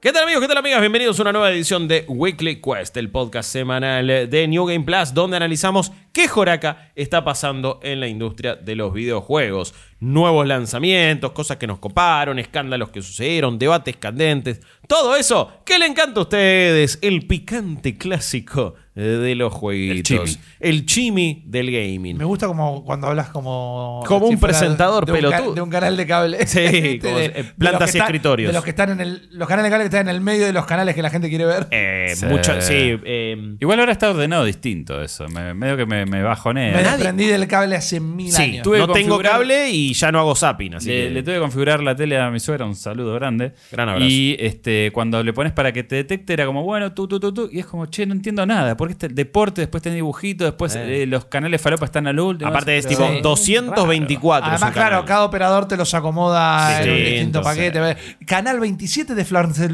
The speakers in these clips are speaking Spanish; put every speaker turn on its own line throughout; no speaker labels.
¿Qué tal amigos? ¿Qué tal amigas? Bienvenidos a una nueva edición de Weekly Quest, el podcast semanal de New Game Plus, donde analizamos qué joraca está pasando en la industria de los videojuegos. Nuevos lanzamientos, cosas que nos coparon, escándalos que sucedieron, debates candentes, todo eso que le encanta a ustedes, el picante clásico de los jueguitos. El chimi, del gaming.
Me gusta como cuando hablas como.
Como un presentador
de un,
pelotudo.
de un canal de cable.
Sí, como
De-
eh,
de
plantas y escritorios.
De los que están en el. Los canales de cable que están en el medio de los canales que la gente quiere ver.
Eh,
Sí.
mucho- sí, eh,
Igual ahora está ordenado distinto eso. Me- medio que me, me bajonea.
Me
nadie-
desprendí del cable hace mil
sí,
años.
tuve
no tengo cable y ya no hago zapping, así
le,
que-
le tuve que configurar la tele a mi suegra, un saludo grande.
Gran abrazo.
Y este, cuando le pones para que te detecte, era como, bueno, tú, tú, tú, tú. Y es como, che, no entiendo nada. Porque este deporte, después tenés dibujito, después
Eh.
eh, los canales falopa están al último.
Aparte es tipo
Sí.
224. es
Además, claro, cada operador te los acomoda
Sí,
en un distinto
entonces-
paquete. Canal 27 de Florence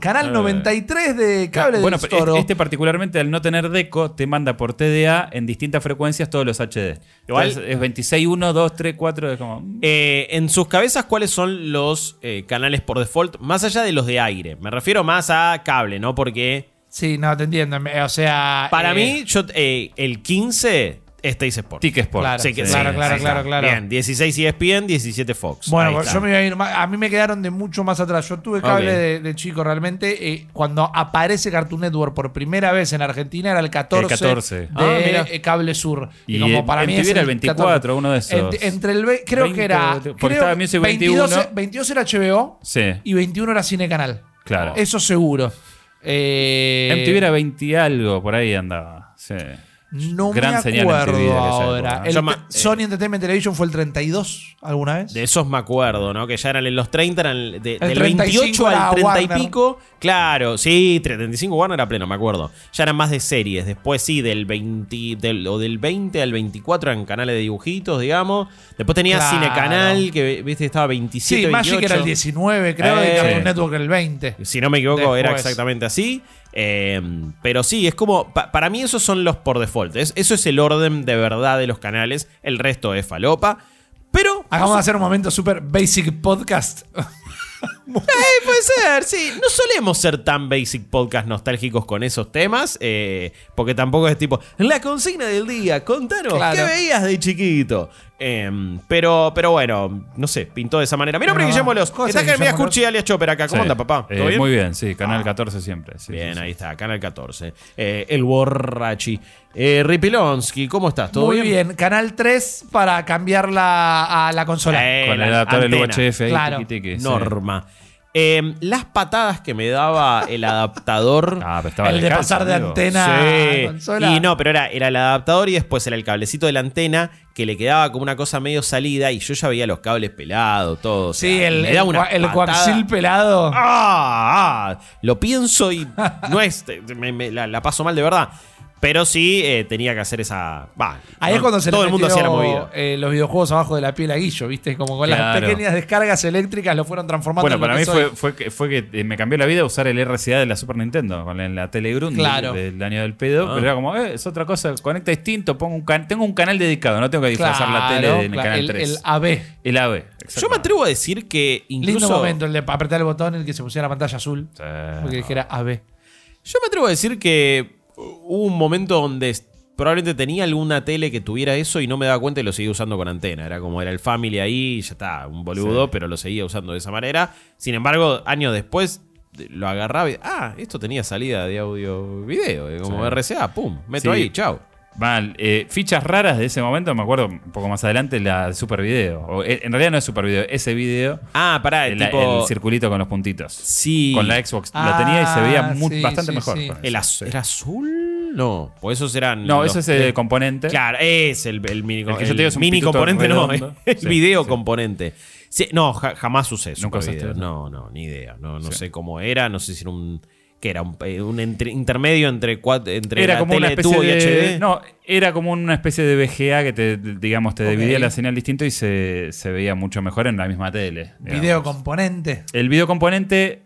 Canal
Eh.
93 de cable
bueno,
del
pero
Toro.
este particularmente al no tener deco te manda por TDA en distintas frecuencias todos los HD.
Igual-
Entonces, es 26, 1, 2, 3, 4, es como... mm.
Eh, en sus cabezas, ¿cuáles son los eh, canales por default? Más allá de los de aire. Me refiero más a cable, ¿no? Porque
Sí, no, te entiendo. Me- O sea.
para
eh,
mí, yo, eh, el 15, Stace Sport.
Tic Sport.
Claro,
Sí, que-
claro,
sí,
claro, claro, claro.
Bien, 16 ESPN, 17 Fox.
Bueno, pues yo me iba a ir más- A mí me quedaron de mucho más atrás. Yo tuve cable
Ok.
de, de chico realmente. eh, cuando aparece Cartoon Network por primera vez en Argentina era el 14,
El 14.
de
Ah, mira.
eh, Cable Sur.
Y en- MTV era el 24, uno de esos.
Entre, entre el ve- creo
20,
que era.
porque
creo-
estaba Music
22,
21.
22 era HBO
Sí,
y 21 era Cine Canal.
claro.
Eso seguro. Eh,
MTV era 20 y algo, por ahí andaba. Sí.
No
Gran
me
señal
acuerdo ahora.
época.
El
Yo ma-
Sony Entertainment Television fue el 32 alguna vez.
De esos me acuerdo, ¿no? Que ya eran en los 30, eran de-
El
del
35
28
era
al 30 y pico. Claro, sí, 35 Warner era pleno, me acuerdo. Ya eran más de series. Después sí, del 20, del, o del 20 al 24 eran canales de dibujitos, digamos. Después tenía
Claro.
Cine Canal, que viste estaba 27,
Sí,
28.
Magic era el 19, creo, y
Eh.
Cartoon Network el 20.
Si no me equivoco, era exactamente así. Eh, pero sí, es como. pa- para mí, esos son los por default. Es- eso es el orden de verdad de los canales. El resto es falopa. Pero.
Acabamos de hacer un momento super basic podcast.
Eh, puede ser, sí. No solemos ser tan basic podcast nostálgicos con esos temas. eh, porque tampoco es tipo. La consigna del día, contanos,
Claro.
¿qué veías de chiquito? Em, pero, pero bueno, no sé, pintó de esa manera. Mi nombre es Guillermo Los.
¿cómo
Está Jeremías? Curchi alias Chopper acá. ¿Cómo
Sí.
anda, papá?
Eh,
¿Todo bien?
Muy bien, sí, Canal 14 siempre. sí,
Bien,
sí, sí.
ahí está, Canal 14. Eh, el Borrachi. Eh, Ripilonsky, ¿cómo estás? ¿Todo
Muy bien? Canal 3 para cambiarla a la consola.
Eh,
Con
la
el adaptador del
antena.
UHF ahí,
Claro.
tiqui, tiqui, sí.
Norma. Eh, las patadas que me daba el adaptador.
Ah, pero estaba
el de pasar de antena
Sí.
a consola.
Y no, pero era, era el adaptador y después era el cablecito de la antena que le quedaba como una cosa medio salida y yo ya veía los cables pelados, todo. o sea,
Sí, el, el,
una
coaxil pelado.
Ah, ah, lo pienso y no es. me- me- la, la paso mal de verdad. Pero sí eh, tenía que hacer esa. Va,
Ahí
no,
es cuando se
todo
le
el mundo hacía la movida.
eh, los videojuegos abajo de la piel a Guillo, ¿viste? Como con las pequeñas descargas eléctricas lo fueron transformando
Bueno,
en
para mí fue, fue, que, fue que eh, me cambió la vida usar el RCA de la Super Nintendo con la, la tele Grundy
Claro.
del año del pedo.
Ah.
Pero era como, eh, es otra cosa, conecta distinto, pongo un can- tengo un canal dedicado, no tengo que disfrazar la tele
Claro,
del canal
el,
3.
el AB.
El AV.
Yo me atrevo a decir que
Lindo
incluso.
momento el de apretar el botón y el que se pusiera la pantalla azul.
Sí.
Porque dijera AB.
Yo me atrevo a decir que hubo un momento donde probablemente tenía alguna tele que tuviera eso y no me daba cuenta y lo seguía usando con antena. Era como era el family ahí, y ya está, un boludo,
Sí.
pero lo seguía usando de esa manera. Sin embargo, años después de- lo agarraba y, ah, esto tenía salida de audio video, eh, como
Sí.
RCA, pum, meto
Sí.
ahí, chao.
Mal. Eh, fichas raras de ese momento, me acuerdo un poco más adelante, la de Super Video. O, eh, en realidad no es Super Video, ese video,
Ah, pará,
el,
tipo.
el circulito con los puntitos.
sí.
Con la Xbox la tenía y se veía
Ah,
mu-
sí,
bastante
sí,
mejor.
sí.
El
eso,
az-
sí.
¿Era azul? No, pues esos eran.
No, eso es el componente.
Claro, es el, el mini,
El que yo
el
es un
mini componente, no,
redondo.
el
Sí,
video
sí.
componente. Sí, no, ja- jamás usé
¿Nunca
Super
usaste
Video.
eso?
No, no, ni idea. No, no
Sí.
sé cómo era, no sé si era un. ¿Qué era? Un, eh, un entre- intermedio entre, entre
Era
la
como
tele
una
de
especie
tubo y
de,
HD.
No, era como una especie de VGA que te, digamos, te dividía la señal distinto y se, se veía mucho mejor en la misma tele. digamos.
Video componente.
El video componente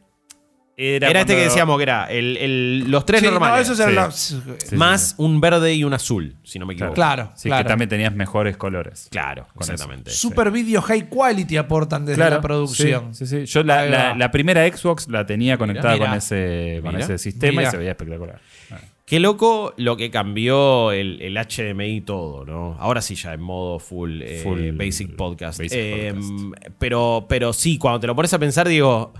Era,
Era
este que decíamos que era el, el- los tres
Sí, no,
normales.
esos eran
Sí.
los-
Sí,
más
sí,
un verde y un azul, si no me equivoco.
Claro,
Sí,
claro.
que también tenías mejores colores.
Claro, exactamente.
Super video high quality aportan desde la producción.
Sí, sí, sí. Yo la, primera Xbox la tenía conectada
Mira.
con ese, con
Mira.
ese sistema
Mira.
y se veía espectacular.
Qué loco lo que cambió el, el HDMI y todo, ¿no? Ahora sí ya en modo full, eh, basic podcast.
basic
Eh,
podcast.
Pero, pero sí, cuando te lo pones a pensar, digo.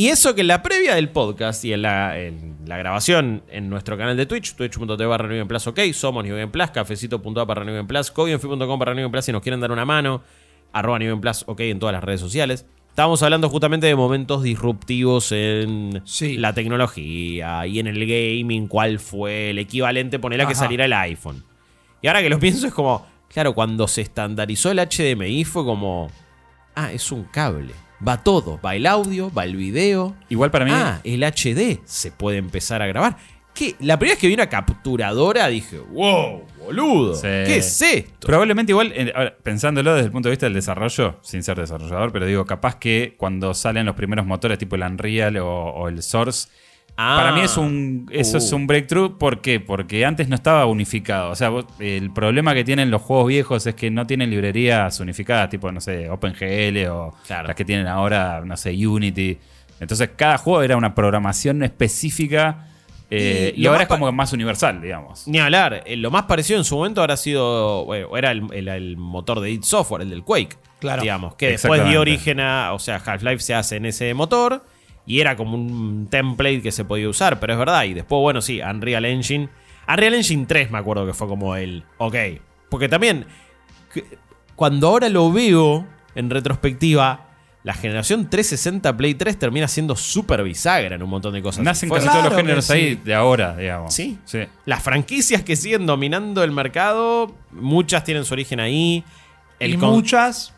Y eso que en la previa del podcast y en la, en la grabación en nuestro canal de Twitch, twitch.tv barra Plus, ok, somos Game Plus, cafecito.app barra Game Plus, coinfi.com barra Game Plus si nos quieren dar una mano, arroba Game Plus, ok, en todas las redes sociales. Estábamos hablando justamente de momentos disruptivos en
Sí.
la tecnología y en el gaming, cuál fue el equivalente, ponerle a que saliera el iPhone. Y ahora que lo pienso es como, claro, cuando se estandarizó el HDMI fue como, ah, es un cable. Va todo, va el audio, va el video.
Igual para mí,
Ah, el HD se puede empezar a grabar. Que la primera vez que vi una capturadora dije, wow, boludo,
Sí.
¿qué es esto?
Probablemente igual, ahora, pensándolo desde el punto de vista del desarrollo, sin ser desarrollador, pero digo, capaz que cuando salen los primeros motores tipo el Unreal o, o el Source,
Ah.
para mí es un, eso es
Uh.
un breakthrough. ¿Por qué? Porque antes no estaba unificado. O sea, vos- el problema que tienen los juegos viejos es que no tienen librerías unificadas, tipo, no sé, OpenGL o
Claro.
las que tienen ahora, no sé, Unity. Entonces, cada juego era una programación específica eh,
Y
y,
lo
ahora es como más universal, digamos.
Ni hablar, eh, lo más parecido en su momento habrá sido, bueno, era el, el- el motor de id Software, el del Quake.
Claro.
Digamos, que después dio origen a, o sea, Half-Life se hace en ese motor y era como un template que se podía usar, pero es verdad. Y después, bueno, sí, Unreal Engine. Unreal Engine 3 me acuerdo que fue como el, ok. Porque también, cuando ahora lo veo en retrospectiva, la generación 360 Play 3 termina siendo súper bisagra en un montón de cosas.
Nacen casi
Claro
todos los géneros
sí.
ahí de ahora, digamos.
Sí.
Sí.
Las franquicias que siguen dominando el mercado, muchas tienen su origen ahí. El
y
con-
muchas,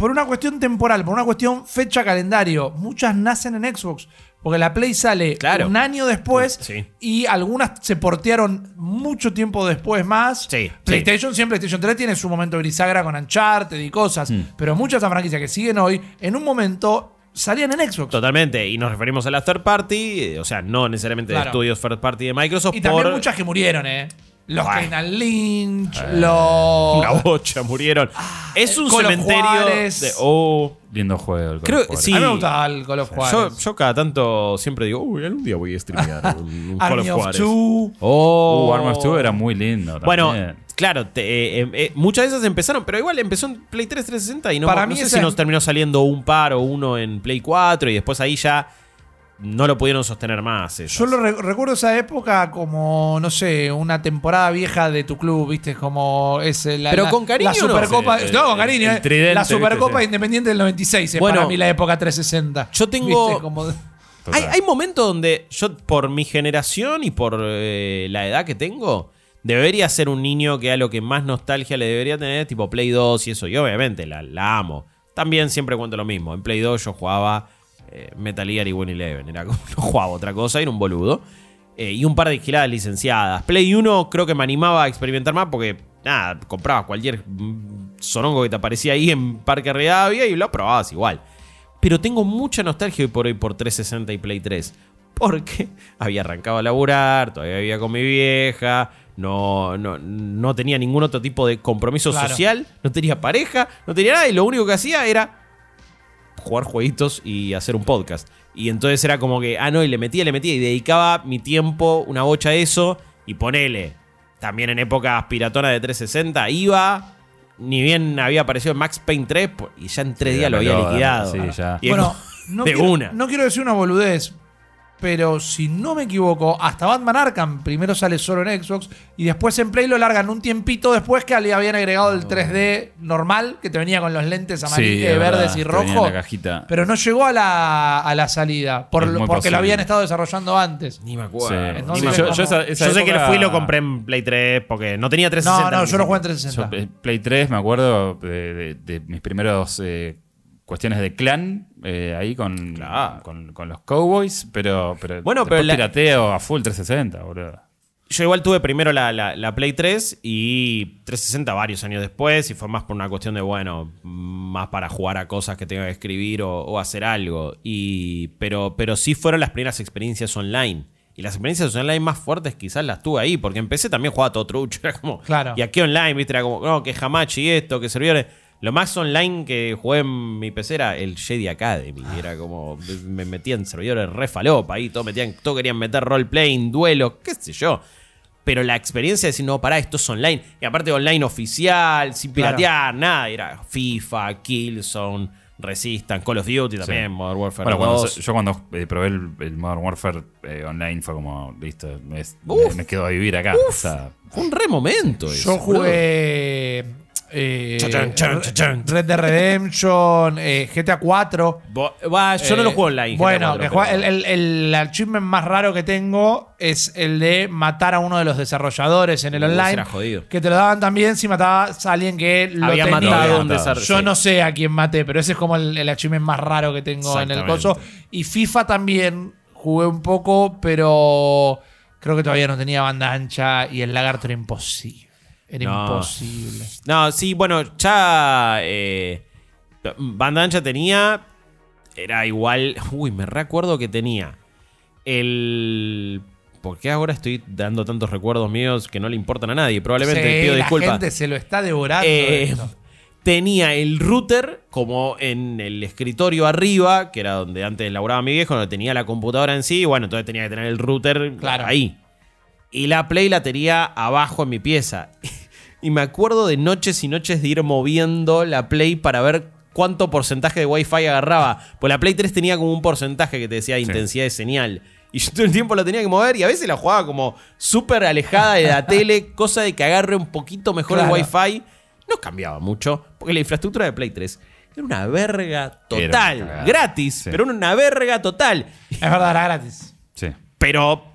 por una cuestión temporal, por una cuestión fecha calendario, muchas nacen en Xbox. Porque la Play sale
Claro.
un año después
Sí.
y algunas se portearon mucho tiempo después más.
Sí,
PlayStation siempre, PlayStation 3 tiene su momento grisagra con Uncharted y cosas. Pero muchas de esas franquicias que siguen hoy, en un momento salían en Xbox.
Totalmente. Y nos referimos a la third party, eh, o sea, no necesariamente de estudios third party de Microsoft.
Y también muchas que murieron, ¿eh? Los
Bueno.
Kenan Lynch,
Eh,
los.
una bocha murieron. es un cementerio
Juárez.
de. Oh.
Lindo juego. el Call
Creo- sí.
A mí me gustaba el Call of Juárez.
Yo, yo cada tanto siempre digo, uy, algún día voy a streamear un, un Call
Army
of
of
Juárez.
Two.
Oh.
Uh, Armor 2 era muy lindo.
Bueno,
también.
claro, te- eh, eh, muchas de esas empezaron, pero igual empezó en Play 3 360 y no,
Para
no
mí
sé si nos terminó saliendo un par o uno en Play 4 y después ahí ya no lo pudieron sostener más. esas.
Yo lo re- recuerdo esa época como, no sé, una temporada vieja de tu club, ¿viste? Como es eh, la,
Pero
la-
con cariño,
La Supercopa.
¿no?
Con cariño.
el
eh.
tridente,
la. Supercopa. Independiente del 96 es
Bueno,
para mí la época 360.
yo tengo-
¿Viste? Como de-
Hay, hay momentos donde yo, por mi generación y por eh, la edad que tengo, debería ser un niño que a lo que más nostalgia le debería tener, tipo Play 2 y eso. Y obviamente la, la amo. También siempre cuento lo mismo. En Play 2 yo jugaba eh, Metal Gear y Win Eleven. Era como, no jugaba otra cosa, era un boludo. Eh, y un par de giladas licenciadas. Play 1 creo que me animaba a experimentar más porque, nada, comprabas cualquier sorongo que te aparecía ahí en Parque Rivadavia y lo probabas igual. Pero tengo mucha nostalgia hoy por hoy por 360 y Play 3. Porque había arrancado a laburar, todavía vivía con mi vieja, no, no, no tenía ningún otro tipo de compromiso
Claro.
social, no tenía pareja, no tenía nada y lo único que hacía era jugar jueguitos y hacer un podcast. Y entonces era como que, ah, no, y le metía, le metía y dedicaba mi tiempo, una bocha a eso y ponele. También en épocas piratonas de 360 iba, ni bien había aparecido en Max Payne 3 po- y ya en tres
Sí,
días lo había liquidado.
sí, ya.
Y
Bueno, no
de
quiero,
una.
no quiero decir una boludez, pero si no me equivoco, hasta Batman Arkham primero sale solo en Xbox y después en Play lo largan un tiempito después que le habían agregado el 3D normal, que te venía con los lentes amarillos,
Sí,
eh,
es
verdes
verdad,
y rojos. Pero no llegó a la, a la salida, por porque
posible.
lo habían estado desarrollando antes.
Ni me acuerdo.
Sí.
Entonces,
Ni me
yo-
acuerdo.
yo
esa- esa
Yo sé que fui y lo compré en Play 3 porque no tenía
No,
360.
no,
ni
yo lo jugué en
siquiera.
360.
Yo, eh, Play 3, me acuerdo de, de- de mis primeros eh, cuestiones de clan eh, ahí con,
Claro.
con, con los Cowboys, pero, pero
Bueno, pero la-
pirateo a full 360, boludo.
Yo igual tuve primero la, la- la Play 3 y 360 varios años después y fue más por una cuestión de, bueno, más para jugar a cosas que tenga que escribir o, o hacer algo. Y, pero, pero sí fueron las primeras experiencias online. Y las experiencias online más fuertes quizás las tuve ahí, porque empecé también jugaba todo trucho. Era como,
Claro.
¿y aquí online? ¿Viste? Era como, no, que Hamachi esto, que servidores. Lo más online que jugué en mi PC era el Jedi Academy. Era como, me metía en servidores re falopa ahí, todos, metían, todos querían meter roleplaying, duelos, qué sé yo. Pero la experiencia de decir, no, pará, esto es online. Y aparte online oficial, sin
Claro.
piratear, nada. Era FIFA, Killzone, Resistance, Call of Duty también,
Sí.
Modern Warfare
Bueno, cuando
2.
yo cuando eh, probé el, el Modern Warfare eh, online fue como, listo, me,
Uf.
me quedo a vivir acá. O sea,
Fue un re momento eso,
Yo jugué eh. Red Dead Redemption, eh, GTA 4.
Bo- va, yo no
Eh,
lo juego online.
Bueno,
4,
que juega-
pero-
el, el, el achievement más raro que tengo es el de matar a uno de los desarrolladores en el
Uh,
online.
jodido.
Que te lo daban también si matabas a alguien que lo
Había
tenía.
matado a un
Yo
desarrollador.
Yo no sé a quién maté, pero ese es como el, el achievement más raro que tengo en el coso. Y FIFA también jugué un poco, pero creo que todavía no tenía banda ancha y el lagarto era imposible. Era
No.
imposible.
No, sí, bueno, ya. eh, banda ancha tenía. Era igual. Uy, me recuerdo que tenía. El. ¿Por qué ahora estoy dando tantos recuerdos míos que no le importan a nadie? Probablemente
Sí,
pido
la
disculpas.
gente se lo está devorando.
Eh,
esto.
tenía el router como en el escritorio arriba, que era donde antes laburaba mi viejo, donde tenía la computadora en sí. y Bueno, entonces tenía que tener el router
Claro.
ahí. Y la Play la tenía abajo en mi pieza. Y me acuerdo de noches y noches de ir moviendo la Play para ver cuánto porcentaje de Wi-Fi agarraba. Pues la Play 3 tenía como un porcentaje que te decía intensidad de señal. Y yo todo el tiempo la tenía que mover y a veces la jugaba como súper alejada de la tele, cosa de que agarre un poquito mejor
Claro.
el Wi-Fi. No cambiaba mucho, porque la infraestructura de Play 3 era una verga total.
Era
gratis,
Sí.
pero era una verga total.
Es verdad, era gratis.
sí.
Pero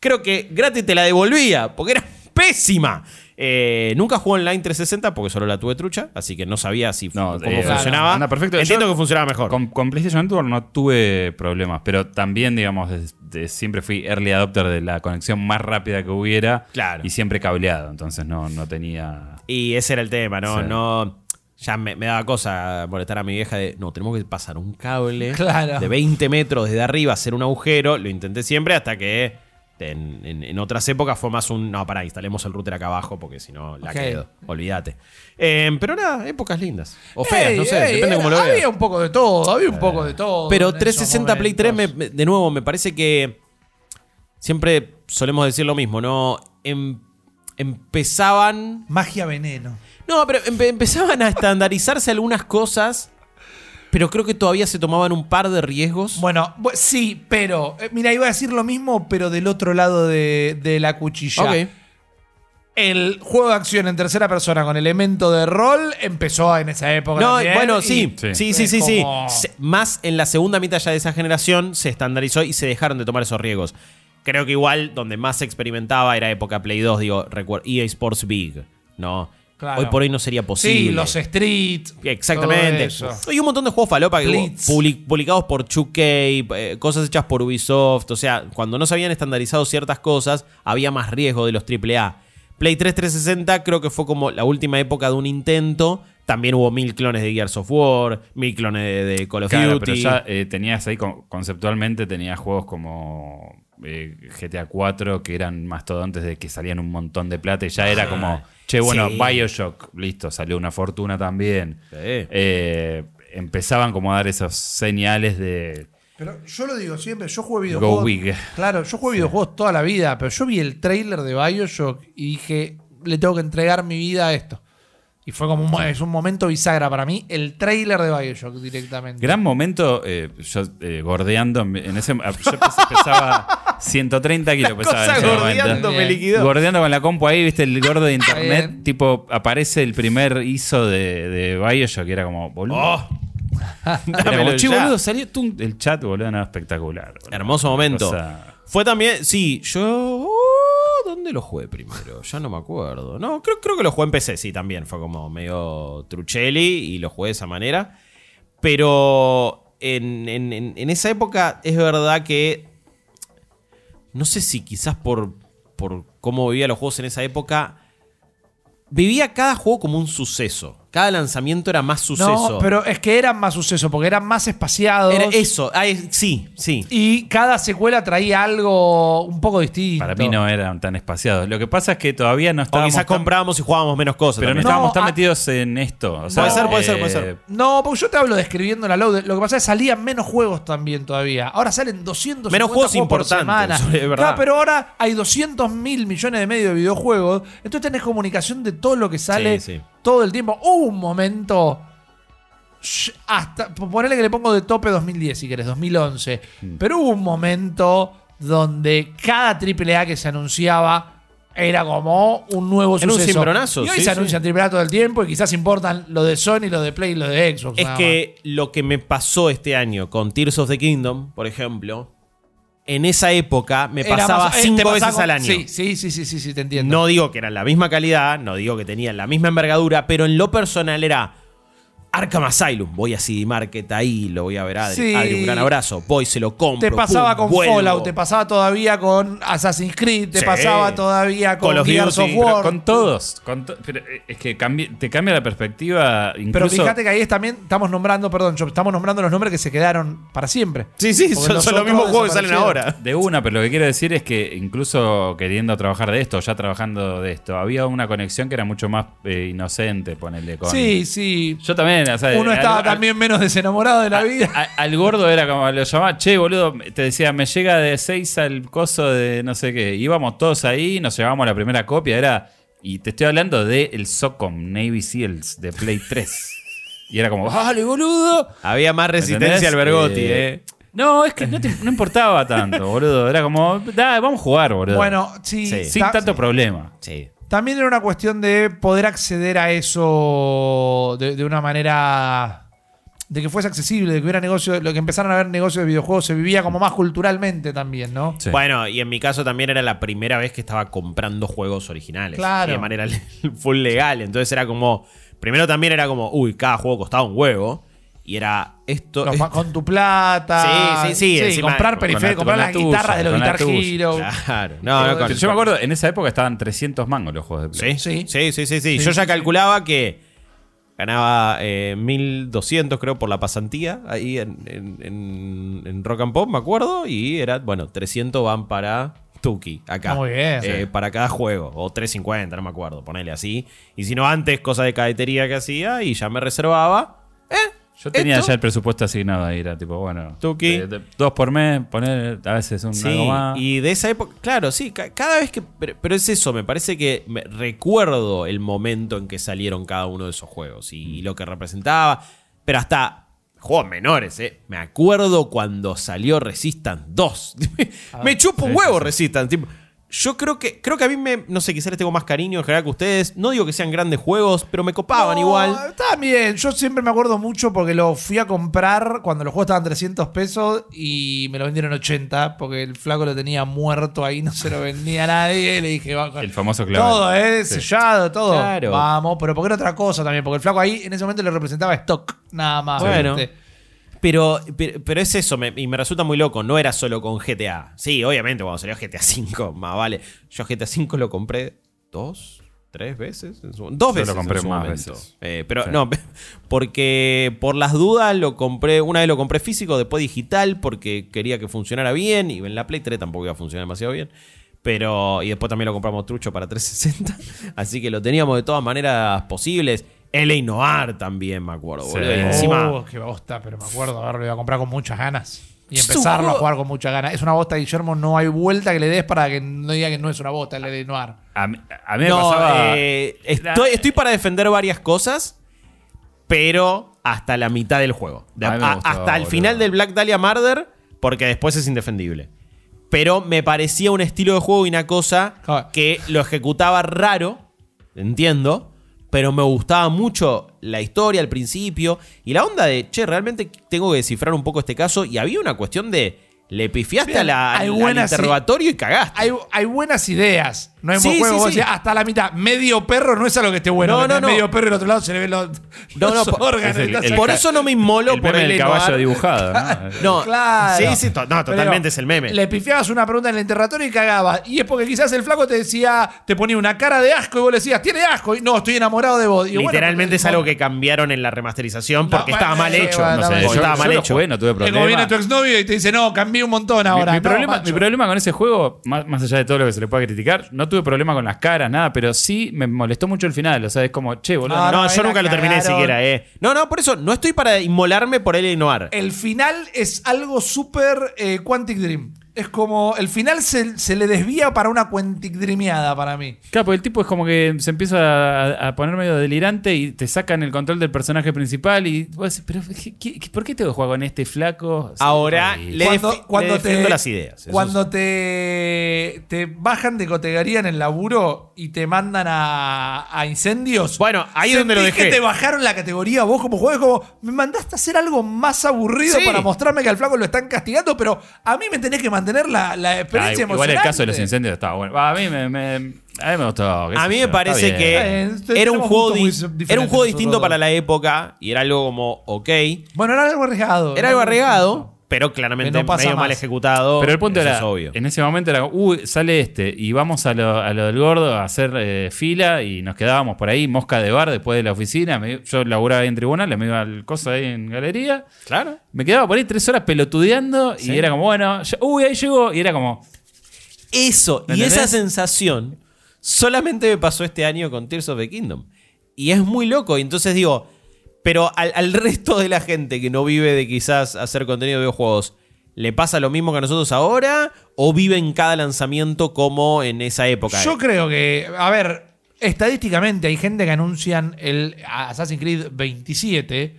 creo que gratis te la devolvía, porque era pésima. Eh, nunca jugué online 360 porque solo la tuve trucha, así que no sabía si
No,
cómo
eh,
funcionaba.
anda perfecto.
Entiendo
Yo-
que funcionaba mejor.
Con, con PlayStation Network no tuve problemas, pero también, digamos, de- de- siempre fui early adopter de la conexión más rápida que hubiera.
Claro.
Y siempre cableado, entonces no, no tenía.
Y ese era el tema, ¿no?
Sí.
no ya me, me daba cosa molestar a mi vieja de, no, tenemos que pasar un cable
Claro.
de 20 metros desde arriba, hacer un agujero. Lo intenté siempre hasta que en, en- en otras épocas fue más un, no, pará, instalemos el router acá abajo porque si no la quedo. Olvídate. Eh, pero nada, épocas lindas. O feas,
Ey,
no sé,
ey,
depende
eh,
cómo lo veas.
Había un poco de todo, había un poco de todo.
Pero
en esos
360 Play 3, me-
momentos.
me- de nuevo, me parece que siempre solemos decir lo mismo, ¿no? Em- empezaban...
Magia veneno.
No, pero empe- empezaban a estandarizarse algunas cosas, pero creo que todavía se tomaban un par de riesgos.
Bueno, bu- sí, pero. eh, mira, iba a decir lo mismo, pero del otro lado de, de la cuchilla. El juego de acción en tercera persona con elemento de rol empezó en esa época.
No,
también,
bueno,
y-
sí,
Sí.
sí, sí, sí, sí.
como-
Se- Más en la segunda mitad ya de esa generación se estandarizó y se dejaron de tomar esos riesgos. Creo que igual donde más se experimentaba era época Play 2, digo, recuerdo, EA Sports Big, ¿no?
Claro.
Hoy por hoy no sería posible.
Sí, los Street.
Exactamente.
todo.
Hay un montón de juegos falopa
Blitz.
publicados por 2K, eh, cosas hechas por Ubisoft. O sea, cuando no se habían estandarizado ciertas cosas, había más riesgo de los AAA. Play 3 360 creo que fue como la última época de un intento. También hubo mil clones de Gears of War, mil clones de, de Call of
Claro,
Duty.
pero ya eh, tenías ahí, con- conceptualmente, tenías juegos como eh, GTA 4 que eran mastodontes de que salían un montón de plata y ya era como, che, bueno,
sí.
Bioshock, listo, salió una fortuna también.
Sí.
Eh, empezaban como a dar esos señales de
Pero yo lo digo siempre, yo jugué
Go
videojuegos.
Big.
Claro, yo jugué videojuegos toda la vida, pero yo vi el trailer de Bioshock y dije, le tengo que entregar mi vida a esto. Y fue como un, es un momento bisagra para mí, el trailer de Bioshock directamente.
Gran momento, eh, yo eh, gordeando, en en ese, yo pes- pesaba 130 kilos. Pesaba en
Cosa
ese
gordeando me liquidó.
Gordeando con la compu ahí, viste, el gordo de internet,
bien.
tipo, aparece el primer ISO de, de Bioshock, que era como, boludo.
Oh,
Era como, che, boludo, salió tú, el chat, boludo, no, espectacular. boludo.
Hermoso momento.
O sea,
Fue también, sí, yo... ¿Dónde lo jugué primero? Ya no me acuerdo. No, creo, creo que lo jugué en PC, sí, también. Fue como medio truchelli y lo jugué de esa manera. Pero en- en- en esa época es verdad que... No sé si quizás por, por cómo vivía los juegos en esa época, vivía cada juego como un suceso. Cada lanzamiento era más suceso.
No, pero es que eran más sucesos, porque eran más espaciados.
Era eso, ay, sí, sí.
Y cada secuela traía algo un poco distinto.
Para mí no eran tan espaciados. Lo que pasa es que todavía no
O
estábamos.
quizás
tan-
comprábamos y jugábamos menos cosas.
pero no estábamos
No,
tan
ah-
metidos en esto. O sea,
Puede ser, puede ser,
eh,
puede ser.
No, porque yo te hablo describiendo la load. Lo que pasa es que salían menos juegos también todavía. Ahora salen 200
Menos juegos
por
importantes,
semana.
verdad.
Claro, pero ahora hay 200 mil millones de medios de videojuegos. Entonces tenés comunicación de todo lo que sale
Sí, sí.
Todo el tiempo. Hubo un momento. Hasta, ponele que le pongo de tope 2010 si querés, 2011.
Mm.
Pero hubo un momento donde cada AAA que se anunciaba era como un nuevo
Era un
suceso.
cimbronazo,
y hoy
sí,
se
sí.
anuncian AAA todo el tiempo y quizás importan lo de Sony, lo de Play y lo de Xbox.
Es que lo que me pasó este año con Tears of the Kingdom, por ejemplo, en esa época me
Era
pasaba
más- eh, te
cinco
pasaba
veces
con-
al año.
Sí, sí, sí, sí, sí, sí, te entiendo.
No digo que eran la misma calidad, no digo que tenían la misma envergadura, pero en lo personal era Arkham Asylum. Voy a CD Market ahí, lo voy a ver a Adri.
Sí.
Adri, un gran abrazo. Voy, se lo compro.
te pasaba
pum,
con
vuelvo.
Fallout, te pasaba todavía con Assassin's Creed, te
Sí.
pasaba todavía con
Call of
Gears of War.
con todos. con to- pero eh, es que cambi- te cambia la perspectiva. Incluso,
Pero fíjate que ahí es también estamos nombrando, perdón, estamos nombrando los nombres que se quedaron para siempre.
Sí, sí, son,
los
son los mismos juegos que salen ahora.
De una, pero lo que quiero decir es que incluso queriendo trabajar de esto, ya trabajando de esto, había una conexión que era mucho más eh, inocente, ponerle con.
Sí, sí.
Yo también, o sea,
Uno estaba
al-
también menos desenamorado de la
a-
vida.
a- al gordo era como lo llamaba, che, boludo, te decía, me llega de 6 al coso de no sé qué. Íbamos todos ahí, nos llevamos la primera copia, era. Y te estoy hablando del el SOCOM Navy SEALs de Play 3. Y era como, ¡vale, boludo!
Había más resistencia al Bergotti,
Eh,
eh.
No, es que no, te- no importaba tanto, boludo. Era como, "Da, vamos a jugar, boludo.
Bueno, sí.
Sí.
sin
ta-
tanto problema.
Sí.
También era una cuestión de poder acceder a eso de, de una manera. de que fuese accesible, de que hubiera negocio, lo que empezaron a ver negocios de videojuegos, se vivía como más culturalmente también, ¿no?
Sí.
Bueno, y en mi caso también era la primera vez que estaba comprando juegos originales.
Claro.
Y de manera full legal. Entonces era como. Primero también era como, uy, cada juego costaba un huevo. Y era esto.
Con tu plata.
Sí, sí, sí, encima-
comprar
la-
comprar las guitarras de los Guitar. Hero.
Claro. No, no, con-
Pero yo me acuerdo, en esa época estaban 300 mangos los juegos de Play.
Sí,
Sí.
sí, sí, sí. sí.
Sí,
Yo ya
sí,
calculaba que ganaba eh, 1200, creo, por la pasantía ahí en, en- en- en Rock and Pop, me acuerdo. Y era, bueno, 300 van para Tuki, acá.
Muy bien.
Eh, Para cada juego. O 350, no me acuerdo, ponele así. Y si no, antes, cosa de cadetería que hacía y ya me reservaba. ¿Eh?
Yo tenía
esto.
ya el presupuesto asignado ahí, era tipo, bueno,
Tuki.
de- de- dos por mes, poner a veces un
Sí,
algo más.
y de esa época, claro, sí, ca- cada vez que... Pero, pero es eso, me parece que me- recuerdo el momento en que salieron cada uno de esos juegos y, y lo que representaba, pero hasta juegos menores, ¿eh? Me acuerdo cuando salió Resistance 2. me chupo un
sí,
huevo
sí, sí.
Resistance. tipo, yo creo que, creo que a mí me, no sé, quizás les tengo más cariño en general que ustedes. No digo que sean grandes juegos, pero me copaban
No,
igual.
Está bien, yo siempre me acuerdo mucho porque lo fui a comprar cuando los juegos estaban 300 pesos y me lo vendieron 80 porque el flaco lo tenía muerto ahí, no se lo vendía a nadie. Y le dije, va,
El famoso clave.
Todo, ¿eh?
Sí.
Sellado, todo.
Claro.
Vamos, pero porque era otra cosa también, porque el flaco ahí en ese momento le representaba stock, nada más.
Bueno. Pero, pero, pero es eso, me- y me resulta muy loco. No era solo con GTA. Sí, obviamente, cuando salió GTA V, más vale. Yo GTA V lo compré dos, tres veces. en su- dos
Yo
veces.
lo compré
en su
más
momento.
veces.
Eh, pero
Sí.
no, porque por las dudas lo compré. Una vez lo compré físico, después digital, porque quería que funcionara bien. Y en la Play 3 tampoco iba a funcionar demasiado bien. Pero, y después también lo compramos trucho para 360. Así que lo teníamos de todas maneras posibles. LA Noir también, me acuerdo,
Sí.
boludo. Y encima.
Oh, qué bosta, pero me acuerdo haberlo ido a comprar con muchas ganas. Y empezarlo a jugar con muchas ganas. Es una bosta, Guillermo. No hay vuelta que le des para que no diga que no es una bosta el de Noir.
A mí, a mí me
No,
pasaba.
eh, estoy, estoy para defender varias cosas, pero hasta la mitad del juego. De-
A mí me
a-
gustaba,
hasta el
boludo.
final del Black Dahlia Murder, porque después es indefendible. Pero me parecía un estilo de juego y una cosa
Claro.
que lo ejecutaba raro, entiendo, pero me gustaba mucho la historia al principio y la onda de, che, realmente tengo que descifrar un poco este caso y había una cuestión de le pifiaste
Bien,
a la-
hay
al, interrogatorio y cagaste.
Hay, hay buenas ideas. No es
Sí,
buen juego.
sí,
vos
sí.
decís, hasta la mitad. Medio perro no es algo que esté bueno.
No, no, no.
Medio perro y al otro lado se le ven los,
No,
los
no, por-
órganos.
es el- el
Por eso no me inmolo
el
por
meme
el
caballo dibujado. ¿no?
No,
Claro.
Sí, sí, to- no,
Pero
totalmente es el meme.
Le pifiabas una pregunta en el interrogatorio y cagabas. Y es porque quizás el flaco te decía, te ponía una cara de asco y vos le decías, tiene asco. Y no, estoy enamorado de vos. Y bueno,
Literalmente es algo que cambiaron en la remasterización
No,
porque estaba mal
bueno,
hecho.
bueno,
No
sé,
bueno,
estaba mal hecho.
jugué, no tuve
como viene tu exnovio y te dice, no, cambié un montón
Mi-
ahora.
mi, problema,
macho.
mi problema con ese juego, más, más allá de todo lo que se le pueda criticar, no tuve problema con las caras, nada, pero sí me molestó mucho el final. O sea, es como, che, boludo.
Ah,
No,
no,
yo nunca lo terminé
cagaron.
siquiera, eh. No, no, por eso no estoy para inmolarme por el Noir.
El final es algo súper eh, Quantic Dream. Es como, el final se, se le desvía para una Quantic Dreameada para mí.
Claro, porque el tipo es como que se empieza a, a poner medio delirante y te sacan el control del personaje principal y vos decís, pero ¿qué- qué- ¿por qué tengo que jugar con este flaco? Sí,
Ahora
y-
le, defi- le defiendo las ideas. eso
Cuando
sí.
te, te bajan de categoría en el laburo y te mandan a, a incendios.
Bueno, ahí es donde lo
¿sentís
dejé.
que te bajaron la categoría vos como jugador? Como, me mandaste a hacer algo más aburrido
Sí.
para mostrarme que al flaco lo están castigando, pero a mí me tenés que mantener la, la
Ah,
experiencia
igual
emocionante.
el caso de los incendios estaba bueno. A mí me, me- a mí me gustó.
A mí parece que era un juego, era un juego distinto para la época y era algo como, ok,
Bueno, era algo arriesgado.
era algo arriesgado, pero claramente
no pasa
medio mal ejecutado.
Pero el punto era,
es obvio.
en ese momento era, uy, sale este, y vamos a lo, a lo del gordo a hacer eh, fila y nos quedábamos por ahí, mosca de bar después de la oficina. Me- yo laburaba ahí en tribunal, me iba al coso ahí en galería.
Claro.
Me quedaba por ahí tres horas pelotudeando
Sí.
y era como, bueno, ya- uy, ahí llegó. Y era como,
Eso,
¿Me
y esa sensación solamente me pasó este año con Tears of the Kingdom. Y es muy loco. Y entonces digo, pero al, al resto de la gente que no vive de quizás hacer contenido de videojuegos, ¿le pasa lo mismo que a nosotros ahora? ¿O vive en cada lanzamiento como en esa época?
Yo creo que, a ver, estadísticamente hay gente que anuncian el Assassin's Creed 27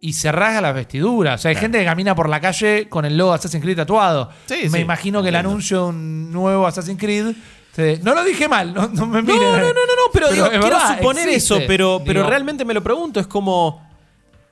y se rasga las vestiduras. O sea, hay gente que camina por la calle con el logo Assassin's Creed tatuado.
Sí,
Me
sí,
imagino que el anuncio de un nuevo Assassin's Creed. Se- No lo dije mal, no, no me
No,
miren.
no, no, no, no, pero, digo,
es
quiero
verdad,
suponer
existe.
eso, pero, pero
Digo,
realmente me lo pregunto, es como...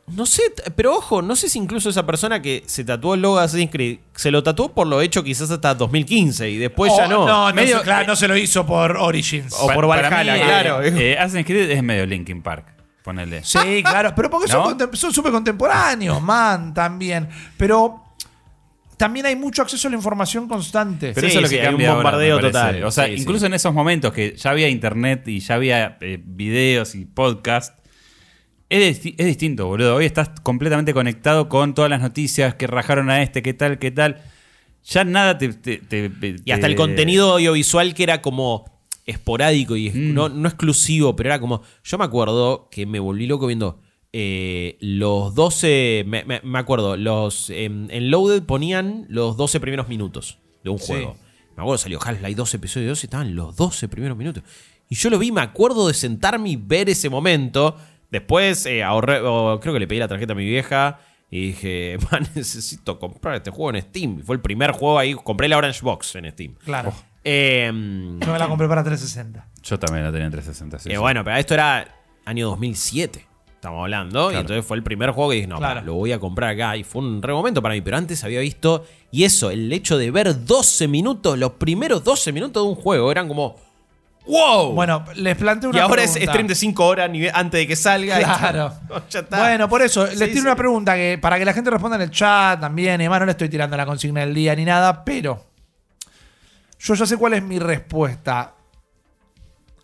No sé, pero ojo, no sé si incluso esa persona que se tatuó el logo de Assassin's Creed se lo tatuó por lo hecho quizás hasta 2015 y después
oh,
ya no.
No, no,
Medio-
se, claro, no se lo hizo por Origins.
O por Valhalla,
mí,
claro.
eh, eh, Assassin's Creed es medio Linkin Park, ponele.
Sí, claro, pero porque son
¿No?
son súper contemporáneos, man, también. Pero también hay mucho acceso a la información constante.
Pero
Sí,
eso es lo
sí,
que
hay un
cambia ahora,
bombardeo total.
O sea,
Sí,
incluso
sí.
en esos momentos que ya había internet y ya había eh, videos y podcast, es, disti- es distinto, boludo. Hoy estás completamente conectado con todas las noticias que rajaron a este, qué tal, qué tal. Ya nada te... te- te-
Y hasta
te-
el contenido audiovisual que era como esporádico y
Mm.
no, no exclusivo, pero era como. Yo me acuerdo que me volví loco viendo eh, los 12. Me, me- me acuerdo, los. em, en Loaded ponían los 12 primeros minutos de un
Sí.
juego. Me acuerdo, salió Half-Life 2 episodio 2 y estaban los 12 primeros minutos. Y yo lo vi, me acuerdo de sentarme y ver ese momento. Después eh, ahorré, creo que le pedí la tarjeta a mi vieja. Y dije, man, necesito comprar este juego en Steam. Y fue el primer juego ahí. Compré la Orange Box en Steam.
Claro.
Em,
Yo me la compré para 360.
Yo también la tenía en 360. sí,
eh,
sí.
bueno, pero esto era año 2007. Estamos hablando. Y entonces fue el primer juego que dije, no,
Claro.
lo voy a comprar acá. Y fue un re momento para mí. Pero antes había visto. Y eso, el hecho de ver 12 minutos, los primeros 12 minutos de un juego, eran como. ¡Wow!
Bueno, les planteo una
y ahora es
pregunta.
stream de 5 horas antes de que salga.
Claro.
ya está.
Bueno, por eso, les tiro
sí.
una pregunta que para que la gente responda en el chat también, y además no le estoy tirando la consigna del día ni nada, pero yo ya sé cuál es mi respuesta.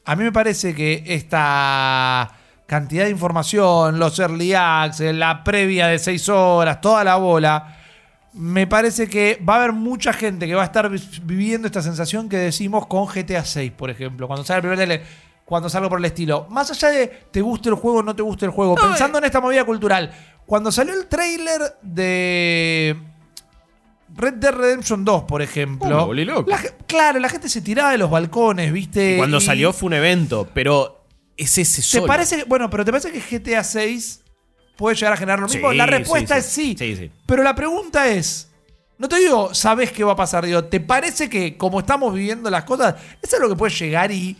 A mí me parece que esta cantidad de información, los early access, la previa de 6 horas, toda la bola, me parece que va a haber mucha gente que va a estar vi- viviendo esta sensación que decimos con GTA 6, por ejemplo, cuando sale el primer tele, cuando salgo por el estilo. Más allá de te guste el juego o no te guste el juego,
No,
pensando
eh.
en esta movida cultural, cuando salió el trailer de Red Dead Redemption 2, por ejemplo.
Oh, me volví loco.
la ge- claro, la gente se tiraba de los balcones, ¿viste?
Y cuando
Y-
salió fue un evento, pero es ese
¿Te
solo.
parece bueno, pero ¿te parece que GTA 6 puede llegar a generar lo mismo?
Sí,
la respuesta
sí,
es sí.
sí. Sí.
Pero la pregunta es, no te digo, ¿sabes qué va a pasar? Digo, ¿te parece que como estamos viviendo las cosas, eso es lo que puede llegar y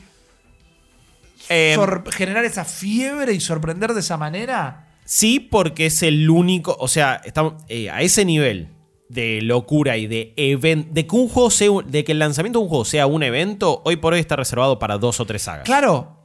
Eh,
sor- generar esa fiebre y sorprender de esa manera?
Sí, porque es el único. O sea, estamos eh, a ese nivel de locura y de evento, de que un juego sea, de que el lanzamiento de un juego sea un evento, hoy por hoy está reservado para dos o tres sagas.
Claro,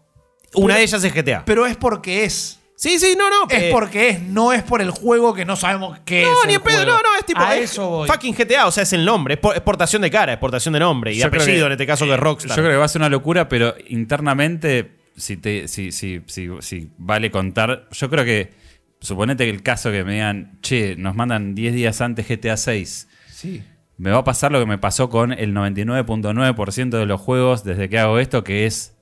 Una
pero-
de ellas es GTA.
pero es porque es.
sí, sí, no, no.
Es
eh,
porque es, no es por el juego que no sabemos qué es.
No,
el
ni en pedo,
juego.
no, no, es tipo.
A
es
eso voy.
Fucking GTA, o sea, es el nombre. Es por- de cara, exportación de nombre y de apellido
que-
en este caso de Rockstar.
Yo creo que va a ser una locura, pero internamente, si, te, si, si, si, si vale contar, yo creo que, suponete que el caso que me digan, che, nos mandan 10 días antes GTA 6,
Sí.
me va a pasar lo que me pasó con el 99.9% de los juegos desde que hago esto, que es,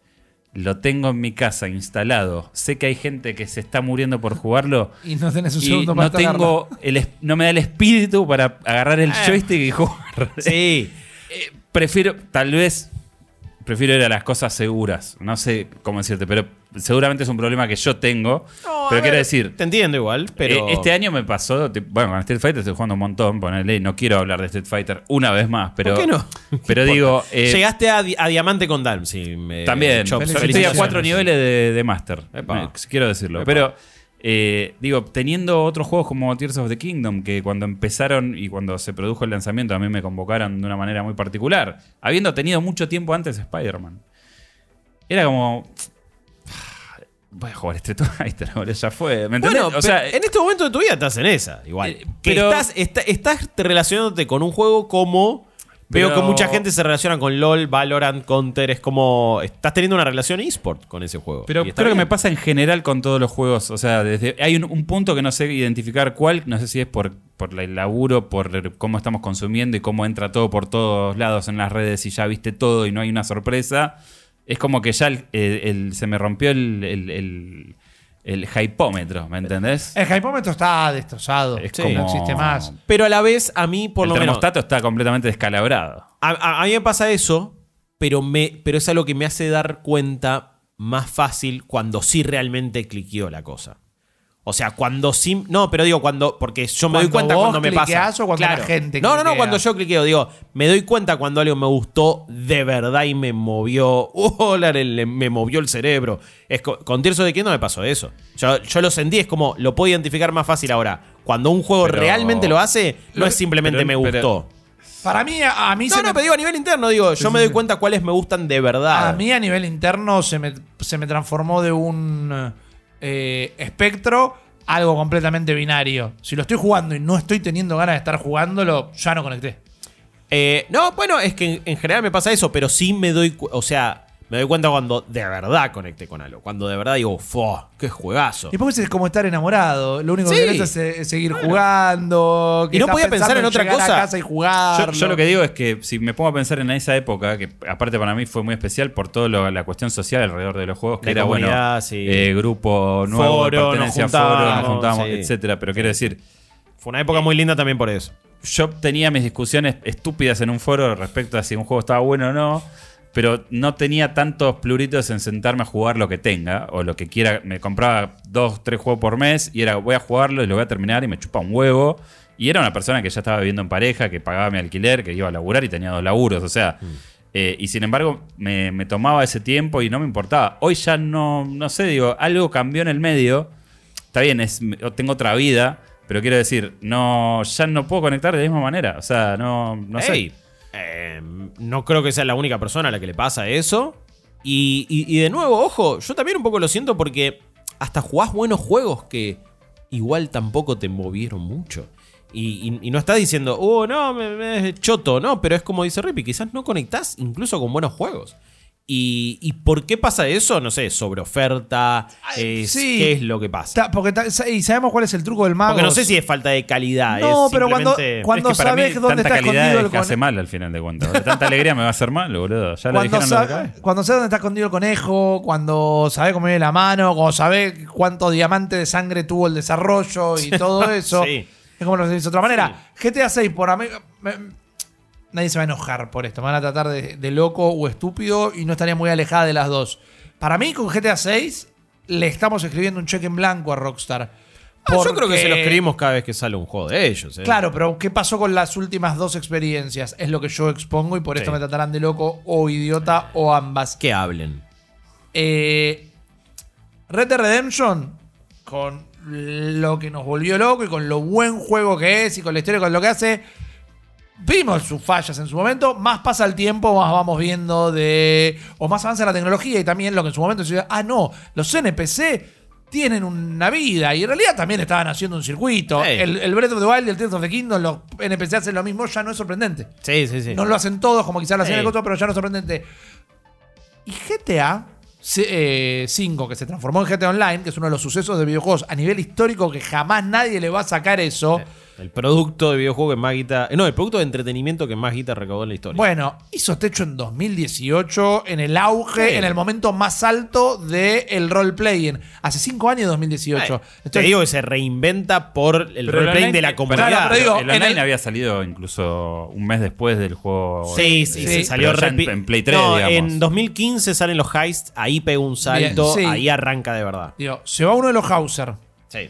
lo tengo en mi casa instalado, sé que hay gente que se está muriendo por jugarlo.
Y no tenés un segundo
no
para instalarlo.
tengo el, no me da el espíritu para agarrar el
Eh.
joystick y jugar.
Sí.
Eh, prefiero, tal vez, prefiero ir a las cosas seguras. No sé cómo decirte, pero seguramente es un problema que yo tengo.
No,
pero
ver,
quiero decir,
Te entiendo igual, pero.
eh, este año me pasó, bueno, con Street Fighter estoy jugando un montón, ponele, no quiero hablar de Street Fighter una vez más, pero...
¿Por qué no?
Pero digo... eh,
Llegaste a, di- a Diamante con Dalm, sí. me-
también, estoy a cuatro niveles de, de Master,
Epa.
quiero decirlo.
Epa.
Pero, eh, digo, teniendo otros juegos como Tears of the Kingdom, que cuando empezaron y cuando se produjo el lanzamiento a mí me convocaron de una manera muy particular, habiendo tenido mucho tiempo antes Spider-Man. Era como... Voy a jugar Street Fighter, boludo, ya fue. ¿Me entendés?
Bueno,
o sea,
en este momento de tu vida estás en esa, igual.
Eh,
Que
pero-
estás, está- estás relacionándote con un juego como. Veo que mucha gente se relaciona con LOL, Valorant, Counter. Es como. Estás teniendo una relación eSport con ese juego.
Pero creo que me pasa en general con todos los juegos. O sea, desde hay un, un punto que no sé identificar cuál. No sé si es por, por el laburo, por cómo estamos consumiendo y cómo entra todo por todos lados en las redes y ya viste todo y no hay una sorpresa. Es como que ya el- el- el- se me rompió el, el, el- el hypómetro, ¿me entendés?
El hypómetro está destrozado.
Es
Sí,
como-
No existe más.
Pero a la vez, a mí, por
el
lo menos.
termostato está completamente descalabrado.
A, a- a mí me pasa eso, pero, me, pero es algo que me hace dar cuenta más fácil cuando sí realmente cliqueó la cosa. O sea, cuando sí. No, pero digo cuando. Porque yo me doy
¿Cuando
cuenta
vos
cuando me pasa.
o cuando la gente
No, no, no, cuando yo cliqueo. Digo, me doy cuenta cuando algo me gustó de verdad y me movió. Uh, la- le- me movió el cerebro. Es co- con Tears of the Kingdom me pasó eso. Yo, yo lo sentí, es como. Lo puedo identificar más fácil ahora. Cuando un juego
Pero-
realmente lo hace, no
Lo-
es simplemente
pero-
me
pero-
gustó.
Para mí, a, a mí
No,
se
no,
me-
pero digo a nivel interno, digo, yo me doy cuenta cuáles me gustan de verdad.
A mí a nivel interno se me, se me transformó de un eh, espectro algo completamente binario. Si lo estoy jugando y no estoy teniendo ganas de estar jugándolo, ya no conecté.
Eh, no, bueno, es que en, en general me pasa eso, pero sí me doy, o sea, me doy cuenta cuando de verdad conecté con algo. Cuando de verdad digo, ¡fua! ¡Qué juegazo!
Y después es como estar enamorado. Lo único
Sí.
que querés es, eh, seguir jugando. que
Y no
estás
podía pensar en otra
llegar
cosa.
A casa y jugar.
Yo, yo lo que digo es que si me pongo a pensar en esa época, que aparte para mí fue muy especial por toda la cuestión social alrededor de los juegos, que
La
era bueno,
comunidad, sí.
eh, grupo nuevo,
Foro,
de pertenencia
nos
a foro, nos
juntábamos,
juntábamos,
sí.
etcétera. Pero quiero decir,
Fue una época muy linda también por eso.
yo tenía mis discusiones estúpidas en un foro respecto a si un juego estaba bueno o no, pero no tenía tantos pluritos en sentarme a jugar lo que tenga o lo que quiera. Me compraba dos, tres juegos por mes y era voy a jugarlo y lo voy a terminar y me chupa un huevo. Y era una persona que ya estaba viviendo en pareja, que pagaba mi alquiler, que iba a laburar y tenía dos laburos. O sea, eh, y sin embargo me, me tomaba ese tiempo y no me importaba. Hoy ya no, no sé, digo, algo cambió en el medio. Está bien, es, tengo otra vida, pero quiero decir, no, ya no puedo conectar de la misma manera. O sea, no, no
Ey,
sé.
Eh, no creo que sea la única persona a la que le pasa eso. Y, y- de nuevo, ojo, yo también un poco lo siento porque hasta jugás buenos juegos que igual tampoco te movieron mucho. Y, no estás diciendo, oh, no, me, me choto, no, pero es como dice Rippy, quizás no conectás incluso con buenos juegos. Y, y por qué pasa eso? No sé, sobre oferta, es-
sí.
¿qué es lo que pasa?
Ta- Porque ta- y sabemos cuál es el truco del mago.
Porque no sé si es falta de calidad.
No,
es
pero cuando- cuando-
es que
sabes
mí
dónde está
calidad
escondido
es
el
que hace mal al final de cuentas. De tanta alegría me va a hacer mal, boludo. Ya lo
Cuando,
dijeron los de
sabe,
acá.
cuando sabes dónde está escondido el conejo, cuando sabes cómo viene la mano, cuando sabes cuánto diamante de sangre tuvo el desarrollo y todo eso.
Sí.
Es como lo se dice de otra manera. GTA 6, por amigo. Nadie se va a enojar por esto. Me van a tratar de, de loco o estúpido y no estaría muy alejada de las dos. Para mí, con GTA 6, le estamos escribiendo un cheque en blanco a Rockstar.
Ah, yo creo que se lo escribimos cada vez que sale un juego de ellos. ¿eh?
Claro, pero ¿qué pasó con las últimas dos experiencias? Es lo que yo expongo y por esto
Sí.
me tratarán de loco o idiota o ambas.
Que hablen.
Eh, Red Dead Redemption, con lo que nos volvió loco y con lo buen juego que es y con la historia, con lo que hace, vimos sus fallas en su momento, más pasa el tiempo, más vamos viendo de. o más avanza la tecnología y también lo que en su momento se decía, ah, no, los NPC tienen una vida y en realidad también estaban haciendo un circuito.
Sí.
El, el Breath of the Wild y el Tears of the Kingdom, los NPC hacen lo mismo, ya no es sorprendente.
Sí, sí, sí.
No lo hacen todos como quizás lo hacían
Sí.
el otro, pero ya no es sorprendente. Y GTA 5, que se transformó en GTA Online, que es uno de los sucesos de videojuegos a nivel histórico que jamás nadie le va a sacar eso.
El producto de videojuego que más guita. No, el producto de entretenimiento que más guita recaudó en la historia.
Bueno, hizo techo en 2018, en el auge,
Sí.
en el momento más alto del roleplaying. Hace 5 años, 2018.
Eh, te digo que se reinventa por el
el
roleplaying de la
pero-
comunidad.
Claro, pero digo,
el
en
online
el-
había salido incluso un mes después del juego.
Sí, sí,
Sí,
se salió
en- Play 3,
No,
digamos.
en 2015 salen los heists, ahí pega un salto,
Bien, sí.
ahí arranca de verdad.
digo, se va uno de los Hauser.
Sí.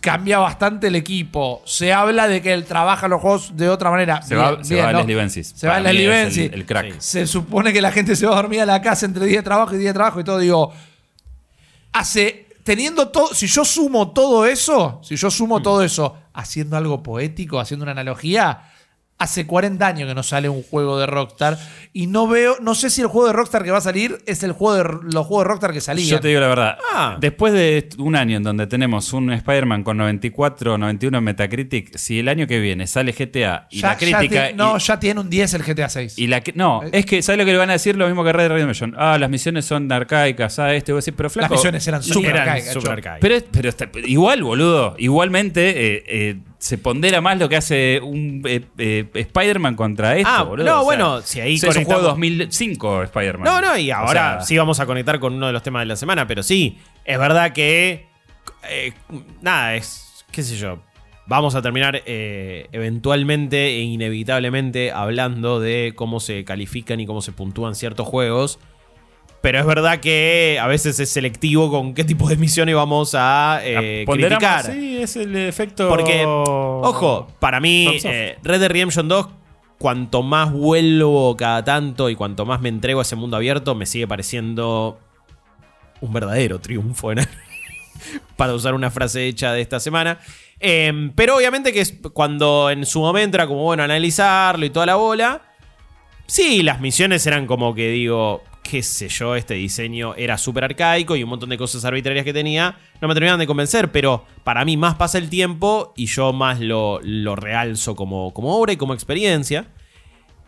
Cambia bastante el equipo. Se habla de que él trabaja los juegos de otra manera.
Se
Bien,
va, se
bien,
va
¿no?
Leslie Benzies.
Se va Leslie Benzies.
El, el crack.
Sí.
Se supone que la gente se va a dormir a la casa entre día de trabajo y día de trabajo y todo. Digo, hace. Teniendo todo. Si yo sumo todo eso, si yo sumo todo eso, haciendo algo poético, haciendo una analogía. Hace 40 años que no sale un juego de Rockstar. Y no veo. No sé si el juego de Rockstar que va a salir es el juego de los juegos de Rockstar que salían.
Yo te digo la verdad.
Ah.
Después de un año en donde tenemos un Spider-Man con 94 91 en Metacritic, si el año que viene sale GTA y
Ya-
la
ya
crítica.
ti- no,
y,
ya tiene un 10 el GTA 6.
y la que- no, es que, ¿sabes lo que le van a decir? Lo mismo que Red Dead Redemption. Ah, las misiones son arcaicas, ah, este, voy a decir, pero
Las
flaco.
misiones eran super
Eran
arcaicas,
super arcaicas.
Pero, pero está- igual, boludo. Igualmente eh, eh, se pondera más lo que hace un eh, eh, Spider-Man contra esto,
Ah,
boludo.
no, bueno, si ahí
es un juego
conectamos-
2005 Spider-Man.
No, no, y
O
ahora
sea,
sí vamos a conectar con uno de los temas de la semana, pero sí, es verdad que. eh, nada, es. qué sé yo. Vamos a terminar eventualmente e inevitablemente hablando de cómo se califican y cómo se puntúan ciertos juegos. Pero es verdad que a veces es selectivo con qué tipo de misiones vamos a eh, criticar.
Sí, es el efecto.
Porque, ojo, para mí, eh, Red Dead Redemption 2, cuanto más vuelvo cada tanto y cuanto más me entrego a ese mundo abierto, me sigue pareciendo un verdadero triunfo, en- para usar una frase hecha de esta semana. Eh, pero obviamente que es cuando en su momento era como, bueno, analizarlo y toda la bola. Sí, las misiones eran como que digo, qué sé yo, este diseño era súper arcaico y un montón de cosas arbitrarias que tenía no me terminaban de convencer, pero para mí más pasa el tiempo y yo más lo, lo realzo como, como obra y como experiencia.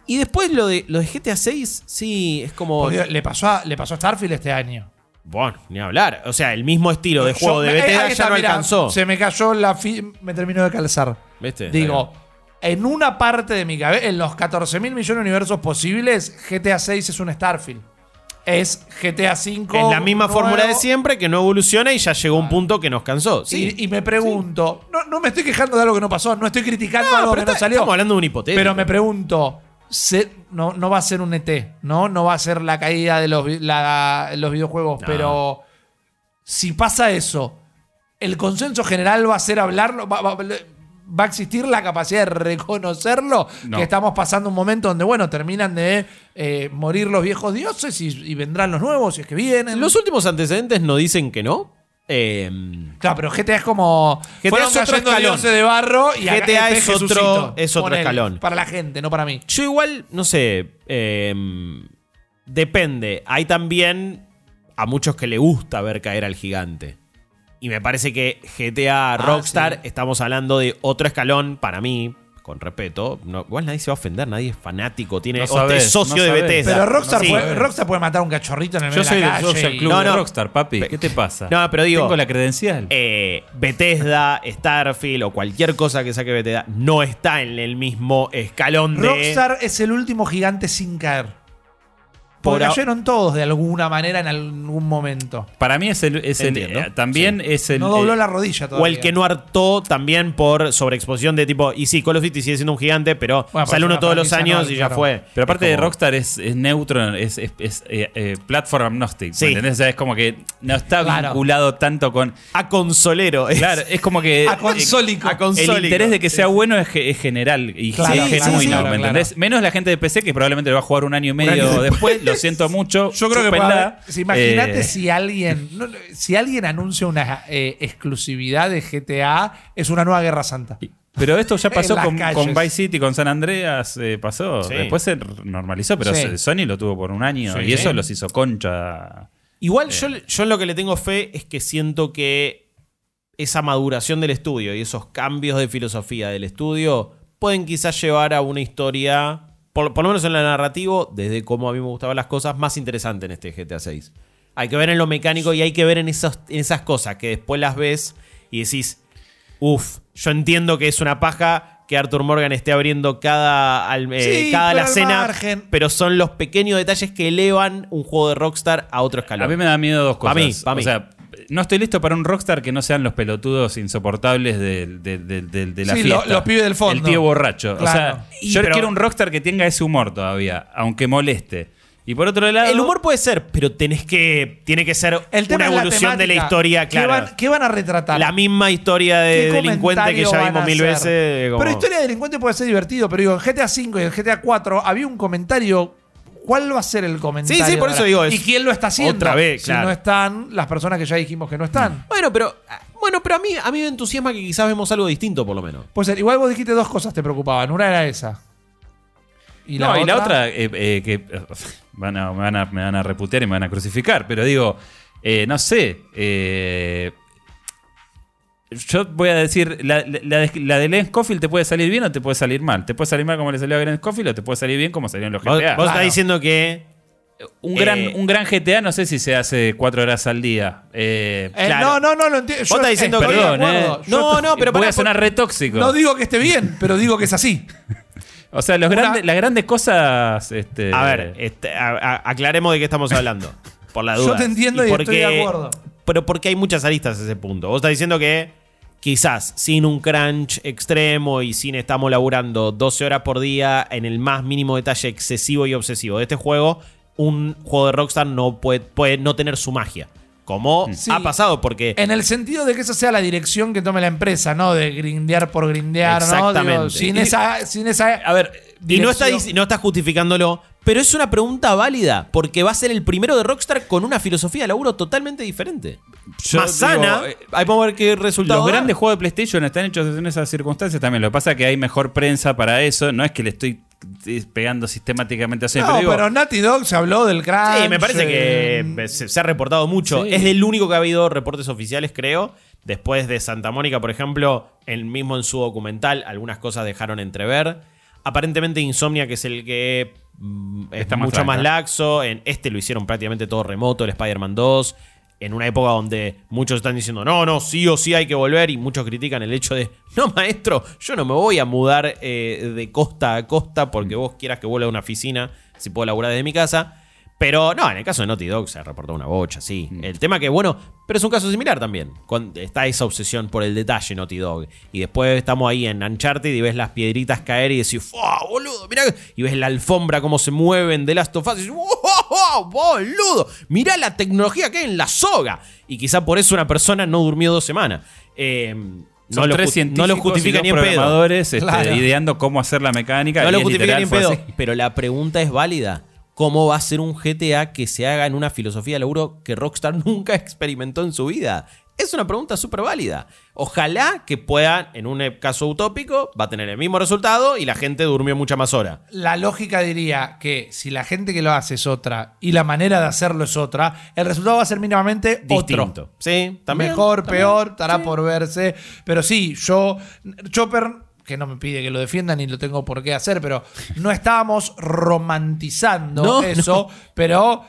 Y después lo de, lo de GTA 6, sí, es como...
Le, pasó a, le pasó a Starfield este año.
Bueno, ni hablar. O sea, el mismo estilo de
Yo-
juego de Bethesda ya no
mirá,
alcanzó.
Se me cayó la me terminó de calzar.
¿Viste?
Digo, en una parte de mi cabeza, en los 14 mil millones de universos posibles, GTA 6 es un Starfield. Es GTA 5.
Es la misma
nuevo.
fórmula de siempre que no evoluciona y ya llegó un punto que nos cansó. Sí.
Y, y me pregunto, no, no me estoy quejando de algo que no pasó, no estoy criticando
No,
algo
pero
que no salió.
Estamos hablando de un hipotético.
Pero me pregunto, se- no, no va a ser un ET, ¿no? No va a ser la caída de los, la- los videojuegos,
No.
pero si pasa eso, el consenso general va a ser hablarlo, va, va- va a existir la capacidad de reconocerlo,
No.
que estamos pasando un momento donde, bueno, terminan de eh, morir los viejos dioses y, y vendrán los nuevos, si es que vienen.
Los últimos antecedentes no dicen que no. Eh,
Claro, pero GTA es como.
GTA
fueron
es otro
cayendo
escalón.
dioses de barro y
GTA
este
es otro-
Jesucito.
es otro escalón.
Para la gente, no para mí.
yo igual, no sé. eh, depende. Hay también a muchos que le gusta ver caer al gigante. Y me parece que GTA Rockstar,
sí.
estamos hablando de otro escalón para mí. Con respeto, no, igual nadie se va a ofender, nadie es fanático, tiene
No
es socio
no
de. Bethesda.
Pero Rockstar,
Sí.
puede, Rockstar puede matar a un cachorrito en el
Yo
medio
soy
de la
del
calle.
Club
No,
de
no.
Rockstar, papi. ¿Qué te pasa?
No, pero digo-
Tengo la credencial.
eh, Bethesda, Starfield o cualquier cosa que saque Bethesda no está en el mismo escalón de.
Rockstar es el último gigante sin caer. Porque
Por
cayeron todos de alguna manera en algún momento.
Para mí es el. Es el
Entiendo.
eh, también es el.
No dobló
eh,
la rodilla todavía.
O el que no hartó también por sobreexposición de tipo. Y sí, Call of Duty sigue siendo un gigante, pero
Bueno,
sale uno todos los años
no,
y ya fue.
Pero aparte de Rockstar es, es neutro, es, es, es, eh, eh, platform agnostic.
Sí.
¿me ¿Entendés? O sea, es como que no está
Claro.
vinculado tanto con.
A consolero. es-
Claro, es como que.
A consólico.
a
El interés de que sea bueno es, ge- es general y
Claro,
genuino, ¿me
claro.
entendés? Menos la gente de PC que probablemente lo va a jugar un año y medio
año
después. Lo siento mucho.
Yo creo que
chúpenla.
Imagínate
Eh,
si alguien no, si alguien anuncia una eh, exclusividad de GTA, es una nueva Guerra Santa.
Pero esto ya pasó con, Vice City, con San Andreas, eh, pasó.
Sí.
Después se normalizó, pero
Sí.
Sony lo tuvo por un año
Sí.
y eso los hizo concha.
Igual yo, yo en lo que le tengo fe es que siento que esa maduración del estudio y esos cambios de filosofía del estudio pueden quizás llevar a una historia, por, por lo menos en la narrativo, desde cómo a mí me gustaban las cosas, más interesante en este GTA 6. Hay que ver en lo mecánico y hay que ver en, esos- en esas cosas que después las ves y decís, uff, yo entiendo que es una paja que Arthur Morgan esté abriendo cada, al- eh,
Sí,
cada alacena,
margen.
pero son los pequeños detalles que elevan un juego de Rockstar a otro escalón.
A mí me da miedo dos cosas.
mí, pa' mí.
O sea, no estoy listo para un Rockstar que no sean los pelotudos insoportables de la
Sí, lo- los pibes del fondo.
El tío borracho.
Claro.
O sea,
Y
yo
pero-
quiero un Rockstar que tenga ese humor todavía, aunque moleste. Y por otro lado...
El humor puede ser, pero tenés que. Tiene que ser
El tema
una
la
evolución de la historia,
¿Qué
claro.
van, qué van a retratar?
La misma historia de
¿Qué
delincuente que ya vimos mil veces. como-
Pero historia de delincuente puede ser divertido, pero digo, en GTA V y en GTA 4 había un comentario. ¿Cuál va a ser el comentario?
Sí, sí, por eso
la-
digo, es
¿Y quién lo está haciendo?
otra vez,
Si
claro.
no están las personas que ya dijimos que no están.
Bueno, pero. Bueno, pero a mí, a mí me entusiasma que quizás vemos algo distinto, por lo menos.
Puede ser. Igual vos dijiste dos cosas te preocupaban. Una era esa. Y
no, y la otra, eh, eh, que eh, van a- me, van a, me van a reputear y me van a crucificar, pero digo, eh, no sé, eh, yo voy a decir, la, la, la de, la de Glenn Scofield te puede salir bien o te puede salir mal. Te puede salir mal como le salió a Glenn Scofield o te puede salir bien como salieron los GTA.
vos
Claro.
estás diciendo que.
Un, gran,
Eh,
un gran GTA no sé si se hace cuatro horas al día. Eh,
Eh,
claro.
No, no, no lo entiendo.
Vos estás diciendo que-
perdón, eh.
No, no, pero
voy
pará,
a sonar re tóxico.
No digo que esté bien, pero digo que es así.
o sea, los
Una-
grandes, las grandes cosas. Este,
A ver, este, a- a- aclaremos de qué estamos hablando. Por la duda.
Yo te entiendo y estoy de acuerdo.
Pero porque hay muchas aristas a ese punto. Vos estás diciendo que quizás sin un crunch extremo y sin estamos laburando 12 horas por día en el más mínimo detalle excesivo y obsesivo de este juego, un juego de Rockstar no puede, puede no tener su magia. Como
Sí.
ha pasado, porque
En el sentido de que esa sea la dirección que tome la empresa, ¿no? De grindear por grindear, ¿no? Digo,
Exactamente.
sin,
Y-
esa, sin esa.
A ver,
Y no está,
dirección.
no está justificándolo, pero es una pregunta válida, porque va a ser el primero de Rockstar con una filosofía de laburo totalmente diferente.
Yo
Más sana,
eh,
ahí podemos ver qué resultado
Los
da.
grandes juegos de PlayStation están hechos en esas circunstancias también. Lo que pasa es que hay mejor prensa para eso. No es que le estoy eh, pegando sistemáticamente a
No,
pero
Naughty Dog se habló del crunch.
Sí, me parece
eh,
que se, se ha reportado mucho.
Sí.
Es del único que ha habido reportes oficiales, creo. Después de Santa Mónica, por ejemplo, el mismo en su documental, algunas cosas dejaron entrever. Aparentemente Insomnia, que es el que es
Está más
mucho más laxo. En este lo hicieron prácticamente todo remoto, el Spider-Man 2. En una época donde muchos están diciendo, no, no, sí o sí hay que volver. Y muchos critican el hecho de, no, maestro, yo no me voy a mudar eh, de costa a costa porque vos quieras que vuelva a una oficina si puedo laburar desde mi casa. Pero no, en el caso de Naughty Dog se reportó una bocha, sí. El tema que, bueno, pero es un caso similar también. Con- está esa obsesión por el detalle Naughty Dog. Y después estamos ahí en Uncharted y ves las piedritas caer y decís, ¡Fua, boludo! Mirá, y ves la alfombra cómo se mueven de Last of Us y decís, ¡Wow, boludo! Mirá la tecnología que hay en la soga. Y quizá por eso una persona no durmió dos semanas. Eh, no, lo, no lo justifica ni en pedo.
este,
Claro.
ideando cómo hacer la mecánica.
No lo justifica ni en pedo.
así.
Pero la pregunta es válida. ¿Cómo va a ser un GTA que se haga en una filosofía de laburo que Rockstar nunca experimentó en su vida? Es una pregunta súper válida. Ojalá que puedan, en un caso utópico, va a tener el mismo resultado y la gente durmió mucha más hora.
La lógica diría que si la gente que lo hace es otra y la manera de hacerlo es otra, el resultado va a ser mínimamente
Distinto.
otro.
Sí, también.
Mejor,
también.
peor, estará
Sí.
por verse. Pero sí, yo. Chopper, que no me pide que lo defienda ni lo tengo por qué hacer, pero no estábamos romantizando
No,
eso, pero.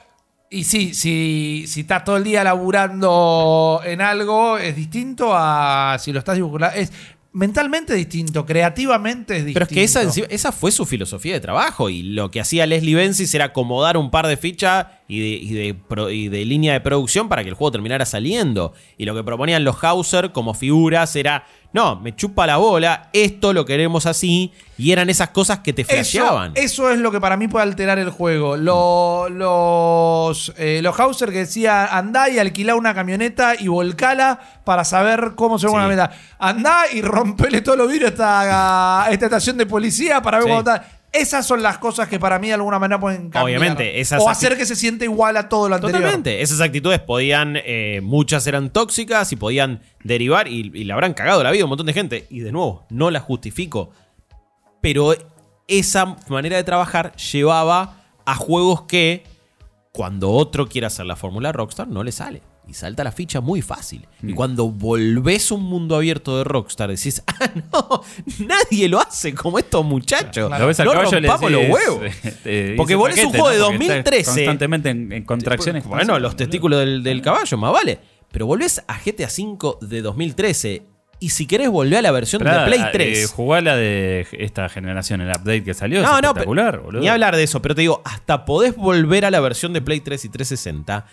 Y sí, si, si estás todo el día laburando en algo, es distinto a si lo estás dibujando. Es mentalmente distinto, creativamente es distinto.
Pero es que esa, esa fue su filosofía de trabajo y lo que hacía Leslie Benzies era acomodar un par de fichas y de, y de pro- y de línea de producción para que el juego terminara saliendo. Y lo que proponían los Hauser como figuras era, no, me chupa la bola, esto lo queremos así, y eran esas cosas que te flasheaban.
eso es lo que para mí puede alterar el juego. Lo- los, eh, los Hauser que decía andá y alquilá una camioneta y volcala para saber cómo se una
Sí.
camioneta. Andá y rompele todos los vidrios a esta, estación de policía para ver
Sí.
cómo está. Esas son las cosas que para mí de alguna manera pueden cambiar.
Obviamente, esas
O hacer que se siente igual a todo lo anterior.
Totalmente. Esas actitudes podían, eh, muchas eran tóxicas y podían derivar y, y le habrán cagado la vida a un montón de gente. Y de nuevo, no la justifico. Pero esa manera de trabajar llevaba a juegos que cuando otro quiere hacer la fórmula Rockstar no le sale. Y salta la ficha muy fácil.
Mm.
Y cuando volvés un mundo abierto de Rockstar, decís, ah, no, nadie lo hace como estos muchachos.
Lo ves al
no rompamos los huevos.
eh,
Porque vos es un
paquete,
juego de
¿no? Porque está
2013.
Constantemente en, en contracciones.
Bueno, los testículos del, del caballo, más vale. Pero volvés a GTA V de 2013. Y si querés volver a la versión de Play
eh,
3.
jugá la de esta generación, el update que salió. es
no, no,
espectacular,
pero-
boludo.
ni hablar de eso. Pero te digo, hasta podés volver a la versión de Play 3 y 360.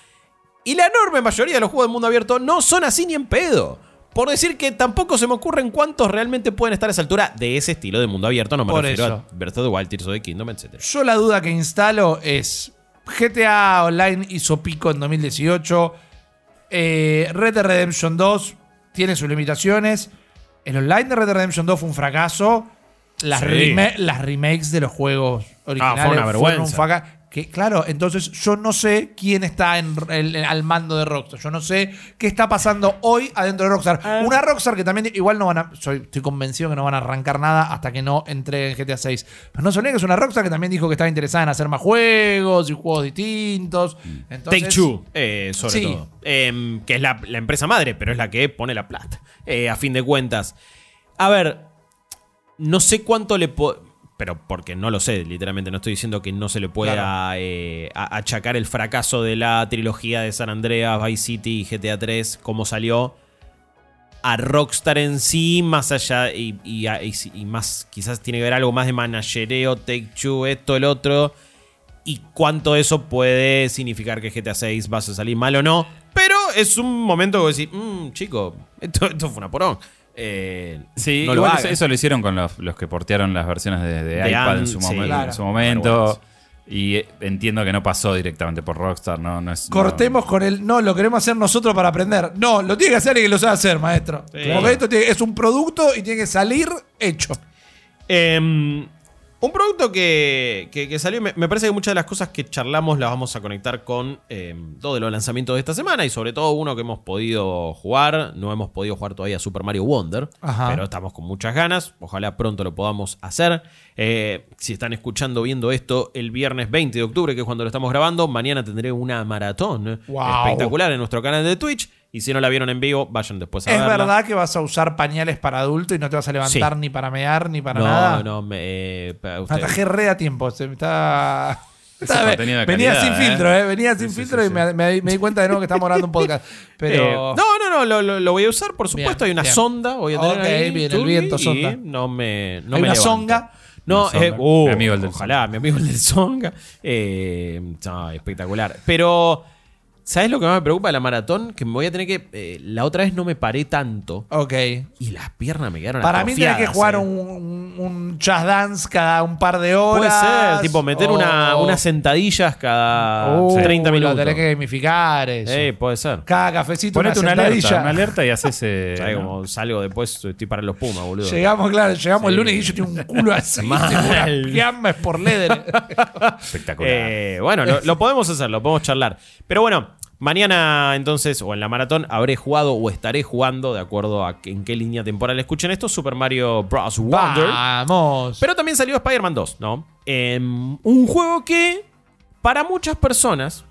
Y la enorme mayoría de los juegos del mundo abierto no son así ni en pedo. Por decir que tampoco se me ocurren cuántos realmente pueden estar a esa altura de ese estilo de mundo abierto. No me
Por
refiero
eso.
a Breath of the Wild, Tears of the Kingdom, etc.
Yo la duda que instalo es GTA Online hizo pico en 2018. eh, Red Dead Redemption 2 tiene sus limitaciones. El online de Red Dead Redemption 2 fue un fracaso. Las,
Sí.
rema- las remakes de los juegos originales
Ah, fue una
fueron
vergüenza.
un fracaso. Que, claro, entonces yo no sé quién está en, el- al mando de Rockstar. Yo no sé qué está pasando hoy adentro de Rockstar.
Ah.
Una Rockstar que también igual no van a. Soy, estoy convencido que no van a arrancar nada hasta que no entre en GTA 6. Pero no se olviden que es una Rockstar que también dijo que estaba interesada en hacer más juegos y juegos distintos. Entonces,
Take Two, eh, sobre
Sí.
todo. Em, que es la, la empresa madre, pero es la que pone la plata. eh, a fin de cuentas. A ver, no sé cuánto le puedo. Pero porque no lo sé, literalmente no estoy diciendo que no se le pueda
Claro.
eh, achacar el fracaso de la trilogía de San Andreas, Vice City y GTA 3, como salió a Rockstar en sí, más allá y, y- y- y más, quizás tiene que ver algo más de managereo, Take Two, esto, el otro y cuánto eso puede significar que GTA 6 va a salir mal o no. Pero es un momento que vos decís, "Mm, chico, esto, esto fue una porón. Eh,
Sí,
no lo
eso, eso lo hicieron con los, los que portearon las versiones de, de
De
iPad en su,
sí,
momen-
claro.
en su momento. Y eh, entiendo que no pasó directamente por Rockstar, no, no es. no-
Cortemos con el. No, lo queremos hacer nosotros para aprender. No, lo tiene que hacer y que lo sabe hacer, maestro.
Sí.
Porque esto tiene- es un producto y tiene que salir hecho.
Em, un producto que, que- que salió, me, me parece que muchas de las cosas que charlamos las vamos a conectar con em, todo de los lanzamientos de esta semana y sobre todo uno que hemos podido jugar. No hemos podido jugar todavía Super Mario Wonder,
Ajá.
pero estamos con muchas ganas. Ojalá pronto lo podamos hacer. Eh, si están escuchando, viendo esto el viernes 20 de octubre, que es cuando lo estamos grabando, mañana tendré una maratón
Wow.
espectacular en nuestro canal de Twitch. Y si no la vieron en vivo, vayan después a
¿Es
verla.
verdad que vas a usar pañales para adulto y no te vas a levantar
Sí.
ni para mear ni para
No,
nada?
no, me, eh, usted-
atajé re a tiempo. Se me está. Venía
calidad,
sin
¿eh?
filtro, ¿eh? Venía sin
Sí, sí,
filtro
sí,
y. Me, me- me di cuenta de nuevo que estamos grabando un podcast. Pero.
Eh, no, no, no, lo, lo- lo voy a usar, por supuesto.
Bien,
Hay una
bien.
sonda, voy a tener ahí,
bien, el viento, sonda.
No me, no
Hay
me
una songa.
No,
Una
eh, uh,
Mi amigo el del
ojalá, mi amigo el del songa. Eh, no, espectacular. Pero, ¿sabes lo que más me preocupa de la maratón? Que me voy a tener que. eh, la otra vez no me paré tanto
Ok.
y las piernas me quedaron
Para mí tenés que
atrofiadas,
jugar
eh.
un, un, un jazz dance cada un par de horas.
Puede ser, tipo meter una,
o-
unas sentadillas cada
Uh,
30 minutos.
Lo tenés que gamificar eso.
Eh, puede ser.
Cada cafecito
Ponete
una
una alerta,
sentadilla.
una alerta y haces. eh,
¿Sabes
¿no?
cómo salgo después? Estoy para los Pumas, boludo.
Llegamos, claro, llegamos el lunes y yo tengo un culo así,
Mal.
tengo unas piamas por leather.
Espectacular.
Eh, bueno, lo, lo podemos hacer, lo podemos charlar. Pero bueno, mañana entonces, o en la maratón, habré jugado o estaré jugando, de acuerdo a que- en qué línea temporal escuchen esto, Super Mario Bros. Wonder.
Vamos.
Pero también salió Spider-Man 2, ¿no? Em, un juego que, para muchas personas,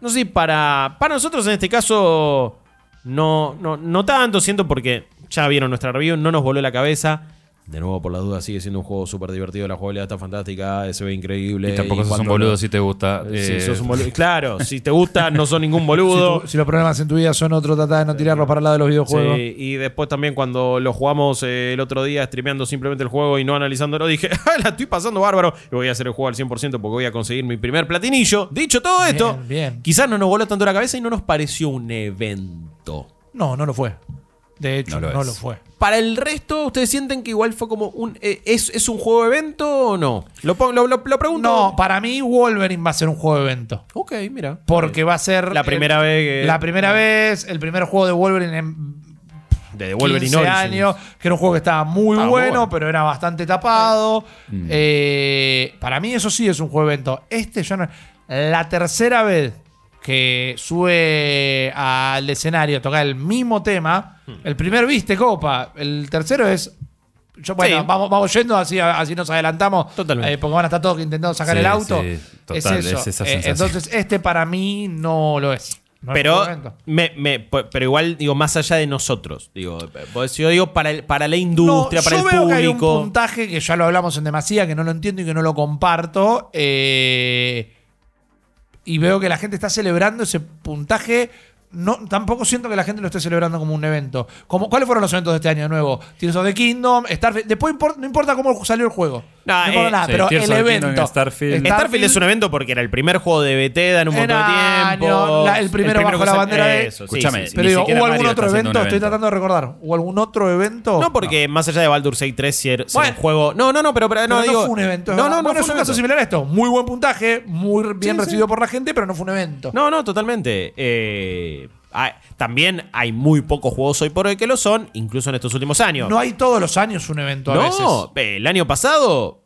no sé, para, para nosotros en este caso, no, no, no tanto, siento porque ya vieron nuestra review, no nos voló la cabeza. De nuevo, por las dudas, sigue siendo un juego súper divertido, la jugabilidad está fantástica, se ve increíble.
y tampoco sos un boludo
no-
si te gusta.
Sí,
eh,
sos un boludo. Claro, si te gusta, no sos ningún
si,
boludo.
tu- si los problemas en tu vida son otro, trata de no tirarlos para el lado de los videojuegos.
Sí, y después también cuando lo jugamos eh, el otro día streameando simplemente el juego y no analizándolo, dije, "Ah, la estoy pasando bárbaro y voy a hacer el juego al 100% porque voy a conseguir mi primer platinillo. Dicho todo esto,
Bien, bien.
quizás no nos voló tanto la cabeza y no nos pareció un evento.
No, no lo fue. De hecho,
No
no
lo
fue.
Para el resto, ¿ustedes sienten que igual fue como un... eh, ¿es, es un juego evento o no? Lo, lo, lo- lo pregunto.
No, para mí Wolverine va a ser un juego de evento.
Ok, mira.
Porque va a ser.
La primera vez que-
La primera vez, el primer juego de Wolverine en
de Wolverine
15
Origins.
años, que era un juego que estaba muy bueno,
bueno.
pero era bastante tapado.
Mm.
Eh, para mí eso sí es un juego evento. Este yo no... La tercera vez que sube al escenario a tocar el mismo tema,
Hmm.
el primer viste copa, el tercero es... Yo, bueno,
Sí.
vamos, vamos yendo, así, así nos adelantamos.
Totalmente.
eh, porque van a estar todos intentando sacar
Sí,
el auto.
sí, total,
es eso.
es esa
Eh, entonces, este para mí no lo es. No
Pero, me, me- pero igual, digo, más allá de nosotros. Digo, pues yo digo para, el- para la industria,
No,
para
yo
el
veo que hay un
público.
puntaje que ya lo hablamos en demasía, que no lo entiendo y que no lo comparto. eh, y veo que la gente está celebrando ese puntaje. No, tampoco siento que la gente lo esté celebrando como un evento. Como, ¿Cuáles fueron los eventos de este año de nuevo? Tears of the Kingdom, Starfield. Después no importa cómo salió el juego.
No,
No, importa
eh,
nada,
sí,
pero
Tears
el evento.
Starfield.
Starfield es un evento porque era el primer juego de Bethesda en un montón de tiempo.
año, la- el primero bajo la bandera de-
Eso,
Escúchame,
sí, sí.
Pero digo, ¿hubo algún
Mario
otro evento? Estoy tratando de recordar. ¿Hubo algún otro evento?
No, porque más allá de Baldur's Gate 3 si era,
Bueno.
un juego. No, no, no, pero, pero
Pero
no,
no,
digo.
fue un evento.
No, no, no.
Bueno, es un caso similar a esto. Muy buen puntaje, muy bien recibido por la gente, pero no fue un evento.
No, no, totalmente. Eh, hay- también hay muy pocos juegos hoy por hoy que lo son, incluso en estos últimos años.
No hay todos los años un evento a veces.
No, el año pasado.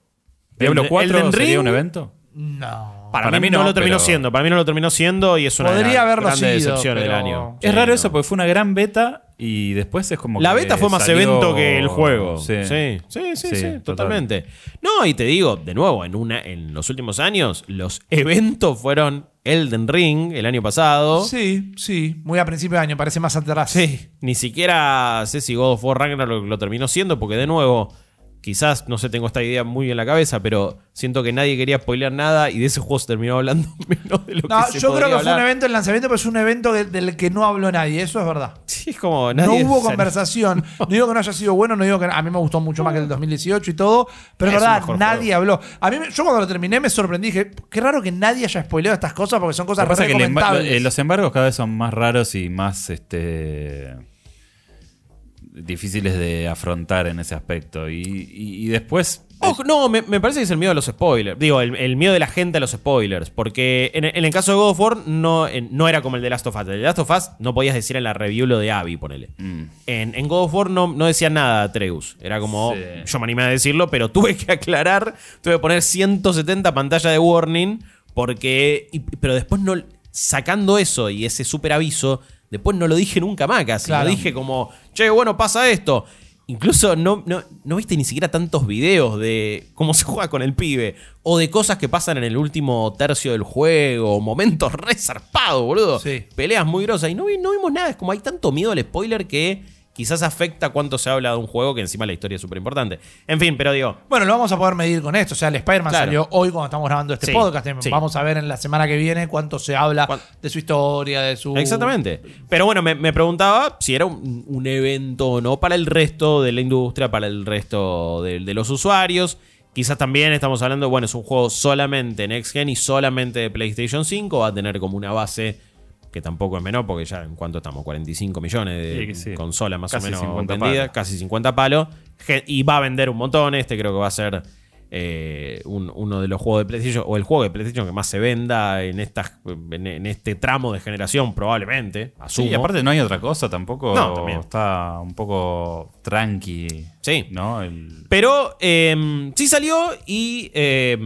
¿Diablo
Elden-
4
Elden
sería
Ring,
un evento?
No.
Para,
Para
mí,
mí
no,
no,
lo terminó siendo. Para mí no lo terminó siendo y es una de
Podría
las
haberlo
grandes
sido,
decepciones
pero-
del año.
Es
Sí,
raro
no.
eso, porque fue una gran beta y después es como
La
que
beta fue más
salió-
evento que el juego.
Sí,
Sí, sí, sí, sí,
Sí, total.
totalmente. No, y te digo, de nuevo, en, una, en los últimos años, los eventos fueron Elden Ring el año pasado.
Sí, sí. Muy a principio de año, parece más atrás.
Sí, ni siquiera sé si God of War Ragnarok lo, lo terminó siendo, porque de nuevo, quizás, no sé, tengo esta idea muy en la cabeza, pero siento que nadie quería spoilear nada y de ese juego se terminó hablando menos de lo
No,
que se
yo creo que fue un evento el lanzamiento, pero es un evento de- del que no habló nadie. Eso es verdad.
Sí, es como
No
nadie
hubo
se-
conversación. No digo que no haya sido bueno, no digo que a mí me gustó mucho más que el 2018 y todo, pero es verdad, nadie
juego.
habló. A mí, me- yo cuando lo terminé me sorprendí, dije, qué raro que nadie haya spoileado estas cosas porque son
Lo
cosas
que pasa es que el eh, los embargos cada vez son más raros y más este difíciles de afrontar en ese aspecto. Y, y- y después.
Ojo, no, me, me parece que es el miedo a los spoilers. Digo, el, el miedo de la gente a los spoilers. Porque en, en el caso de God of War no, en- no era como el de Last of Us. El de Last of Us no podías decir en la review lo de Abby, ponele.
mm,
En, en God of War no, no decía nada Atreus. Era como,
Sí.
yo me animé a decirlo, pero tuve que aclarar, tuve que poner 170 pantallas de warning, porque, y- pero después no, sacando eso y ese super aviso, después no lo dije nunca más casi.
Claro.
Lo dije como, che, bueno, pasa esto. Incluso no, no, no viste ni siquiera tantos videos de cómo se juega con el pibe. O de cosas que pasan en el último tercio del juego. Momentos re zarpados, boludo.
Sí.
Peleas muy grosas. Y no, no vimos nada. Es como hay tanto miedo al spoiler que quizás afecta cuánto se habla de un juego que encima la historia es súper importante. En fin, pero digo.
Bueno, lo vamos a poder medir con esto. O sea, el Spider-Man
Claro.
salió hoy cuando estamos grabando este
Sí,
podcast.
sí.
Vamos a ver en la semana que viene cuánto se habla
Cuán-
de su historia, de su.
Exactamente. Pero bueno, me, me preguntaba si era un, un evento o no para el resto de la industria, para el resto de, de los usuarios. Quizás también estamos hablando, bueno, es un juego solamente Next Gen y solamente de PlayStation 5. Va a tener como una base que tampoco es menor, porque ya en cuanto estamos, 45 millones de
Sí, sí.
consolas más
Casi
o menos
50
vendidas,
palos.
casi 50 palos. Y va a vender un montón. Este creo que va a ser eh, un- uno de los juegos de PlayStation, o el juego de PlayStation que más se venda en, estas, en, en este tramo de generación, probablemente.
Sí, y aparte no hay otra cosa tampoco.
No, también.
Está un poco tranqui.
Sí.
¿No? El-
Pero eh, sí salió y eh,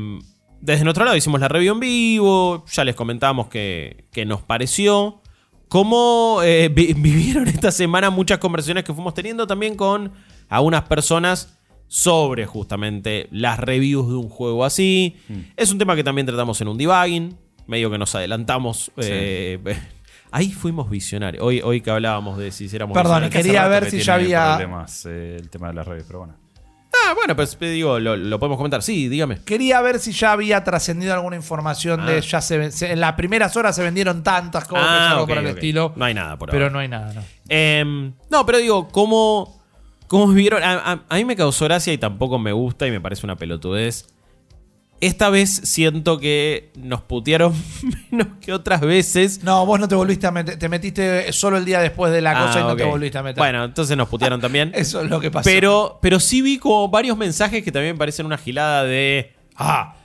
desde nuestro lado hicimos la review en vivo. Ya les comentamos que, que nos pareció. Cómo eh, vi- vivieron esta semana muchas conversaciones que fuimos teniendo también con algunas personas sobre justamente las reviews de un juego así. Es un tema que también tratamos en un debugging. Medio que nos adelantamos. eh, ahí fuimos visionarios. Hoy, hoy que hablábamos de si hiciéramos
Perdón, quería ver
que
si ya había-
problemas eh, el tema de las redes, pero bueno.
Ah, bueno, pues te digo, lo, lo podemos comentar. Sí, dígame.
Quería ver si ya había trascendido alguna información
Ah.
de ya se, ven- se- en las primeras horas se vendieron tantas cosas
Ah,
algo
ok,
por el
ok.
estilo.
No hay nada por
pero
ahora.
no hay nada, no.
Em, no, pero digo, ¿cómo, cómo vivieron? A, a- a mí me causó gracia y tampoco me gusta y me parece una pelotudez. Esta vez siento que nos putearon menos que otras veces.
No, vos no te volviste a meter, te metiste solo el día después de la cosa
Ah,
y no
ok.
te volviste a meter.
Bueno, entonces nos putearon también.
Eso es lo que pasó.
Pero, pero sí vi como varios mensajes que también me parecen una gilada de. Ah,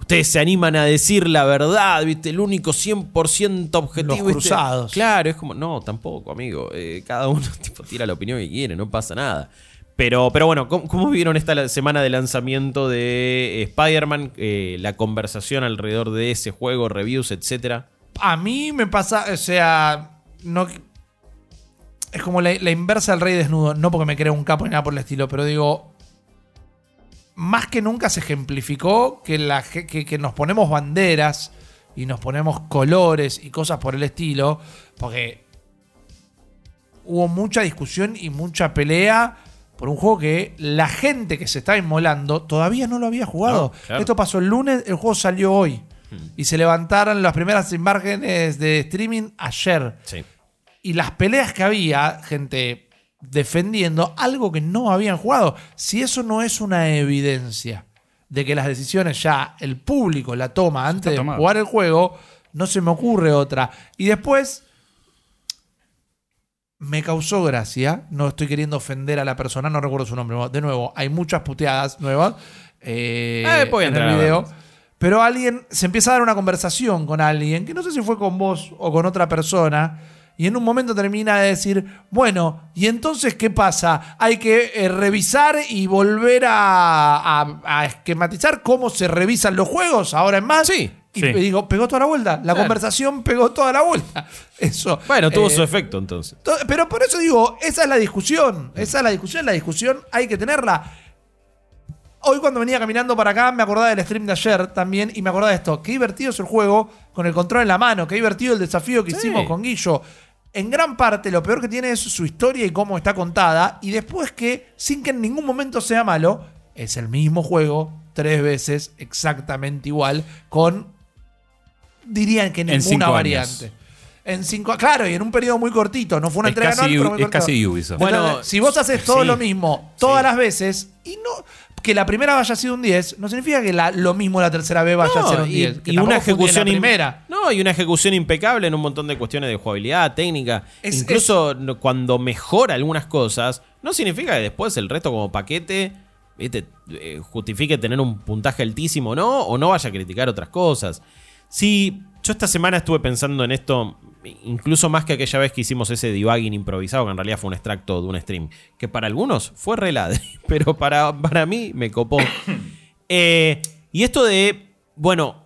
ustedes se animan a decir la verdad, ¿viste? El único 100% objetivo.
Los cruzados.
Claro, es como, no, tampoco, amigo. Eh, cada uno tipo, tira la opinión que quiere, no pasa nada. Pero, pero bueno, ¿cómo, cómo vieron esta semana de lanzamiento de eh, Spider-Man? Eh, la conversación alrededor de ese juego, reviews, etcétera.
A mí me pasa, o sea, no. Es como la, inversa del rey desnudo. No porque me creo un capo ni nada por el estilo, pero digo. Más que nunca se ejemplificó que, la, que, que nos ponemos banderas y nos ponemos colores y cosas por el estilo. Porque hubo mucha discusión y mucha pelea por un juego que la gente que se está inmolando todavía no lo había jugado.
No, claro.
Esto pasó el lunes, el juego salió hoy. Y se levantaron las primeras imágenes de streaming ayer.
Sí.
Y las peleas que había, gente defendiendo algo que no habían jugado. Si eso no es una evidencia de que las decisiones ya el público la toma antes de
tomado.
jugar el juego, no se me ocurre otra. Y después me causó gracia. No estoy queriendo ofender a la persona, no recuerdo su nombre. De nuevo, hay muchas puteadas nuevas eh,
Eh, voy a
en el video. Pero alguien se empieza a dar una conversación con alguien, que no sé si fue con vos o con otra persona, y en un momento termina de decir, bueno, ¿y entonces qué pasa? Hay que eh, revisar y volver a, a- a esquematizar cómo se revisan los juegos ahora en más.
Sí,
Y
sí.
digo, pegó toda la vuelta. La
Claro.
conversación pegó toda la vuelta. Eso.
Bueno, tuvo
eh,
su efecto entonces.
to- Pero por eso digo, esa es la discusión. Esa es la discusión. La discusión hay que tenerla. Hoy cuando venía caminando para acá me acordaba del stream de ayer también y me acordaba de esto. Qué divertido es el juego con el control en la mano. Qué divertido el desafío que
Sí.
hicimos con Guillo. En gran parte lo peor que tiene es su historia y cómo está contada. Y después que, sin que en ningún momento sea malo, es el mismo juego tres veces exactamente igual con, dirían que
En
ninguna
años.
variante. En cinco, claro, y en un periodo muy cortito. No fue una
Es
entrega
casi,
pero muy
es
cortito.
casi Ubisoft.
Bueno,
Entonces, si vos haces todo
sí.
lo mismo todas
Sí.
las veces y no que la primera vaya sido un 10, no significa que la- lo mismo la tercera vez vaya a
No,
ser un
y,
10. que
y una
fue un 10
ejecución
primera.
No, y una ejecución impecable en un montón de cuestiones de jugabilidad, técnica.
Es-
Incluso no- cuando mejora algunas cosas, no significa que después el resto como paquete ¿viste? Eh, justifique tener un puntaje altísimo no, o no vaya a criticar otras cosas. Sí, yo esta semana estuve pensando en esto, incluso más que aquella vez que hicimos ese debugging improvisado, que en realidad fue un extracto de un stream, que para algunos fue reladre, pero para, para mí me copó. Eh, y esto de, bueno,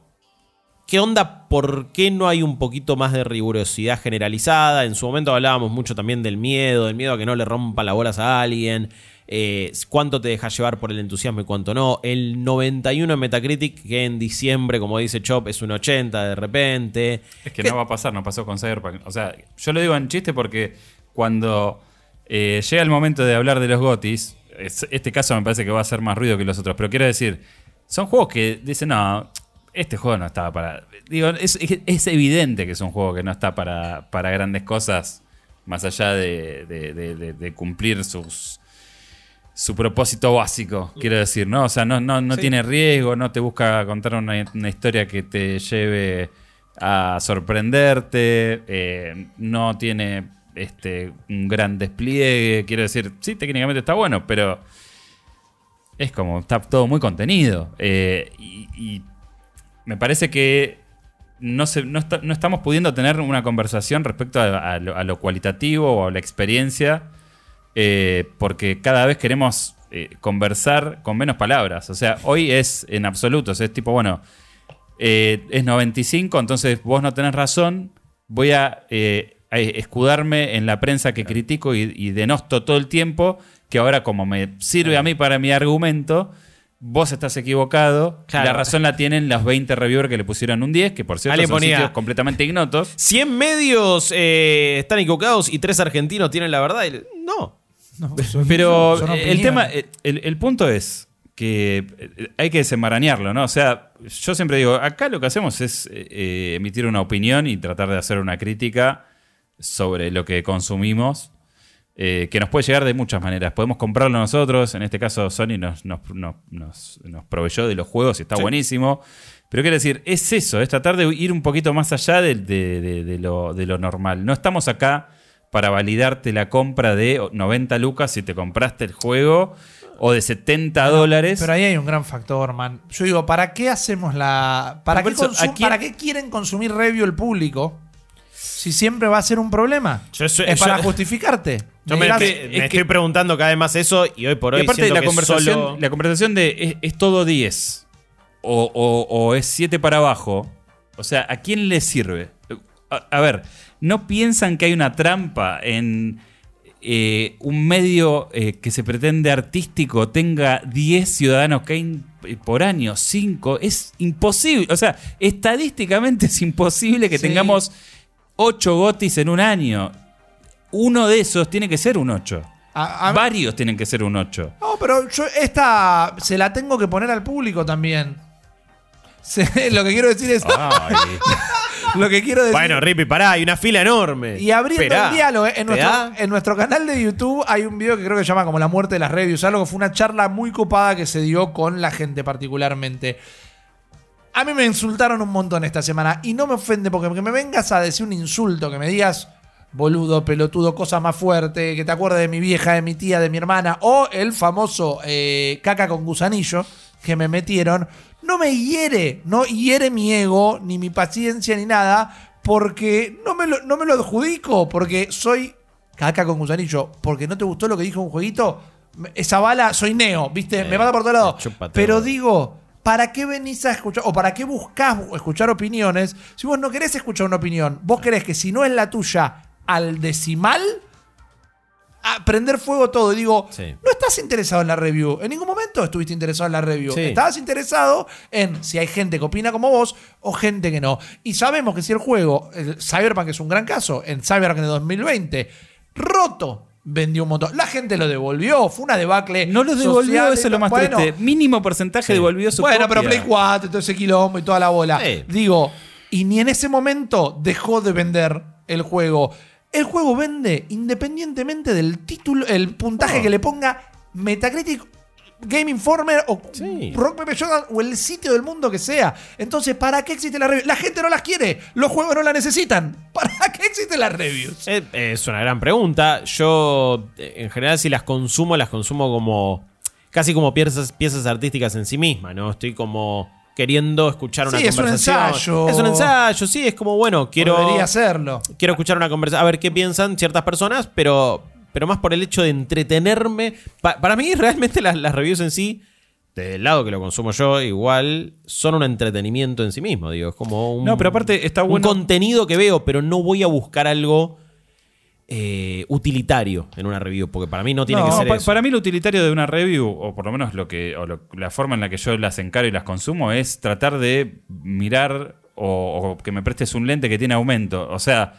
¿Qué onda? ¿Por qué no hay un poquito más de rigurosidad generalizada? En su momento hablábamos mucho también del miedo, del miedo a que no le rompa las bolas a alguien. Eh, cuánto te deja llevar por el entusiasmo y cuánto no. El 91 en Metacritic, que en diciembre, como dice Chop, es un 80 de repente.
Es que no va a pasar, no pasó con Cyberpunk. O sea, yo lo digo en chiste porque cuando eh, llega el momento de hablar de los GOTIS, es- este caso me parece que va a hacer más ruido que los otros, pero quiero decir, son juegos que dicen, no, este juego no estaba para... Digo, es, evidente que es un juego que no está para, para grandes cosas, más allá de cumplir sus... Su propósito básico, quiero decir, ¿no? O sea, no, no, no
Sí.
tiene riesgo, no te busca contar una, una historia que te lleve a sorprenderte, eh, no tiene este, un gran despliegue, quiero decir, sí, técnicamente está bueno, pero es como, está todo muy contenido. eh, y, y me parece que no, se- no, está- no estamos pudiendo tener una conversación respecto a, a lo, a lo cualitativo o a la experiencia, eh, porque cada vez queremos eh, conversar con menos palabras. O sea, hoy es en absoluto, o sea, es tipo, bueno, eh, es 95, entonces vos no tenés razón, voy a, eh, a escudarme en la prensa que critico y, y denosto todo el tiempo, que ahora como me sirve a mí para mi argumento, vos estás equivocado,
Claro.
la razón la tienen los 20 reviewers que le pusieron un 10, que por cierto son
ponía-
sitios completamente ignotos.
100 medios eh, están equivocados y tres argentinos tienen la verdad. No.
No, son-
Pero
son- son
el tema, el, el punto es que eh, hay que desenmarañarlo, ¿no? O sea, yo siempre digo, acá lo que hacemos es eh, emitir una opinión y tratar de hacer una crítica sobre lo que consumimos, eh, que nos puede llegar de muchas maneras. Podemos comprarlo nosotros, en este caso Sony nos, nos, nos- nos- proveyó de los juegos y está
Sí.
buenísimo. Pero quiero decir, es eso, es tratar de ir un poquito más allá de, de- de- de lo, de lo normal. No estamos acá para validarte la compra de 90 lucas si te compraste el juego o de 70 dólares.
Pero ahí hay un gran factor, man. Yo digo, ¿para qué hacemos la. ¿Para, qué,
eso,
consum-
¿a quién-
¿para qué quieren consumir review el público? Si siempre va a ser un problema.
Yo soy-
es para
yo-
justificarte.
Yo
Me dirás,
me-
es
me
que-
estoy preguntando cada vez más eso y hoy por
Y
hoy
aparte
siento
la
que
conversación,
solo-
la conversación de es, es todo 10 o, o- o es 7 para abajo. O sea, ¿a quién le sirve? A, a ver, ¿no piensan que hay una trampa en eh, un medio eh, que se pretende artístico tenga 10 ciudadanos Kane eh, por año? 5. Es imposible. O sea, estadísticamente es imposible que
Sí.
tengamos 8 gotis en un año. Uno de esos tiene que ser un 8.
a- a-
Varios tienen que ser un 8.
No, pero yo esta se la tengo que poner al público también. Se- lo que quiero decir es. lo que quiero decir.
Bueno, Rippy, pará, hay una fila enorme.
Y abriendo
Esperá.
el diálogo, eh, en
¿Te
nuestro, en nuestro canal de YouTube hay un video que creo que se llama como La muerte de las reviews. Algo que fue una charla muy copada que se dio con la gente particularmente. A mí me insultaron un montón esta semana y no me ofende porque que me vengas a decir un insulto, que me digas boludo, pelotudo, cosa más fuerte, que te acuerdes de mi vieja, de mi tía, de mi hermana, o el famoso eh, caca con gusanillo que me metieron, no me hiere, no hiere mi ego, ni mi paciencia, ni nada, porque no me lo, no me lo adjudico, porque soy caca con gusanillo, porque no te gustó lo que dijo un jueguito, esa bala, soy neo, ¿viste? me mata por todos lados. Pero digo, ¿para qué venís a escuchar o para qué buscás escuchar opiniones si vos no querés escuchar una opinión? Vos querés que si no es la tuya al decimal, a prender fuego todo. Y digo,
Sí.
no estás interesado en la review. En ningún momento estuviste interesado en la review.
Sí.
Estabas interesado en si hay gente que opina como vos o gente que no. Y sabemos que si el juego, el Cyberpunk es un gran caso, en Cyberpunk de 2020, roto. Vendió un montón. La gente lo devolvió. Fue una debacle.
No lo devolvió,
social.
eso es lo más
Bueno,
triste. Mínimo porcentaje devolvió su
bueno, pero
copia.
Play 4, todo ese quilombo y toda la bola. Digo, y ni en ese momento dejó de vender el juego. El juego vende independientemente del título, el puntaje
Oh.
que le ponga Metacritic, Game Informer o
Sí.
Rock Paper Shotgun o el sitio del mundo que sea. Entonces, ¿para qué existe la review? La gente no las quiere. Los juegos no la necesitan. ¿Para qué existen las reviews?
Eh, Es una gran pregunta. Yo, eh, en general, si las consumo, las consumo como. casi como piezas, piezas artísticas en sí mismas, ¿no? Estoy como queriendo escuchar una
Sí, es un
conversación.
ensayo.
Es un ensayo, sí, es como, bueno, quiero.
Debería hacerlo.
quiero escuchar una conversación, a ver qué piensan ciertas personas, pero, pero más por el hecho de entretenerme. Pa- para mí, realmente las, las reviews en sí, del lado que lo consumo yo, igual, son un entretenimiento en sí mismo, digo. Es como un,
No, pero aparte está
un
bueno-
contenido que veo, pero no voy a buscar algo eh, utilitario en una review, porque para mí no tiene
No,
que ser
pa-
eso.
para mí lo utilitario de una review, o por lo menos lo que, o lo- la forma en la que yo las encaro y las consumo, es tratar de mirar o, o que me prestes un lente que tiene aumento. O sea.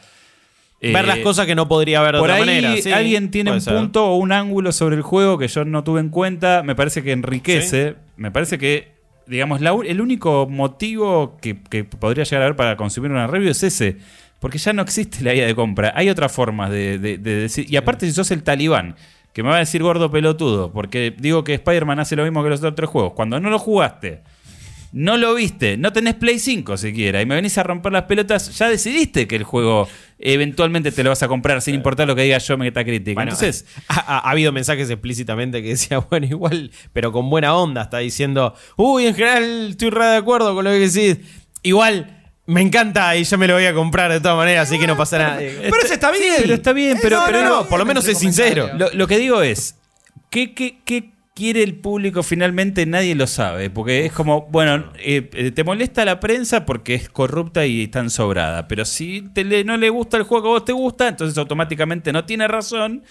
Ver
eh,
las cosas que no podría ver de
Por
otra
ahí
manera. sí,
alguien tiene un
ser.
punto o un ángulo sobre el juego que yo no tuve en cuenta. Me parece que enriquece. Me parece que, digamos, la el único motivo que, que podría llegar a haber para consumir una review es ese. Porque ya no existe la guía de compra. Hay otras formas de, de- de decir. Y aparte, si sos el talibán, que me va a decir gordo pelotudo, porque digo que Spider-Man hace lo mismo que los otros tres juegos. Cuando no lo jugaste. No lo viste, no tenés Play 5 siquiera, y me venís a romper las pelotas, ya decidiste que el juego eventualmente te lo vas a comprar sin importar lo que diga yo Metacritic.
Bueno,
Entonces,
ha, ha- ha habido mensajes explícitamente que decía, bueno, igual, pero con buena onda, está diciendo, uy, en general estoy re de acuerdo con lo que decís. Igual, me encanta y ya me lo voy a comprar de todas maneras, así que no pasa nada.
Pero ese está bien.
pero está bien, pero- pero
no, por lo menos es sincero.
lo, lo que digo es, ¿qué, qué, qué quiere el público finalmente? Nadie lo sabe, porque es como, bueno, eh, eh, te molesta la prensa porque es corrupta y tan sobrada, pero si te le- no le gusta el juego que a vos te gusta, entonces automáticamente no tiene razón.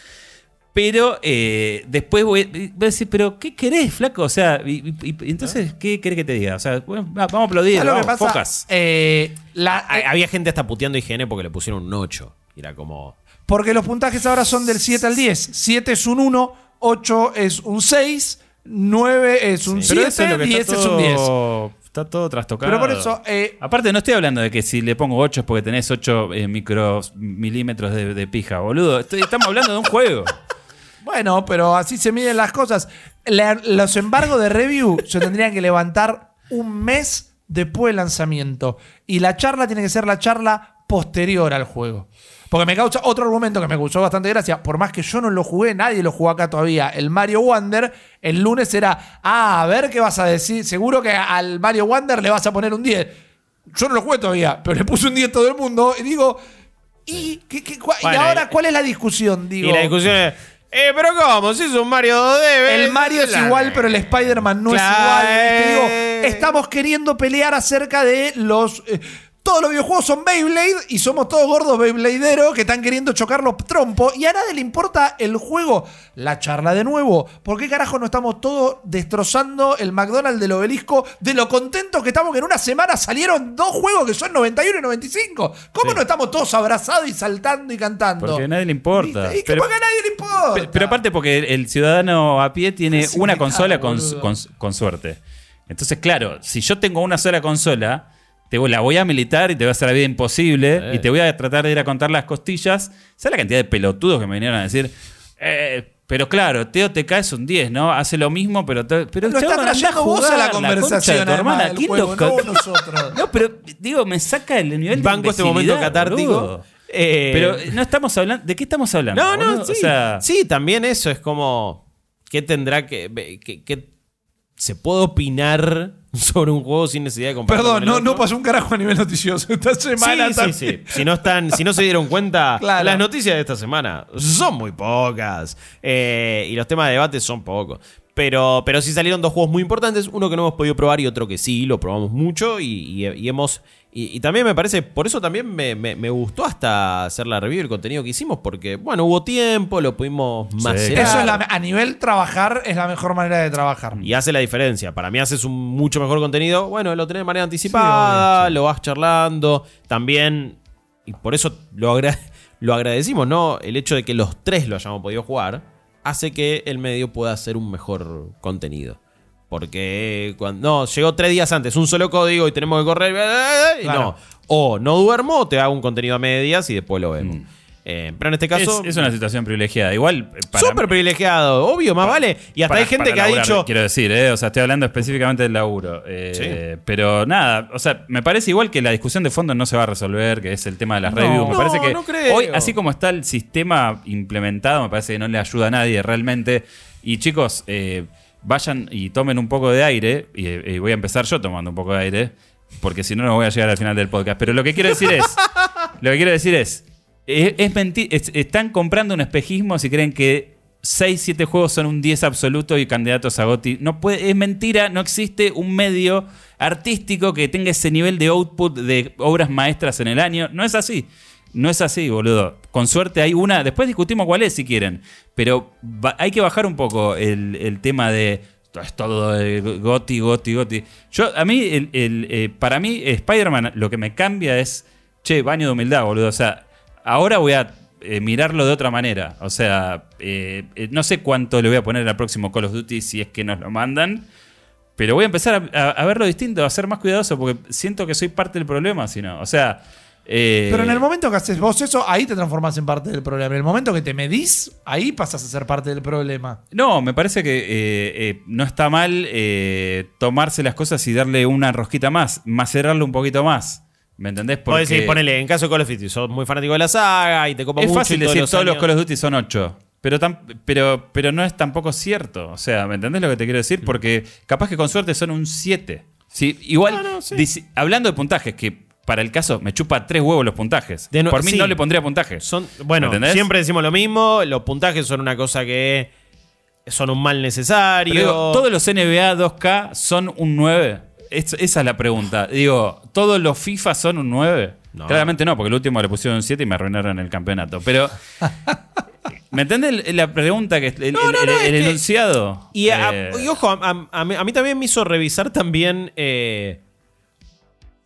Pero eh, después voy, voy a decir, pero ¿qué querés, flaco? O sea, y, y- y entonces, ¿qué querés que te diga? O sea, bueno, va- vamos a aplaudir,
¿Sabes lo que
vamos,
pasa?
focas.
Eh, la-
Ha- Había gente hasta puteando IGN porque le pusieron un 8. Y Era como.
Porque los puntajes ahora son del 7 al 10. 7 es un 1, 8 es un 6, 9 es un
Sí.
Pero
7,
eso es lo que
10
está
es un 10.
todo, está todo trastocado.
Pero por eso, eh,
Aparte, no estoy hablando de que si le pongo 8 es porque tenés 8 eh, micros milímetros de, de pija, boludo. Estoy- estamos hablando de un juego.
bueno, pero así se miden las cosas. La- los embargos de review se tendrían que levantar un mes después del lanzamiento. Y la charla tiene que ser la charla posterior al juego. Porque me causa otro argumento que me causó bastante gracia. Por más que yo no lo jugué, nadie lo jugó acá todavía. El Mario Wonder, el lunes era, ah, a ver qué vas a decir. Seguro que al Mario Wonder le vas a poner un 10. Yo no lo jugué todavía, pero le puse un 10 a todo el mundo. Y digo, ¿y, qué- qué- cua- y
Bueno,
ahora cuál es la discusión? Digo,
Y la discusión es. Eh, pero ¿cómo? Si es un Mario 2D.
el Mario es igual, pero el Spider-Man no
Claro.
es igual. Te digo, estamos queriendo pelear acerca de los. eh, todos los videojuegos son Beyblade y somos todos gordos Beybladeros que están queriendo chocar los trompos y a nadie le importa el juego. La charla de nuevo. ¿Por qué carajo no estamos todos destrozando el McDonald's del obelisco de lo contentos que estamos que en una semana salieron dos juegos que son 91 y 95? ¿Cómo
Sí.
no estamos todos abrazados y saltando y cantando?
Porque a nadie le importa.
¿Y que
Pero-
porque a nadie le importa?
Pero, pero aparte porque el ciudadano a pie tiene
Sí,
una consola con- con suerte. Entonces, claro, si yo tengo una sola consola, te voy- la voy a militar y te va a hacer la vida imposible
Eh.
y te voy a tratar de ir a contar las costillas. ¿Sabes la cantidad de pelotudos que me vinieron a decir? Eh, pero claro, Teo te caes un 10, ¿no? Hace lo mismo, pero... te- pero Teo,
está trayendo vos a la
de
conversación,
tu hermana.
además,
¿Quién
juego,
lo
no nosotros.
No, pero digo, me saca el nivel de
Banco este momento catártico. Eh,
Pero no estamos hablando... ¿De qué estamos hablando?
No, no, sí.
O sea,
sí, también eso es como. ¿Qué tendrá que. que, que se puede opinar sobre un juego sin necesidad de compararlo
Perdón, no, no pasó un carajo a nivel noticioso esta semana.
Sí, sí,
también.
sí. Si no, están, si no se dieron cuenta,
Claro.
las noticias de esta semana son muy pocas. Eh, y los temas de debate son pocos. Pero, pero sí salieron dos juegos muy importantes. Uno que no hemos podido probar y otro que sí, lo probamos mucho. Y, y- y hemos. Y, y también me parece, por eso también me, me- me gustó hasta hacer la review del contenido que hicimos. Porque, bueno, hubo tiempo, lo pudimos macerar.
Eso es la, a nivel trabajar es la mejor manera de trabajar.
Y hace la diferencia. Para mí haces un mucho mejor contenido. Bueno, lo tenés de manera anticipada,
sí.
lo vas charlando. También, y por eso lo, agra- lo agradecimos, ¿no? El hecho de que los tres lo hayamos podido jugar hace que el medio pueda hacer un mejor contenido. Porque cuando no, llegó tres días antes un solo código y tenemos que correr. y
Claro.
No. O no duermo o te hago un contenido a medias y después lo vemos. Eh, pero en este
es,
caso.
es una situación privilegiada. Igual, eh,
Súper privilegiado, obvio, más vale. Y hasta
Para-
hay gente que ha dicho.
Quiero decir, ¿eh? o sea, estoy hablando específicamente del laburo. Eh, Pero nada, o sea, me parece igual que la discusión de fondo no se va a resolver, que es el tema de las
No.
reviews. Me
No,
parece que
no creo.
hoy, así como está el sistema implementado, me parece que no le ayuda a nadie realmente. Y chicos, vayan y tomen un poco de aire, y, y voy a empezar yo tomando un poco de aire, porque si no, no voy a llegar al final del podcast. Pero lo que quiero decir es, lo que quiero decir es, es, es es- están comprando un espejismo si creen que 6, 7 juegos son un 10 absoluto y candidatos a GOTY. No es mentira, no existe un medio artístico que tenga ese nivel de output de obras maestras en el año. No es así. No es así, boludo. Con suerte hay una. Después discutimos cuál es si quieren. Pero hay que bajar un poco el, el tema de. Es todo de Goti, Goti, Goti. Yo, a mí, el, el, eh, para mí, Spider-Man lo que me cambia es. Che, baño de humildad, boludo. O sea, ahora voy a eh, mirarlo de otra manera. O sea, eh, eh, no sé cuánto le voy a poner al próximo Call of Duty si es que nos lo mandan. Pero voy a empezar a, a- a verlo distinto, a ser más cuidadoso, porque siento que soy parte del problema, si no. O sea.
Pero en el momento que haces vos eso, ahí te transformás en parte del problema. En el momento que te medís, ahí pasas a ser parte del problema.
No, me parece que no está mal tomarse las cosas y darle una rosquita más, macerarlo un poquito más. ¿Me entendés?
Porque decir, ponele, en caso de Call of Duty, sos muy fanático de la saga y te copa
es
mucho.
fácil
y
decir todos los Call of Duty son 8. Pero, pero, pero no es tampoco cierto. O sea, ¿me entendés lo que te quiero decir? Porque capaz que con suerte son un 7. Sí, igual,
No, no, sí.
hablando de puntajes, que para el caso me chupa tres huevos los puntajes.
De no-
Por mí
sí.
no le pondría puntajes.
Son, bueno, siempre decimos lo mismo. Los puntajes son una cosa que son un mal necesario.
Pero digo, todos los NBA 2K son un 9. Es- esa es la pregunta. Digo, ¿todos los FIFA son un 9?
No.
Claramente no, porque el último le pusieron un 7 y me arruinaron el campeonato. Pero, ¿me entiendes la pregunta? que El,
No, no,
el-
que-
enunciado.
Y, a-
Eh,
y ojo, a, mí, a mí también me hizo revisar también eh,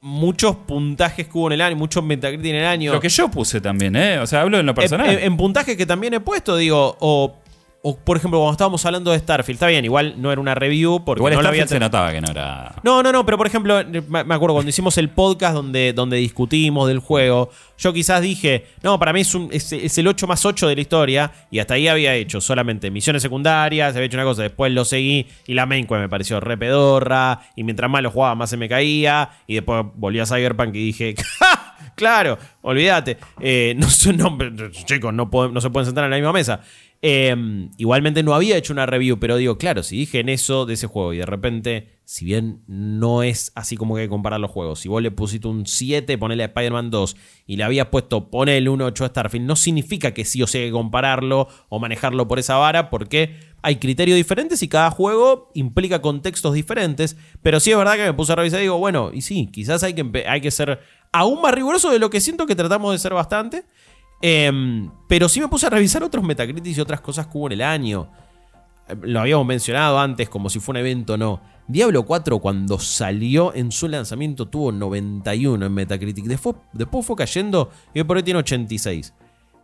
muchos puntajes que hubo en el año, muchos Metacritic en el año.
lo que yo puse también, ¿eh? O sea, hablo en lo personal.
En, en- en puntajes que también he puesto, digo, o, o, por ejemplo, cuando estábamos hablando de Starfield, está bien, igual no era una review porque
Igual
no había
se notaba que no era.
No, no, no, pero por ejemplo, me acuerdo cuando hicimos el podcast donde, donde discutimos del juego, yo quizás dije, no, para mí es, un- es, es el 8 más 8 de la historia, y hasta ahí había hecho solamente misiones secundarias, había hecho una cosa, después lo seguí, y la main quest me pareció re pedorra, y mientras más lo jugaba, más se me caía, y después volví a Cyberpunk y dije, ¡Ja! claro, olvídate. Eh, no, no, chicos, no, pueden- no se pueden sentar en la misma mesa. Eh, igualmente no había hecho una review, pero digo, claro, si dije en eso de ese juego y de repente, si bien no es así como que comparar los juegos, si vos le pusiste un 7, ponele a Spider-Man 2 y le habías puesto ponele un 8 a Starfield, no significa que sí o hay que compararlo o manejarlo por esa vara, porque hay criterios diferentes y cada juego implica contextos diferentes. Pero sí es verdad que me puse a revisar y digo, bueno, y sí, quizás hay que, hay que ser aún más riguroso de lo que siento que tratamos de ser bastante. Em, pero sí me puse a revisar otros Metacritics y otras cosas que hubo en el año. Lo habíamos mencionado antes como si fue un evento o no. Diablo 4 cuando salió en su lanzamiento tuvo 91 en Metacritic. Después, después fue cayendo y hoy por hoy tiene 86.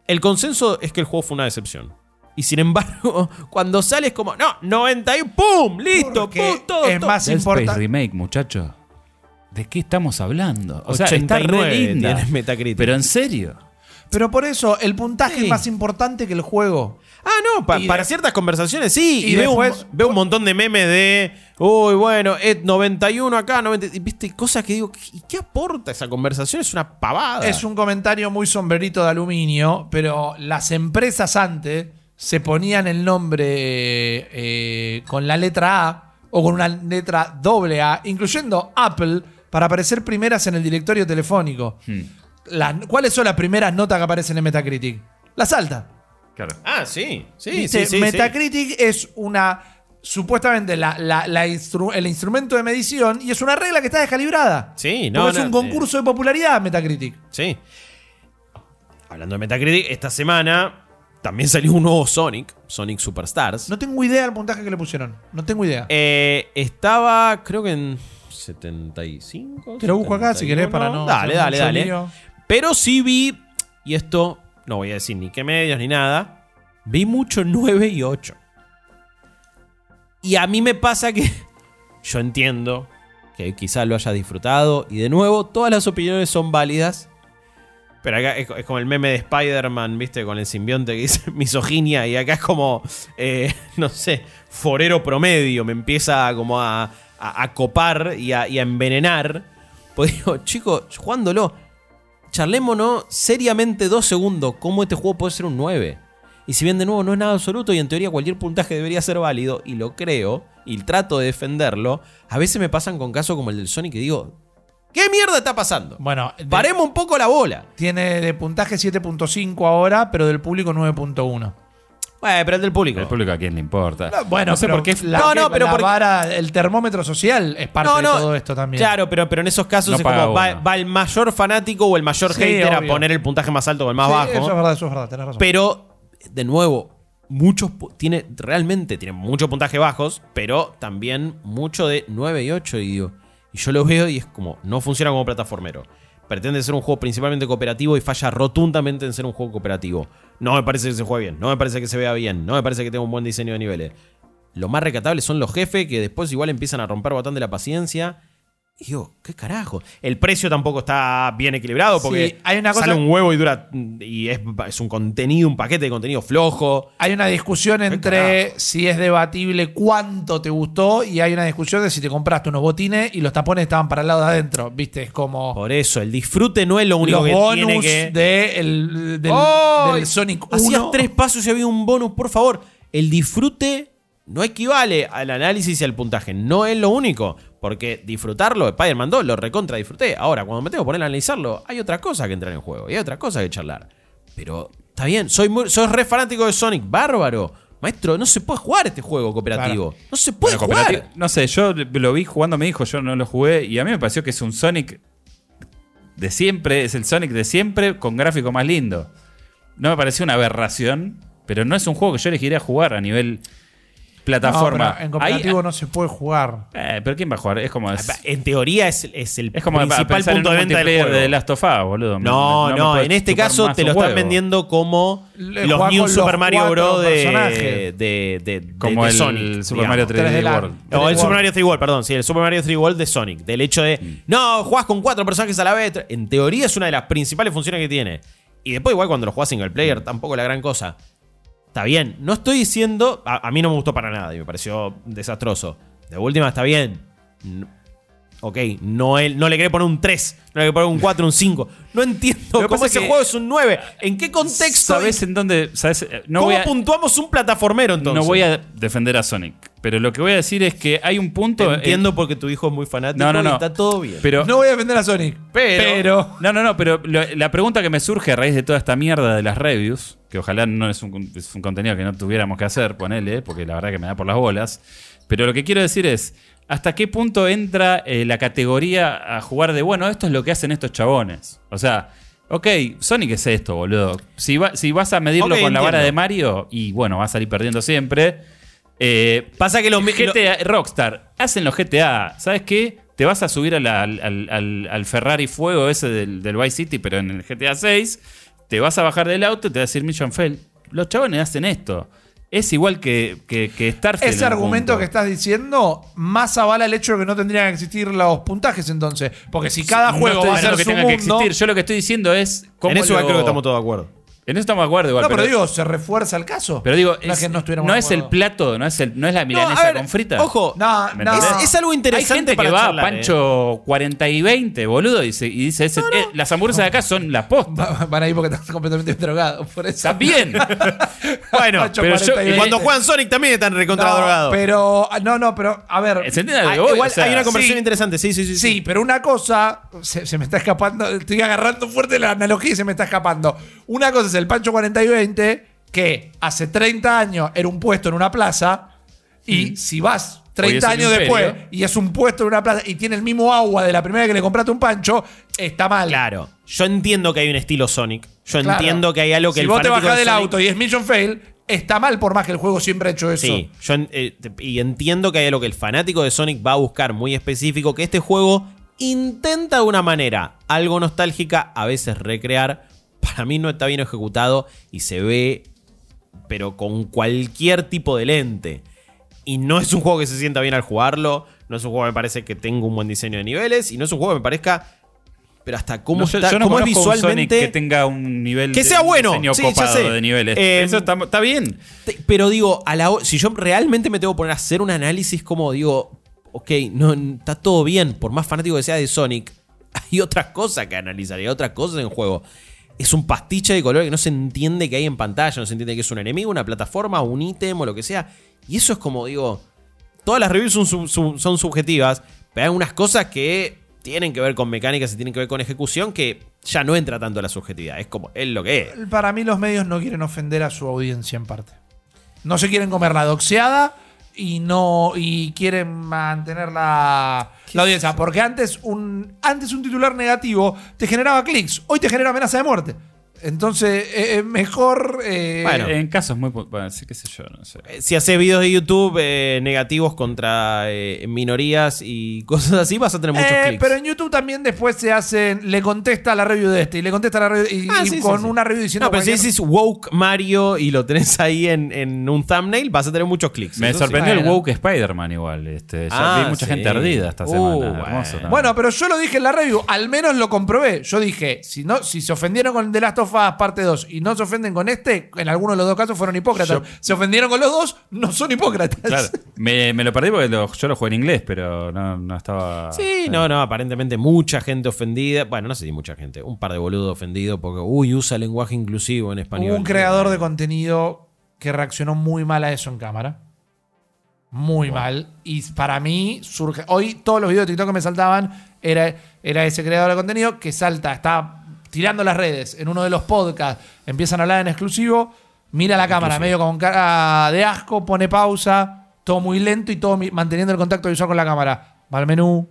El consenso es que el juego fue una decepción. Y sin embargo, cuando sale es como, no, 91, ¡pum! ¡Listo!
Porque
¡pum! Todo,
es
todo".
más importante.
Remake, muchacho. ¿De qué estamos hablando? O sea, está
89
re linda.
tiene Metacritic.
Pero en serio.
Pero por eso, el puntaje
Sí.
es más importante que el juego.
Ah, no, pa-
Y de-
para ciertas conversaciones sí.
y
Y, veo,
después-
un, veo un montón de memes de. Uy, bueno, es 91 acá, 90. y Viste, cosas que digo, ¿y qué aporta esa conversación? Es una pavada.
Es un comentario muy sombrerito de aluminio, pero las empresas antes se ponían el nombre eh, con la letra A o con una letra doble A, incluyendo Apple, para aparecer primeras en el directorio telefónico.
Hmm,
Las- ¿Cuáles son las primeras notas que aparecen en Metacritic? Las altas.
Claro.
Ah, sí. Sí,
¿Viste?
sí, sí, sí.
Metacritic es una. Supuestamente la- la- la instru- el instrumento de medición y es una regla que está descalibrada.
Sí, no,
Porque es un concurso de popularidad Metacritic.
Sí. Hablando de Metacritic, esta semana también salió un nuevo Sonic, Sonic Superstars.
No tengo idea del puntaje que le pusieron. No tengo idea.
Eh, estaba, creo que en 75.
Te lo busco acá si
71.
querés para no.
Dale, dale, dale.
lío.
Pero sí vi, y esto no voy a decir ni qué medios ni nada, vi mucho 9 y 8. Y a mí me pasa que yo entiendo que quizás lo hayas disfrutado, y de nuevo, todas las opiniones son válidas. Pero acá es, como el meme de Spider-Man, ¿viste? Con el simbionte que dice misoginia. Y acá es como, eh, no sé, forero promedio. Me empieza como a copar y a, y a envenenar. Pues digo, chicos, jugándolo, charlémonos seriamente dos segundos. ¿Cómo este juego puede ser un 9? Y si bien de nuevo no es nada absoluto y en teoría cualquier puntaje debería ser válido, y lo creo, y trato de defenderlo, a veces me pasan con casos como el del Sonic que digo, ¿qué mierda está pasando?
Bueno, de-
Paremos un poco la bola.
tiene de puntaje 7.5 ahora, pero del público 9.1.
Bueno, pero el del público.
El público a quién le importa.
Bueno,
no sé
pero
por qué.
La,
No, no, pero
la
porque-
vara, el termómetro social es parte de todo esto también.
Claro, pero, pero en esos casos
No
es como va, el mayor fanático o el mayor
Sí,
hater a poner el puntaje más alto o el más
Sí,
bajo.
Eso es verdad, eso es verdad, tenés razón.
Pero, de nuevo, muchos tiene realmente tiene mucho puntaje bajos, pero también mucho de 9 y 8. Y, digo, y yo lo veo y es como, no funciona como plataformero. Pretende ser un juego principalmente cooperativo y falla rotundamente en ser un juego cooperativo. No me parece que se juegue bien, no me parece que se vea bien, no me parece que tenga un buen diseño de niveles. Lo más recatable son los jefes que después igual empiezan a romper bastante la paciencia. Y digo, ¿qué carajo? El precio tampoco está bien equilibrado porque
Sí, hay una cosa-
sale un huevo y dura. Y es, es un contenido, un paquete de contenido flojo.
Hay una discusión entre si es debatible cuánto te gustó y hay una discusión de si te compraste unos botines y los tapones estaban para el lado de adentro. ¿Viste? Es como
Por eso, el disfrute no es lo único
los
que
bonus
tiene que.
de el- del,
¡Oh!
del Sonic 1.
Hacías tres pasos y había un bonus, por favor. El disfrute no equivale al análisis y al puntaje. No es lo único. Porque disfrutarlo, Spider-Man 2, lo recontra disfruté. Ahora, cuando me tengo que poner a analizarlo, hay otra cosa que entrar en juego. Y hay otra cosa que charlar. Pero está bien, soy, muy, soy re fanático de Sonic. Bárbaro. Maestro, no se puede jugar este juego cooperativo. No se puede jugar.
No sé, yo lo vi jugando a mi hijo, yo no lo jugué y a mí me pareció que es un Sonic de siempre, es el Sonic de siempre con gráfico más lindo. No me pareció una aberración, pero no es un juego que yo elegiría jugar a nivel
No,
plataforma.
pero en cooperativo
Ahí-
no se puede jugar.
eh, pero ¿quién va a jugar? Es como, es,
En teoría es, es el
es como
principal
pensar
punto de
un
venta del
multiplayer
juego.
de Last of Us, boludo.
No, no, en este
chupar
caso
más
te
un
lo están
huevo.
vendiendo como
Le
los
jugás
New
con
Super
los
Mario
cuatro
Bros. de,
personajes.
de, de, de-
Como
de
el
Sonic.
Super
digamos.
Mario 3D
3D Land.
World.
No, el
3D
Super. Mario 3D World, perdón, sí, el Super Mario 3D World de Sonic. Del hecho de,
Mm.
no, jugás con cuatro personajes a la vez. En teoría es una de las principales funciones que tiene. Y después, igual, cuando lo jugás single player, tampoco es la gran cosa. Está bien, no estoy diciendo. A, mí no me gustó para nada y me pareció desastroso. De última, está bien. Ok, no, él, no le quiere poner un 3, no le quiere poner un 4, un 5. No entiendo cómo ese
que-
juego es un 9. ¿En qué contexto?
¿Sabes en dónde? ¿Sabes? Eh, No
¿Cómo
voy a,
puntuamos un plataformero entonces?
no voy a defender a Sonic. Pero lo que voy a decir es que hay un punto.
Te
en-
entiendo porque tu hijo es muy fanático
No, no, no.
y está todo bien.
Pero,
No voy a defender a Sonic.
Pero-
No, no, no, pero lo- la pregunta que me surge a raíz de toda esta mierda de las reviews, que ojalá no es un, es un contenido que no tuviéramos que hacer, ponele, porque la verdad que me da por las bolas. Pero lo que quiero decir es, ¿hasta qué punto entra eh, la categoría a jugar de, bueno, esto es lo que hacen estos chabones? O sea, ok, Sonic es esto, boludo. Si, va- si vas a medirlo con la vara de Mario, y bueno, va a salir perdiendo siempre. Eh,
Pasa que lo, mi- lo-
GTA, Rockstar, hacen los GTA. ¿Sabes qué? Te vas a subir a la- al, al- al- al Ferrari Fuego ese del, del Vice City, pero en el GTA 6. Te vas a bajar del auto y te va a decir Mission Fail. Los chabones hacen esto. Es igual que, que, que Starfield.
Ese argumento que estás diciendo más avala el hecho de que no tendrían que existir los puntajes entonces. Porque si cada
No
juego
estoy
va a ser
que
su
tenga
mundo...
que existir. Yo lo que estoy diciendo es. cómo
en eso
lo-
creo que estamos todos de acuerdo.
En eso estamos de acuerdo igual.
No, pero, digo, se refuerza el caso.
pero digo,
no
es,
que no, estuviéramos
no
de
es el plato, no es, el, no es la milanesa
ver,
con frita.
Ojo. Es, es algo interesante
Hay gente
para
que va
charlar,
a
¿eh?
Pancho 40 y 20, boludo, y, se- y dice, ese- eh, las hamburguesas de acá son la posta.
Va- Van ahí porque estás completamente drogado. Por eso.
También.
Bueno,
Pancho
pero yo-
40 y
y
cuando
20.
juegan Sonic también están recontra
No,
drogados.
Pero, no, no, pero, a ver.
¿Se entiende lo
Ah, igual
O sea,
hay una conversación
sí.
interesante, sí, sí, sí.
Sí, pero una cosa, se, se me está escapando, estoy agarrando fuerte la analogía y se me está escapando. Una cosa es el Pancho 40 y 20, que hace 30 años era un puesto en una plaza, y si vas
Hoy
30
es un
años después y es un puesto en una plaza y tiene el mismo agua de la primera vez que le compraste un pancho, está mal.
Claro. Yo entiendo que hay un estilo Sonic. Yo
Claro.
entiendo que hay algo que
si
el
vos te bajás
de
del
Sonic-
auto y es Mission Fail, está mal por más que el juego siempre ha hecho eso.
Sí, yo eh, y entiendo que hay algo que el fanático de Sonic va a buscar muy específico, que este juego intenta de una manera algo nostálgica, a veces recrear. Para mí no está bien ejecutado y se ve, pero con cualquier tipo de lente. Y no es un juego que se sienta bien al jugarlo, no es un juego que me parece que tenga un buen diseño de niveles, y no es un juego que me parezca, pero hasta cómo,
No,
está,
yo no
cómo es
conozco un
visualmente...
que tenga un nivel
Que
de
sea bueno,
diseño
sí, ya
copado
sé.
de niveles.
Eh,
Eso está, está bien.
Te- Pero digo, a la, ho- si yo realmente me tengo que poner a hacer un análisis como digo, ok, no, está todo bien, por más fanático que sea de Sonic, hay otras cosas que analizar, hay otras cosas en juego. Es un pastiche de color que no se entiende que hay en pantalla, no se entiende que es un enemigo, una plataforma, un ítem o lo que sea. Y eso es como, digo, todas las reviews son, sub- sub- son subjetivas, pero hay algunas cosas que tienen que ver con mecánicas y tienen que ver con ejecución que ya no entra tanto la subjetividad, es como, es lo que es.
Para mí los medios no quieren ofender a su audiencia en parte. No se quieren comer la doxeada y no y quieren mantener la, la audiencia. Porque antes un, antes un titular negativo te generaba clics, hoy te genera amenaza de muerte. Entonces eh, es mejor... eh,
Bueno.
en casos muy. Bueno, sí, qué sé yo, no sé.
si haces videos de YouTube eh, negativos contra eh, minorías y cosas así, vas a tener muchos
eh,
clics.
pero en YouTube también después se hacen, le contesta la review de este y le contesta la review y,
Ah,
y
sí, sí,
con
sí.
una review diciendo
no, pero si decís woke Mario y lo tenés ahí en, en un thumbnail, vas a tener muchos clics.
Me sorprendió el woke Spider-Man igual. Este, ya
Ah,
vi mucha
sí.
gente ardida esta
Uh,
semana. Hermoso.
Bueno, pero yo lo dije en la review, al menos lo comprobé. Yo dije, si no, si se ofendieron con The Last of Us parte 2 y no se ofenden con este, en alguno de los dos casos fueron hipócratas.
Yo-
se ofendieron con los dos, no son hipócratas.
Claro, me, me lo perdí porque lo- yo lo jugué en inglés, pero no, no estaba.
Sí, no, no, aparentemente mucha gente ofendida. Bueno, no sé si mucha gente, un par de boludos ofendidos porque, uy, usa lenguaje inclusivo en español.
Hubo un creador de contenido que reaccionó muy mal a eso en cámara. Muy mal. Y para mí surge. Hoy todos los videos de TikTok que me saltaban era, era ese creador de contenido que salta, está tirando las redes en uno de los podcasts, empiezan a hablar en exclusivo, mira la cámara medio con cara de asco, pone pausa, todo muy lento y todo manteniendo el contacto visual con la cámara. Va al menú,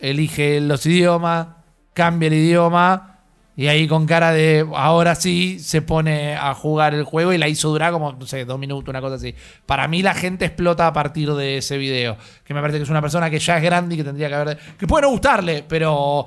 elige los idiomas, cambia el idioma y ahí con cara de ahora sí se pone a jugar el juego y la hizo durar como, no sé, dos minutos, una cosa así. Para mí la gente explota a partir de ese video, que me parece que es una persona que ya es grande y que tendría que haber... que puede no gustarle, pero...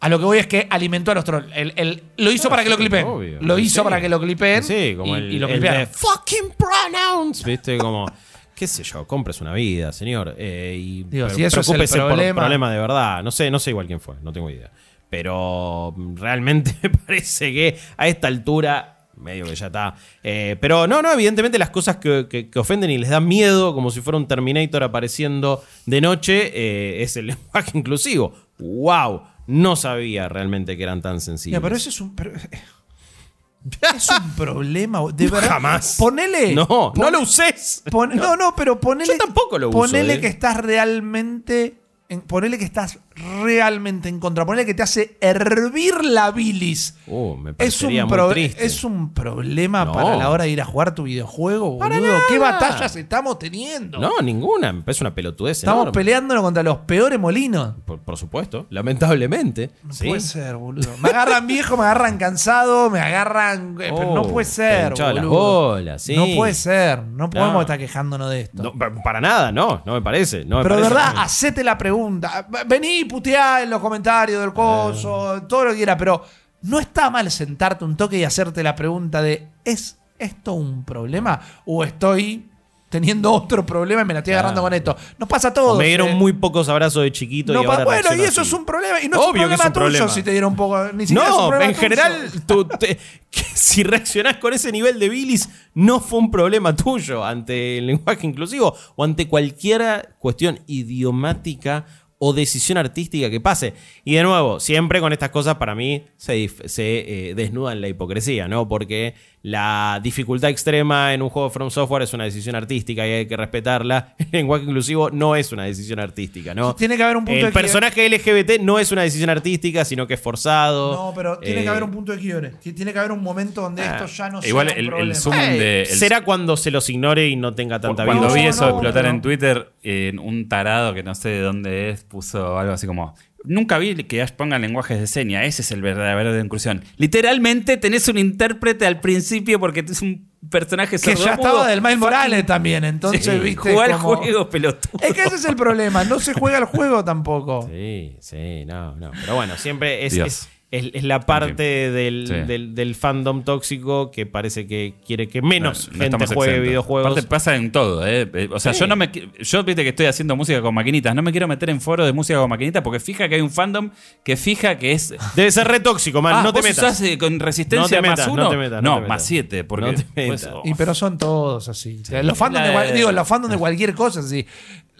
A lo que voy es que alimentó a los trolls. Él- él lo hizo para que lo clipen.
obvio.
Lo hizo
Sí.
para que lo clipen.
Sí, como
y,
el,
y lo
el de fucking pronouns, ¿viste? Como, qué sé yo, compres una vida, señor. eh, y
Digo, si eso es el
preocúpese por
problema-
problema de verdad. No sé, no sé igual quién fue, no tengo idea. Pero mm, realmente me parece que a esta altura medio que ya está. Eh, pero no, no, evidentemente las cosas que, que- que ofenden y les dan miedo, como si fuera un Terminator apareciendo de noche, eh, es el lenguaje inclusivo. ¡Wow! No sabía realmente que eran tan sensibles.
Mira, pero eso es un. pero- es un problema. De verdad.
Jamás.
Ponele.
No, no lo uses.
pon- no, no, pero ponele.
Yo tampoco lo uso,
Ponele
eh.
que estás realmente. en- ponele que estás realmente en contra. Ponele que te hace hervir la bilis.
Uh, me
Es un,
muy
pro-
triste.
es un problema
No.
para la hora de ir a jugar tu videojuego, boludo. ¿Qué batallas estamos teniendo?
No, ninguna. Me parece una pelotudez.
Estamos
enorme.
peleándonos contra los peores molinos.
Por, por supuesto, lamentablemente.
No
¿sí?
puede ser, boludo. Me agarran viejo, me agarran cansado, me agarran. eh, pero no
Oh,
puede ser.
las
boludo.
bolas, sí.
No puede ser. No podemos
No.
estar quejándonos de esto.
No, pa- para nada, no, no me parece. no me
pero de verdad, hacete la pregunta. Vení, puteá en los comentarios del coso, todo lo que quieras, pero no está mal sentarte un toque y hacerte la pregunta de: ¿es esto un problema? ¿O estoy teniendo otro problema y me la estoy agarrando con esto? Nos pasa a todos.
O me dieron
eh.
muy pocos abrazos de chiquito
No
y
pa-
ahora
bueno, y eso
así.
es un problema. Y no es un
Obvio que
problema
es un
tuyo
problema.
si te dieron poco. Ni siquiera es un
No,
problema
en
tuyo.
general, tú te- que si reaccionás con ese nivel de bilis, no fue un problema tuyo ante el lenguaje inclusivo o ante cualquier cuestión idiomática o decisión artística que pase. Y de nuevo, siempre con estas cosas para mí se, se eh, desnuda en la hipocresía, ¿no? Porque la dificultad extrema en un juego de From Software es una decisión artística y hay que respetarla. El lenguaje inclusivo no es una decisión artística, ¿no?
Tiene que haber un punto
El
de quiebre.
personaje LGBT no es una decisión artística, sino que es forzado.
No, pero tiene
Eh,
que haber un punto de quiebre. Tiene que haber un momento donde esto ya no sea
Igual el- zoom-
Eh,
de- el-
será cuando se los ignore y no tenga tanta
Cuando
No,
vi
vida.
eso
no,
explotar en Twitter, en un tarado que no sé de dónde es, puso algo así como. Nunca vi que pongan lenguajes de seña. Ese es el verdadero de inclusión. Literalmente tenés un intérprete al principio porque es un personaje
Que ya estaba del Miles Morales también. Entonces,
Sí,
viste.
Jugar
como-
juegos pelotudos.
Es que ese es el problema. No se juega el juego tampoco.
Sí, sí, no, no. Pero bueno, siempre es,
Dios.
Es, la parte del,
Sí.
del- del fandom tóxico que parece que quiere que menos
No, no
gente juegue
exentos.
videojuegos.
Aparte pasa en todo, ¿eh? Eh, O sea,
Sí.
yo no me yo viste que estoy haciendo música con maquinitas, no me quiero meter en foros de música con maquinitas porque fija que hay un fandom que fija que es
Debe ser re tóxico, man.
Ah,
no te
¿vos
metas.
usás, eh, con resistencia
No te
más uno?
no te metas, no te metas.
más siete, porque
No te
pues,
metas.
oh.
Y pero son todos así. Los fandom de- digo, los fandom de cualquier cosa así.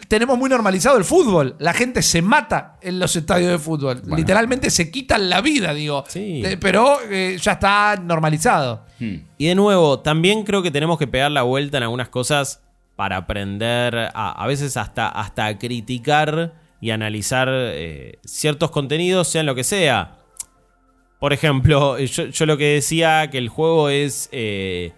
Tenemos muy normalizado el fútbol. La gente se mata en los estadios de fútbol. Literalmente se quitan la vida, digo.
Sí.
Eh, pero eh, ya está normalizado.
Hmm.
Y de nuevo, también creo que tenemos que pegar la vuelta en algunas cosas para aprender a, a veces hasta, hasta a criticar y analizar eh, ciertos contenidos, sean lo que sea. Por ejemplo, yo, yo lo que decía que el juego es... eh,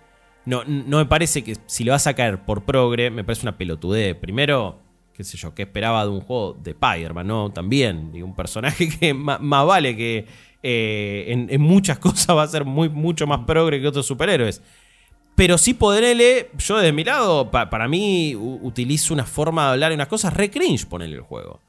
no, no me parece que si le vas a caer por progre, me parece una pelotudez. Primero, qué sé yo, que esperaba de un juego de Spider-Man, ¿no? También, digo, un personaje que más, vale que eh, en, en muchas cosas va a ser muy, mucho más progre que otros superhéroes. Pero sí ponerle, yo desde mi lado, pa- para mí utilizo una forma de hablar y unas cosas re cringe ponerle el juego.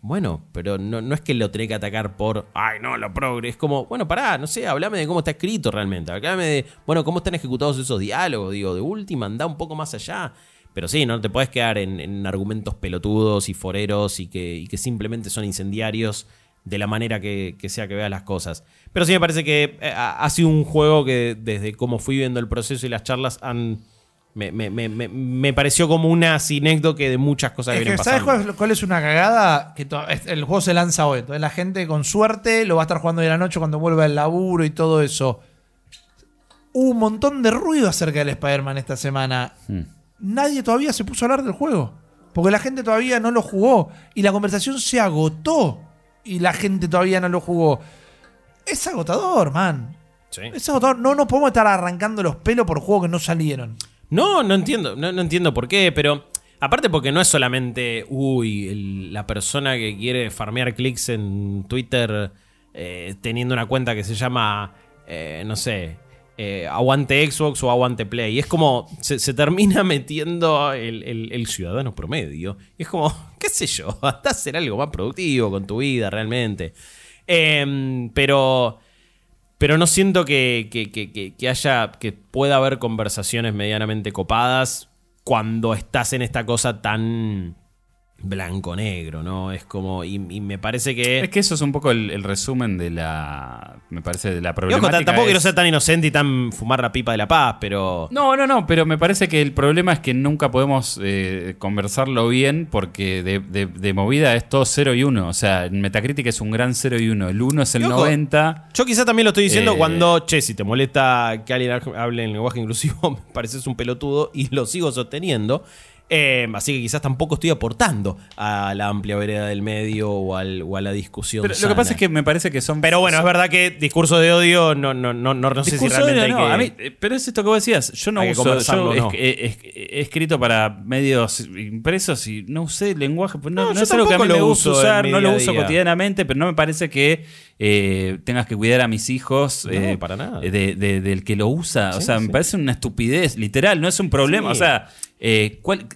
Bueno, pero no, no es que lo tenés que atacar por, ay, no, lo progre. Es como, bueno, pará, no sé, hablame de cómo está escrito realmente. Hablame de, bueno, cómo están ejecutados esos diálogos. Digo, de última, anda un poco más allá. Pero sí, no te puedes quedar en, en argumentos pelotudos y foreros y que, y que simplemente son incendiarios de la manera que, que sea que veas las cosas. Pero sí me parece que eh, ha, ha sido un juego que desde cómo fui viendo el proceso y las charlas han... Me, me- me- me- me pareció como una sinécdoque de muchas cosas que
Es
vienen
que, ¿Sabes
pasando.
cuál, cuál es una cagada? Que el juego se lanza hoy. Entonces la gente con suerte lo va a estar jugando hoy a la noche cuando vuelva el laburo y todo eso. Hubo un montón de ruido acerca del Spider-Man esta semana.
Hmm.
Nadie todavía se puso a hablar del juego. Porque la gente todavía no lo jugó. Y la conversación se agotó. Y la gente todavía no lo jugó. Es agotador, man.
Sí.
Es agotador. No nos podemos estar arrancando los pelos por juegos que no salieron.
No, no entiendo, no, no entiendo por qué, pero aparte porque no es solamente, uy, el- la persona que quiere farmear clics en Twitter eh, teniendo una cuenta que se llama, eh, no sé, eh, aguante Xbox o aguante Play. Es como, se, termina metiendo el, ciudadano promedio. Y es como, qué sé yo, hasta hacer algo más productivo con tu vida realmente. Em, pero... Pero no siento que- que- que- que haya. que pueda haber conversaciones medianamente copadas cuando estás en esta cosa tan. Blanco-negro, ¿no? Es como. Y, y me parece que.
Es que eso es un poco el, el resumen de la. Me parece de la problemática.
t- tampoco quiero
es-
ser tan inocente y tan fumar la pipa de la paz, pero.
No, no, no, pero me parece que el problema es que nunca podemos eh, conversarlo bien porque de, de- de movida es todo 0 y 1. O sea, en Metacritic es un gran 0 y 1. El 1 es el
ojo,
90.
Yo quizá también lo estoy diciendo
Eh,
cuando, che, si te molesta que alguien hable en lenguaje inclusivo, me pareces un pelotudo y lo sigo sosteniendo. Eh, así que quizás tampoco estoy aportando a la amplia vereda del medio o, al- o a la discusión.
Pero lo que
sana.
pasa es que me parece que son.
Pero bueno, es verdad que discurso de odio no, no, no, no, no sé si realmente
de- no,
hay
a
que...
mí, eh, pero es esto que vos decías. Yo no
hay que
uso. Yo
no.
he, he- he escrito para medios impresos y no usé lenguaje. pues No,
No,
no es algo que a mí me gusta usar, no lo uso cotidianamente, pero no me parece que eh, tengas que cuidar a mis hijos.
No,
eh,
para nada.
de- de- del que lo usa. o sea,
sí.
me parece una estupidez, literal, no es un problema.
Sí.
O sea, eh, ¿cuál-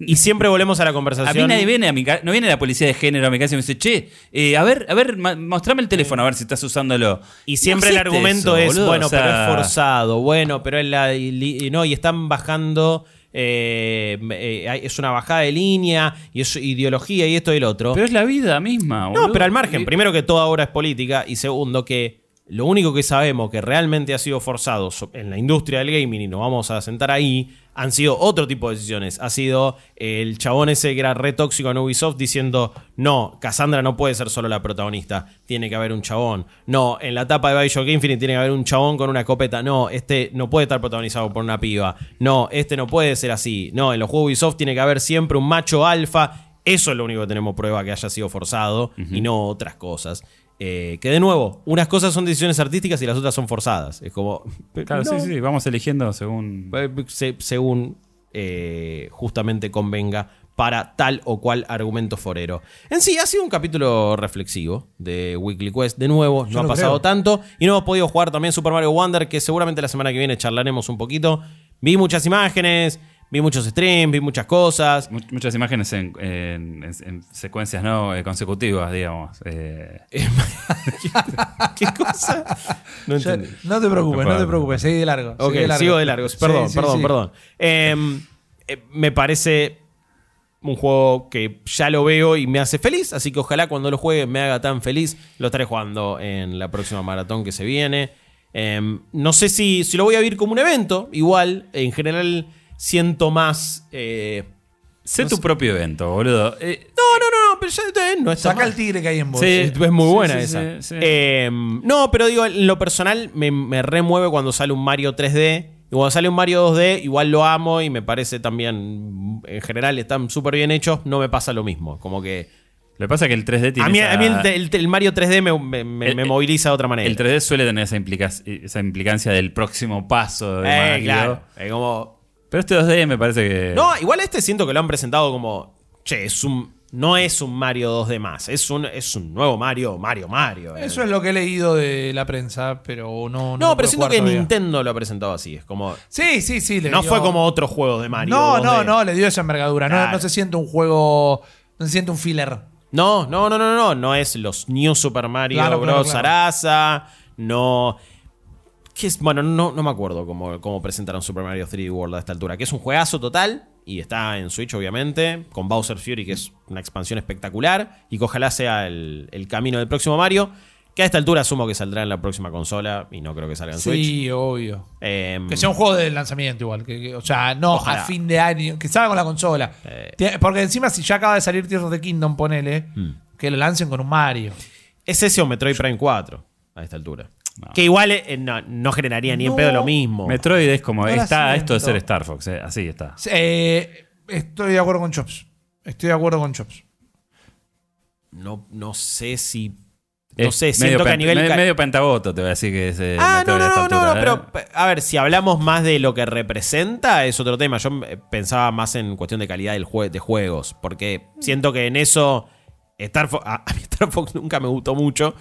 Y siempre volvemos a la
A
conversación.
mí nadie viene a mi no viene la policía de género a mi casa y me dice, che, eh, a ver, a ver, mostrame el teléfono a ver si estás usándolo.
Y siempre
No
el argumento
eso,
es,
boludo,
bueno,
o sea,
pero es forzado, bueno, pero es la... y- y- no, y están bajando... eh, eh, es una bajada de línea y es ideología y esto y el otro.
Pero es la vida misma,
No, pero al margen, primero que toda obra es política y segundo que lo único que sabemos que realmente ha sido forzado en la industria del gaming y nos vamos a sentar ahí han sido otro tipo de decisiones. Ha sido el chabón ese que era re tóxico en Ubisoft diciendo, no, Cassandra no puede ser solo la protagonista, tiene que haber un chabón. No, en la etapa de Bioshock Infinite tiene que haber un chabón con una escopeta. No, este no puede estar protagonizado por una piba. No, este no puede ser así. No, en los juegos Ubisoft tiene que haber siempre un macho alfa. Eso es lo único que tenemos prueba que haya sido forzado y no otras cosas. Eh, que de nuevo, unas cosas son decisiones artísticas y las otras son forzadas. Es como.
Claro,
no,
sí, sí, vamos eligiendo según...
se- según eh, justamente convenga para tal o cual argumento forero. En sí, ha sido un capítulo reflexivo de Weekly Quest. De nuevo, no ha pasado
creo.
tanto y no hemos podido jugar también Super Mario Wonder, que seguramente la semana que viene charlaremos un poquito. Vi muchas imágenes, vi muchos streams, vi muchas cosas.
mu- Muchas imágenes en, en- en- en secuencias no Eh, consecutivas, digamos. Eh,
¿Qué cosa? No
Yo-
entendí.
no te preocupes, no te preocupes, seguí de largo.
Ok,
de largo.
sigo de largo. Perdón,
Sí, sí,
perdón,
sí.
perdón. Em, eh, me parece un juego que ya lo veo y me hace feliz, así que ojalá cuando lo juegue me haga tan feliz. Lo estaré jugando en la próxima maratón que se viene. Em, no sé si, si lo voy a vivir como un evento, igual, en general siento más... eh,
sé
No
tu
sé.
propio evento, boludo. Eh,
no, no, no, no, pero ya eh, no está
Saca
mal.
el tigre que hay en vos.
Sí.
Es es muy buena
sí,
esa.
sí, sí.
Eh, no, pero digo, en lo personal me, me remueve cuando sale un Mario 3D. Y cuando sale un Mario 2D, igual lo amo y me parece también, en general, están súper bien hechos. No me pasa lo mismo. Como que.
lo que pasa es que el 3D tiene
A mí,
esa-
a mí el, el- el Mario 3D me, me- me-
El-
me moviliza de otra manera.
el 3D suele tener esa, implica- esa implicancia del próximo paso de
Eh,
Mario.
claro. Es como.
Pero este 2D me parece que...
No, igual este siento que lo han presentado como. Che, es un. No es un Mario 2D más. Es un, es un nuevo Mario, Mario, Mario. eh.
Eso es lo que he leído de la prensa, pero no.
No, pero siento que
todavía.
Nintendo lo ha presentado así. Es como.
Sí, sí, sí. le
No
dio-
fue como otros juegos de Mario.
No, no,
2D.
no, le dio esa envergadura. No,
Claro.
no se siente un juego. No se siente un filler.
No, no, no, no, no. No es los New Super Mario
Claro, claro,
Bros.
claro.
Sarasa. No. ¿Qué es? Bueno, no, no me acuerdo cómo, cómo presentaron Super Mario 3D World a esta altura. Que es un juegazo total. Y está en Switch, obviamente. Con Bowser Fury, que es una expansión espectacular. Y que ojalá sea el, el camino del próximo Mario. Que a esta altura asumo que saldrá en la próxima consola. Y no creo que salga en Switch.
Sí, obvio.
Em,
Que sea un juego de lanzamiento igual. que- que- o sea, no
Ojalá.
a fin de año. Que salga con la consola.
Eh.
Porque encima, si ya acaba de salir Tears of the Kingdom, ponele.
Hmm.
Que lo lancen con un Mario.
Es ese o Metroid Prime 4 a esta altura.
No.
Que igual eh, no, no generaría ni en
No.
pedo lo mismo.
Metroid es como... Está esto de
siento.
ser Star Fox, eh, así está.
Eh, estoy de acuerdo con Chops. Estoy de acuerdo con Chops.
No, no sé si. No
Es
sé,
medio
siento que a
pen-
nivel.
me-
ca-
medio pentagoto te voy a decir que es eh,
ah, no,
Metroid
no,
esta
no, no,
altura,
no,
¿eh?
pero pe- a ver, si hablamos más de lo que representa, es otro tema. Yo eh, pensaba más en cuestión de calidad del jue- de juegos, porque siento que en eso Star Fox, a, a mí Star Fox nunca me gustó mucho,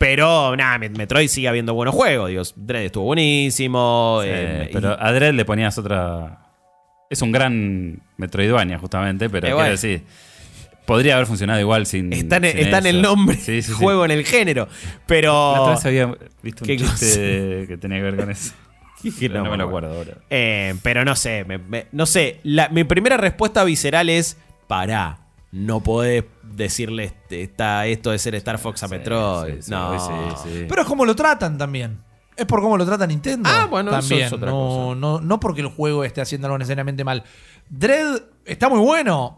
pero nada, Met- Metroid sigue habiendo buenos juegos. Digo, Dread estuvo buenísimo.
Sí,
eh, y-
pero a Dredd le ponías otra. Es un gran Metroidvania, justamente, pero
Eh,
quiero
bueno.
decir. Podría haber funcionado igual sin.
Está en,
sin
está en el nombre,
Sí,
juego en el género. Pero.
La otra vez había visto un
¿Qué
chiste que tenía que ver con eso. Pero no,
No
me lo acuerdo ahora.
Eh, pero no sé, me- me- no sé. la- mi primera respuesta visceral es: pará. no podés decirle este, está esto de ser Star Fox a Metroid.
Sí, sí,
no.
sí, sí.
Pero es como lo tratan también. Es por cómo lo trata Nintendo.
Ah, bueno, eso
también.
es otra
no,
cosa.
No, no porque el juego esté haciendo algo necesariamente mal. Dread está muy bueno.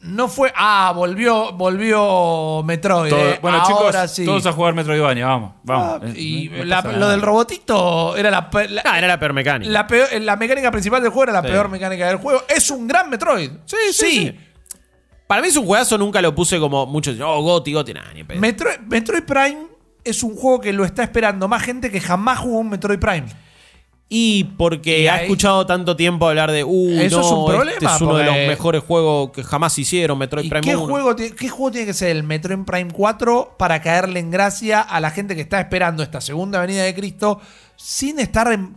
No fue. Ah, volvió, volvió Metroid.
Todo-
eh.
bueno,
Ahora
chicos,
sí.
todos a jugar Metroidvania, vamos,
Ah,
vamos. Eh,
y
no- no
la-
pasa
lo del robotito era la, la,
Ah, era la peor mecánica.
la peor- la mecánica principal del juego, era la
Sí.
peor mecánica del juego. Es un gran Metroid.
Sí, sí, sí. Para mí es un juegazo, nunca lo puse como muchos. Oh, Goti, Goti, nada, ni pedo.
Metroid, Metroid Prime es un juego que lo está esperando más gente que jamás jugó un Metroid Prime.
Y porque
Y
ha
ahí-
escuchado tanto tiempo hablar de. Uh,
Eso
no,
es un
este
problema,
es uno de los
porque-
mejores juegos que jamás hicieron, Metroid
¿Y
Prime
qué
1.
juego, ti- qué juego tiene que ser el Metroid Prime 4 para caerle en gracia a la gente que está esperando esta segunda venida de Cristo sin estar en-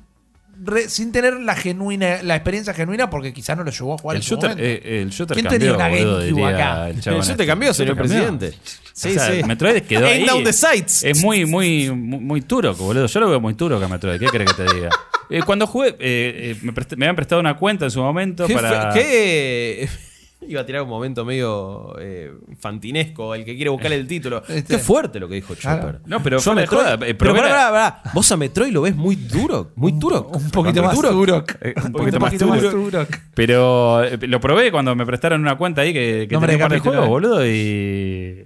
re- sin tener la genuina la experiencia genuina porque quizás no lo llevó a jugar
El
en su
shooter,
momento.
eh, el shooter
¿Quién
cambió,
tenía una
boludo,
acá?
el
Eso te
este.
cambió,
El
señor
shooter cambió.
presidente. Sí,
O sea,
sí.
Metroid quedó ahí.
down the sights.
Es muy, muy, muy, muy boludo. Yo lo veo muy turok a Metroid. ¿Qué crees que te diga? Eh, cuando jugué, eh, eh, me, presté- me habían prestado una cuenta en su momento
¿Qué,
para.
fue- qué- Iba a tirar un momento medio eh, fantinesco, el que quiere buscar el título.
Este.
Qué fuerte lo que dijo. Chopper.
No, pero
Yo a Metroid-
joda, eh,
pero
probé
pará, pará, pará. Vos a Metroid lo ves muy duro, muy duro.
un poquito más Turok.
Eh, un
Un
poquito más Turok. Pero eh, lo probé cuando me prestaron una cuenta ahí que, que
Nombre
tenía un
de
par de
capítulo,
juegos,
eh.
boludo, y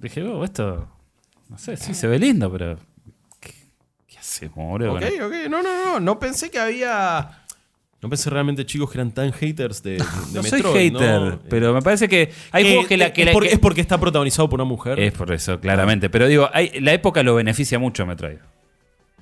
dije, oh, esto, no sé, sí se ve lindo, pero ¿qué, qué hacemos, boludo?
Ok, ok. No, no, no. No pensé que había. No pensé realmente, chicos, que eran tan haters de, de
No soy
Metroid,
hater,
¿no?
pero me parece que hay
Eh,
juegos que la... Que
es,
la-
por-
que-
es porque está protagonizado por una mujer.
es por eso, claramente. Pero digo, hay, la época lo beneficia mucho Metroid.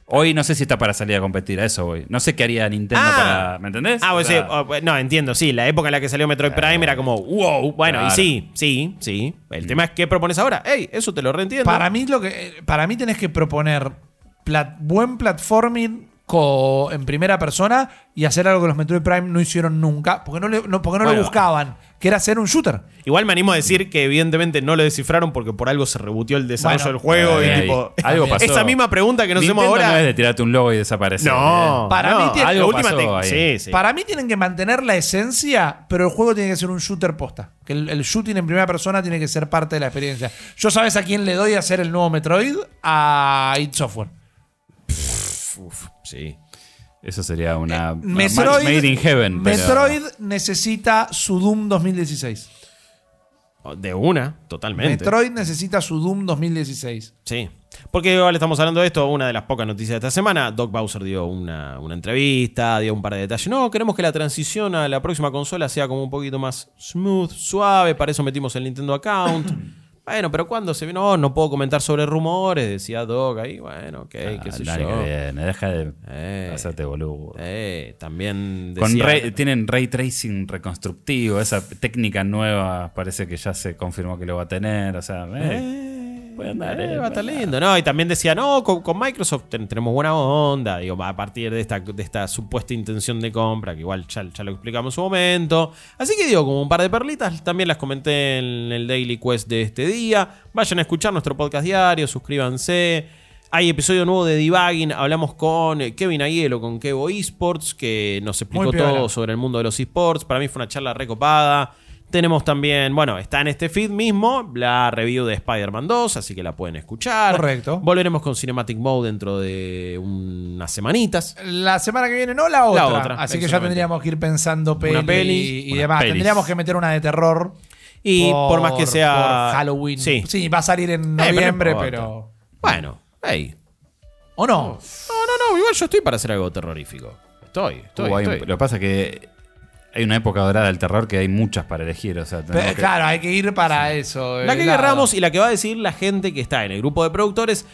Hoy no sé si está para salir a competir, a eso voy. No sé qué haría Nintendo
Ah.
para... ¿Me entendés?
Ah, pues sí, oh, no, entiendo, sí, la época en la que salió Metroid Prime era como, wow, bueno, y sí, sí, sí. El tema es qué propones ahora. Ey, eso te lo reentiendo.
Para mí lo que para mí tenés que proponer plat- buen platforming en primera persona y hacer algo que los Metroid Prime no hicieron nunca, porque no, le- no- porque no
Bueno.
lo buscaban, que era hacer un shooter.
Igual me animo a decir que evidentemente no lo descifraron porque por algo se rebutió el desarrollo
Bueno,
del juego
ahí,
y
ahí.
tipo.
Algo pasó.
Esa misma pregunta que nos hacemos ahora.
no es de tirarte un logo y desaparecer.
No,
¿eh?
Para
no,
mí tiene-
la
algo
última
pasó
te-
ahí.
Sí, sí.
Para mí tienen que mantener la esencia, pero el juego tiene que ser un shooter posta. Que el, el shooting en primera persona tiene que ser parte de la experiencia. ¿Yo sabes a quién le doy a hacer el nuevo Metroid? A id Software.
Uf, sí.
Eso sería una... una
Metroid,
match made in heaven. pero-
Metroid necesita su Doom 2016.
De una, totalmente.
Metroid necesita su Doom 2016.
Sí. Porque igual estamos hablando de esto, una de las pocas noticias de esta semana. Doc Bowser dio una, una entrevista, dio un par de detalles. No, queremos que la transición a la próxima consola sea como un poquito más smooth, suave. Para eso metimos el Nintendo Account. Bueno, pero cuando se vino, no, no puedo comentar sobre rumores, decía Doc ahí. Bueno, ok,
Ah,
qué sé yo.
que viene, deja de
Eh.
hacerte boludo.
Eh, también
Con
decía-
ray- tienen ray tracing reconstructivo, esa técnica nueva parece que ya se confirmó que lo va a tener. O sea, eh, puede andar.
Eh,
eh,
va a estar lindo, ¿no? Y también decía, no, con, con Microsoft ten- tenemos buena onda, digo, a partir de esta, de esta supuesta intención de compra, que igual ya, ya lo explicamos en su momento. Así que digo, como un par de perlitas, también las comenté en el Daily Quest de este día. Vayan a escuchar nuestro podcast diario, suscríbanse. Hay episodio nuevo de Debugging, hablamos con Kevin Aiello, con Kevo Esports, que nos explicó todo sobre el mundo de los esports. Para mí fue una charla recopada. Tenemos también, bueno, está en este feed mismo la review de Spider-Man 2, así que la pueden escuchar.
Correcto.
Volveremos con Cinematic Mode dentro de unas semanitas.
La semana que viene, no la otra.
otra,
Así que ya tendríamos que ir pensando peli,
peli,
y demás.
pelis.
Tendríamos que meter una de terror.
Y por, más que sea.
por Halloween.
Sí.
va a salir en
Eh, pero
noviembre, pero.
Bueno, hey.
¿O no?
No, no, no, igual yo estoy para hacer algo terrorífico. Estoy, estoy.
Uh, hay un-
estoy.
lo que pasa es que hay una época dorada del terror que hay muchas para elegir. O sea,
Pe-
tenemos que-
Claro, hay que ir para eso.
La que querramos y la que va a decir la gente que está en el grupo de productores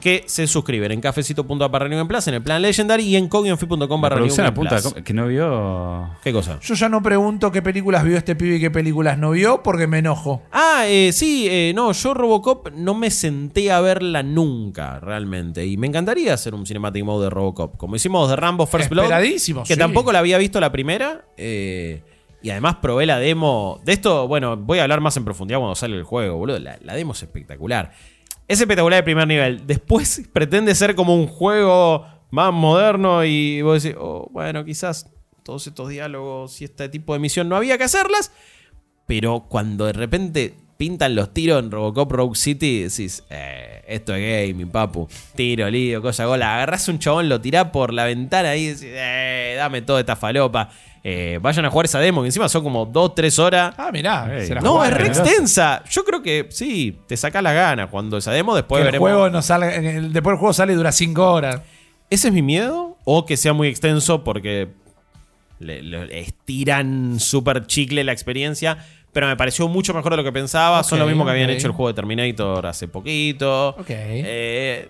que se suscriben en cafecito.app barra New Game Plus, en el plan Legendary y en cogionfi.com
la
barra New
que no vio.
¿Qué cosa?
Yo ya no pregunto qué películas vio este pibe y qué películas no vio porque me enojo.
Ah, eh, sí, eh, no, yo Robocop no me senté a verla nunca, realmente. Y me encantaría hacer un cinematic mode de Robocop. Como hicimos de Rambo First Blood.
Esperadísimo,
Que
sí.
tampoco la había visto la primera. eh, y además probé la demo. De esto, bueno, voy a hablar más en profundidad cuando sale el juego, boludo. La, la demo es espectacular. Es espectacular de primer nivel. Después pretende ser como un juego más moderno y vos decís, oh, bueno, quizás todos estos diálogos y este tipo de misión no había que hacerlas. pero cuando de repente pintan los tiros en Robocop Rogue City, decís, eh, esto es gaming, papu. Tiro, lío, cosa, gola. Agarrás un chabón, lo tirás por la ventana y decís, eh, dame toda esta falopa. Eh, vayan a jugar esa demo, que encima son como 2-3 horas.
Ah, mirá. Se la
No, es re extensa. Yo creo que sí, te saca las ganas cuando esa demo, después
Que el
veremos.
juego no salga, el- después el juego sale y dura 5 horas.
Ese es mi miedo. O que sea muy extenso porque le, le estiran súper chicle la experiencia. Pero me pareció mucho mejor de lo que pensaba. Son lo mismo que habían hecho el juego de Terminator hace poquito.
Ok.
Eh,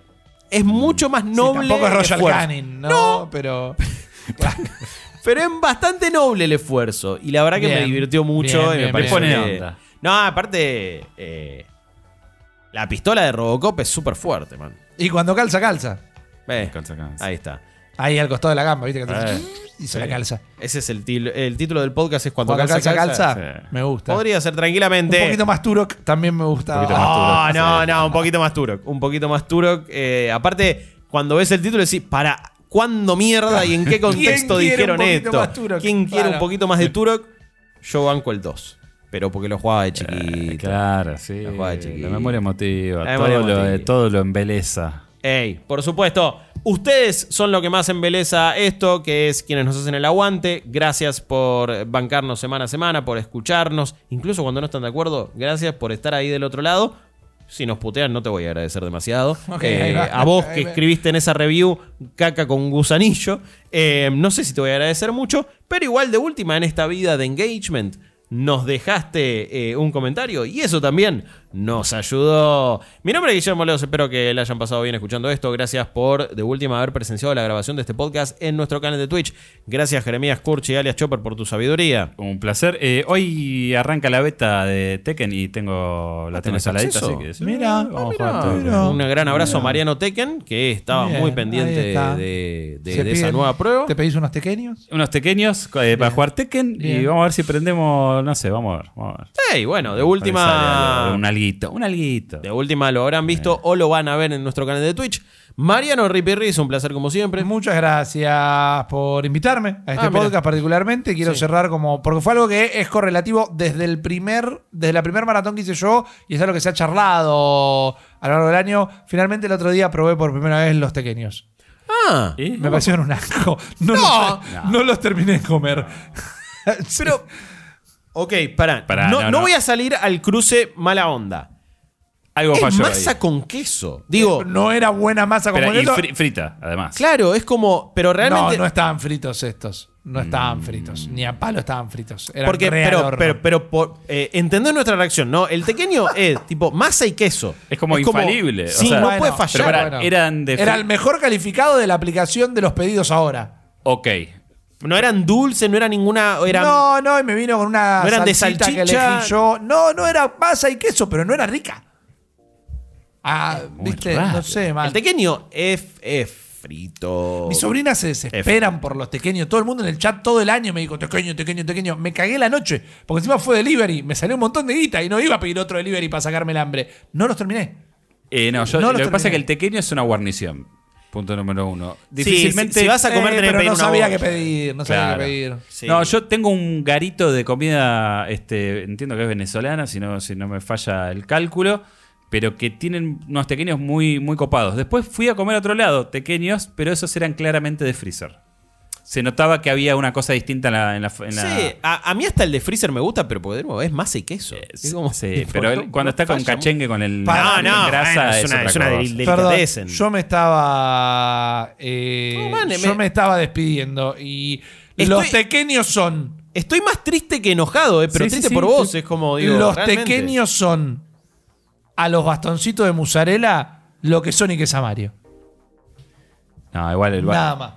es mucho más
Sí,
noble.
tampoco es
el
Royal. Canin, ¿no? Pero.
Pero es bastante noble el esfuerzo. Y la verdad que me divirtió mucho.
bien,
y me
bien,
pareció
bien.
que-
Pone onda.
No, aparte. eh, la pistola de Robocop es súper fuerte, man.
Y cuando calza, calza.
Eh,
Calza, calza.
ahí está.
Ahí al costado de la gamba, ¿viste? Que te- y se la calza.
Ese es el, el título del podcast. Es cuando,
Cuando calza, calza,
Sí.
me gusta.
Podría ser
Un
tranquilamente.
poquito más Turok también me gusta.
Un poquito más
No,
Turok,
no,
sí.
no, un poquito más Turok. Un poquito más Turok. Eh, aparte, cuando ves el título decís, ¿para cuándo mierda y en qué contexto dijeron
un poquito
esto?
más Turok?
¿Quién quiere
Claro.
un poquito más de Turok? Yo banco el 2. Pero porque lo jugaba de chiquito.
Eh, Claro, sí.
La jugada de chiquito.
La memoria emotiva.
La
todo, lo,
emotiva.
todo lo embeleza.
Ey, por supuesto. Ustedes son lo que más embeleza esto, que es quienes nos hacen el aguante. Gracias por bancarnos semana a semana, por escucharnos. Incluso cuando no están de acuerdo, gracias por estar ahí del otro lado. Si nos putean, no te voy a agradecer demasiado. Eh,
va.
a vos que escribiste en esa review caca con gusanillo, eh, no sé si te voy a agradecer mucho, pero igual de última en esta vida de engagement nos dejaste eh, un comentario y eso también nos ayudó. Mi nombre es Guillermo Leos, espero que le hayan pasado bien escuchando esto. Gracias por de última haber presenciado la grabación de este podcast en nuestro canal de Twitch. Gracias Jeremías Curchi, alias Chopper, por tu sabiduría.
Un placer. Eh, hoy arranca la beta de Tekken y tengo la
Ah,
tengo
¿tenés
saladita, así que sí,
Mira,
vamos
ah,
a jugar todo.
mira.
Un gran abrazo a Mariano Tekken, que estaba
Bien,
muy pendiente de, de-
Se
de esa nueva prueba.
¿Te pedís unos pequeños?
Unos pequeños eh, para jugar Tekken y vamos a ver si prendemos, no sé, vamos a ver. Vamos a ver.
Hey, bueno, de última.
algo, Un alguito, un alguito.
De última lo habrán visto o lo van a ver en nuestro canal de Twitch. Mariano Ripirri, es un placer como siempre.
Muchas gracias por invitarme a este
Ah, mira.
podcast particularmente. Quiero
Sí.
cerrar como. Porque fue algo que es correlativo desde el primer. Desde la primer maratón que hice yo. Y es algo que se ha charlado a lo largo del año. Finalmente el otro día probé por primera vez los pequeños.
Ah.
Me parecieron un asco. No,
No.
Los, no los terminé de comer.
pero. Ok, pará.
Pará,
no,
no,
no
no.
voy a salir al cruce mala onda.
Algo
Es
falló
masa
ahí.
con queso. Digo,
no era buena masa como
Espera, y
esto.
fri- frita, además.
claro, es como. Pero realmente.
No, no estaban fritos estos. No estaban fritos. Ni a palo estaban fritos. Eran
porque,
re al
pero,
horno.
pero, pero, por, eh, entendés nuestra reacción, ¿no? El pequeño es tipo masa y queso.
Es como infalible, o
sí,
sea-
no
Bueno,
puede
Pero
fallar.
pará,
bueno.
eran de
Era el mejor calificado de la aplicación de los pedidos ahora.
Ok.
No eran dulces, no era ninguna. Eran,
No, no, y me vino con una
¿No eran de
que
salchicha?
elegí yo. No, no era masa y queso, pero no era rica. Ah, viste,
raro.
no sé, man.
El pequeño es, es frito.
Mis sobrinas se desesperan por los pequeños. Todo el mundo en el chat todo el año me dijo, tequeño, tequeño, tequeño. Me cagué la noche, porque encima fue delivery. Me salió un montón de guita y no iba a pedir otro delivery para sacarme el hambre. No los terminé.
Eh, no, yo,
No
lo que pasa es que el tequeño es una guarnición. Punto número uno. Difícilmente.
si, vas a comer,
Eh,
tenés que
pero
pedir
no
una
sabía qué pedir, no sabía
Claro.
qué pedir.
Sí.
No, yo tengo un garito de comida, este, entiendo que es venezolana, si no, si no me falla el cálculo, pero que tienen unos tequeños muy, muy copados. Después fui a comer a otro lado, tequeños, pero esos eran claramente de freezer. Se notaba que había una cosa distinta en la... En la, en la-
Sí, a, a mí hasta el de freezer me gusta, pero nuevo es masa y queso.
Eh,
Es como-
sí, pero él,
no-
cuando
no
está con cachengue, con el
Para-
con
no,
grasa,
bueno, es una- es una
cosa.
del-
Perdón,
Delicatessen.
yo me estaba. eh,
No, man,
yo
me-
me estaba despidiendo y
Estoy-
los pequeños son.
Estoy más triste que enojado, eh, pero
Sí,
triste
sí,
por
sí.
vos. Es como digo.
los pequeños son a los bastoncitos de mozzarella lo que Sonic es a Mario.
No, igual el,
Nada más.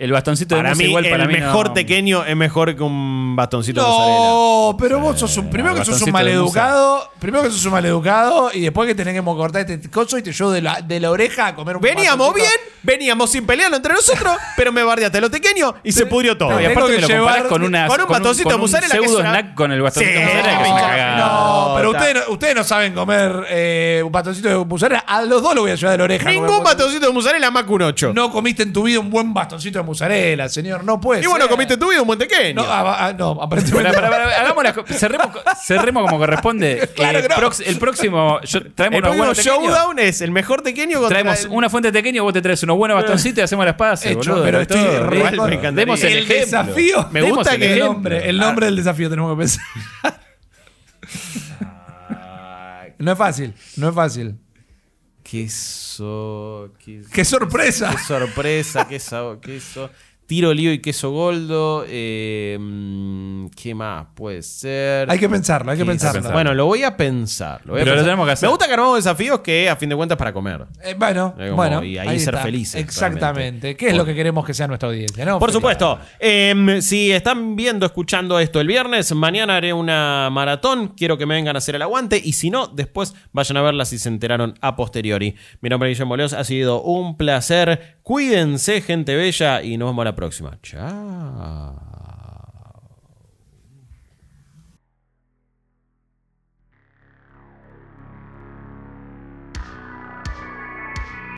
El bastoncito de
Para mí,
igual para
el
mí
mejor
no-
tequeño es mejor que un bastoncito de mozzarella.
No, pero vos sos un. Primero que sos un maleducado. Primero que sos un maleducado. Y después que tenés que cortar este coso y te llevo de la, de la oreja a comer un
Veníamos bien, veníamos sin pelearlo entre nosotros, pero me bardeaste lo pequeño y se pudrió todo.
No, y aparte
que
me lo comparás con, una,
con un bastoncito
con
de mozzarella
pseudo snack con el bastoncito
Sí,
de mozzarella
no.
No, pero ustedes no, ustedes no saben comer eh, un bastoncito de mozzarella. A los dos lo voy a llevar de la oreja.
Ningún
un
bastoncito de mozzarella más que un 8.
No comiste en tu vida un buen bastoncito de musarela, señor. No puede
Y bueno,
ser.
comiste tu vida un buen tequeño.
No, ah, ah, no, aparentemente.
Pará, pará, hagamos las co- cerremos, co- cerremos como corresponde.
Claro
Eh,
que no.
prox- el próximo, yo, traemos
el
unos
próximo
buenos tequeños.
showdown es el mejor tequeño contra
Traemos
el-
una fuente de tequeño, vos te traes unos buenos bastoncitos y hacemos las pases,
Hecho,
boludo.
pero estoy re-
Igual me encantaría.
Demos el,
el
ejemplo.
desafío.
Me
Demos
gusta
el
que
el
ejemplo.
nombre, el nombre del desafío tenemos que pensar. No es fácil, no es fácil.
Queso. Queso.
¡Qué sorpresa!
Qué sorpresa, qué sabor, queso. Tiro lío y queso goldo. eh, ¿Qué más puede ser?
Hay que pensarlo, hay que pensarlo.
Bueno, lo voy a pensar. lo voy a
Pero lo tenemos que hacer.
Me gusta que armamos desafíos que a fin de cuentas para comer.
Eh, bueno,
Eh, como-
bueno.
y ahí ser
está.
felices,
Exactamente.
realmente.
¿Qué es lo que queremos que sea nuestra audiencia? ¿no?
Por supuesto. Em, si están viendo, escuchando esto el viernes, mañana haré una maratón. Quiero que me vengan a hacer el aguante. Y si no, después vayan a verla si se enteraron a posteriori. Mi nombre es Guillermo Leos. Ha sido un placer. Cuídense, gente bella. Y nos vemos la próxima. Chao.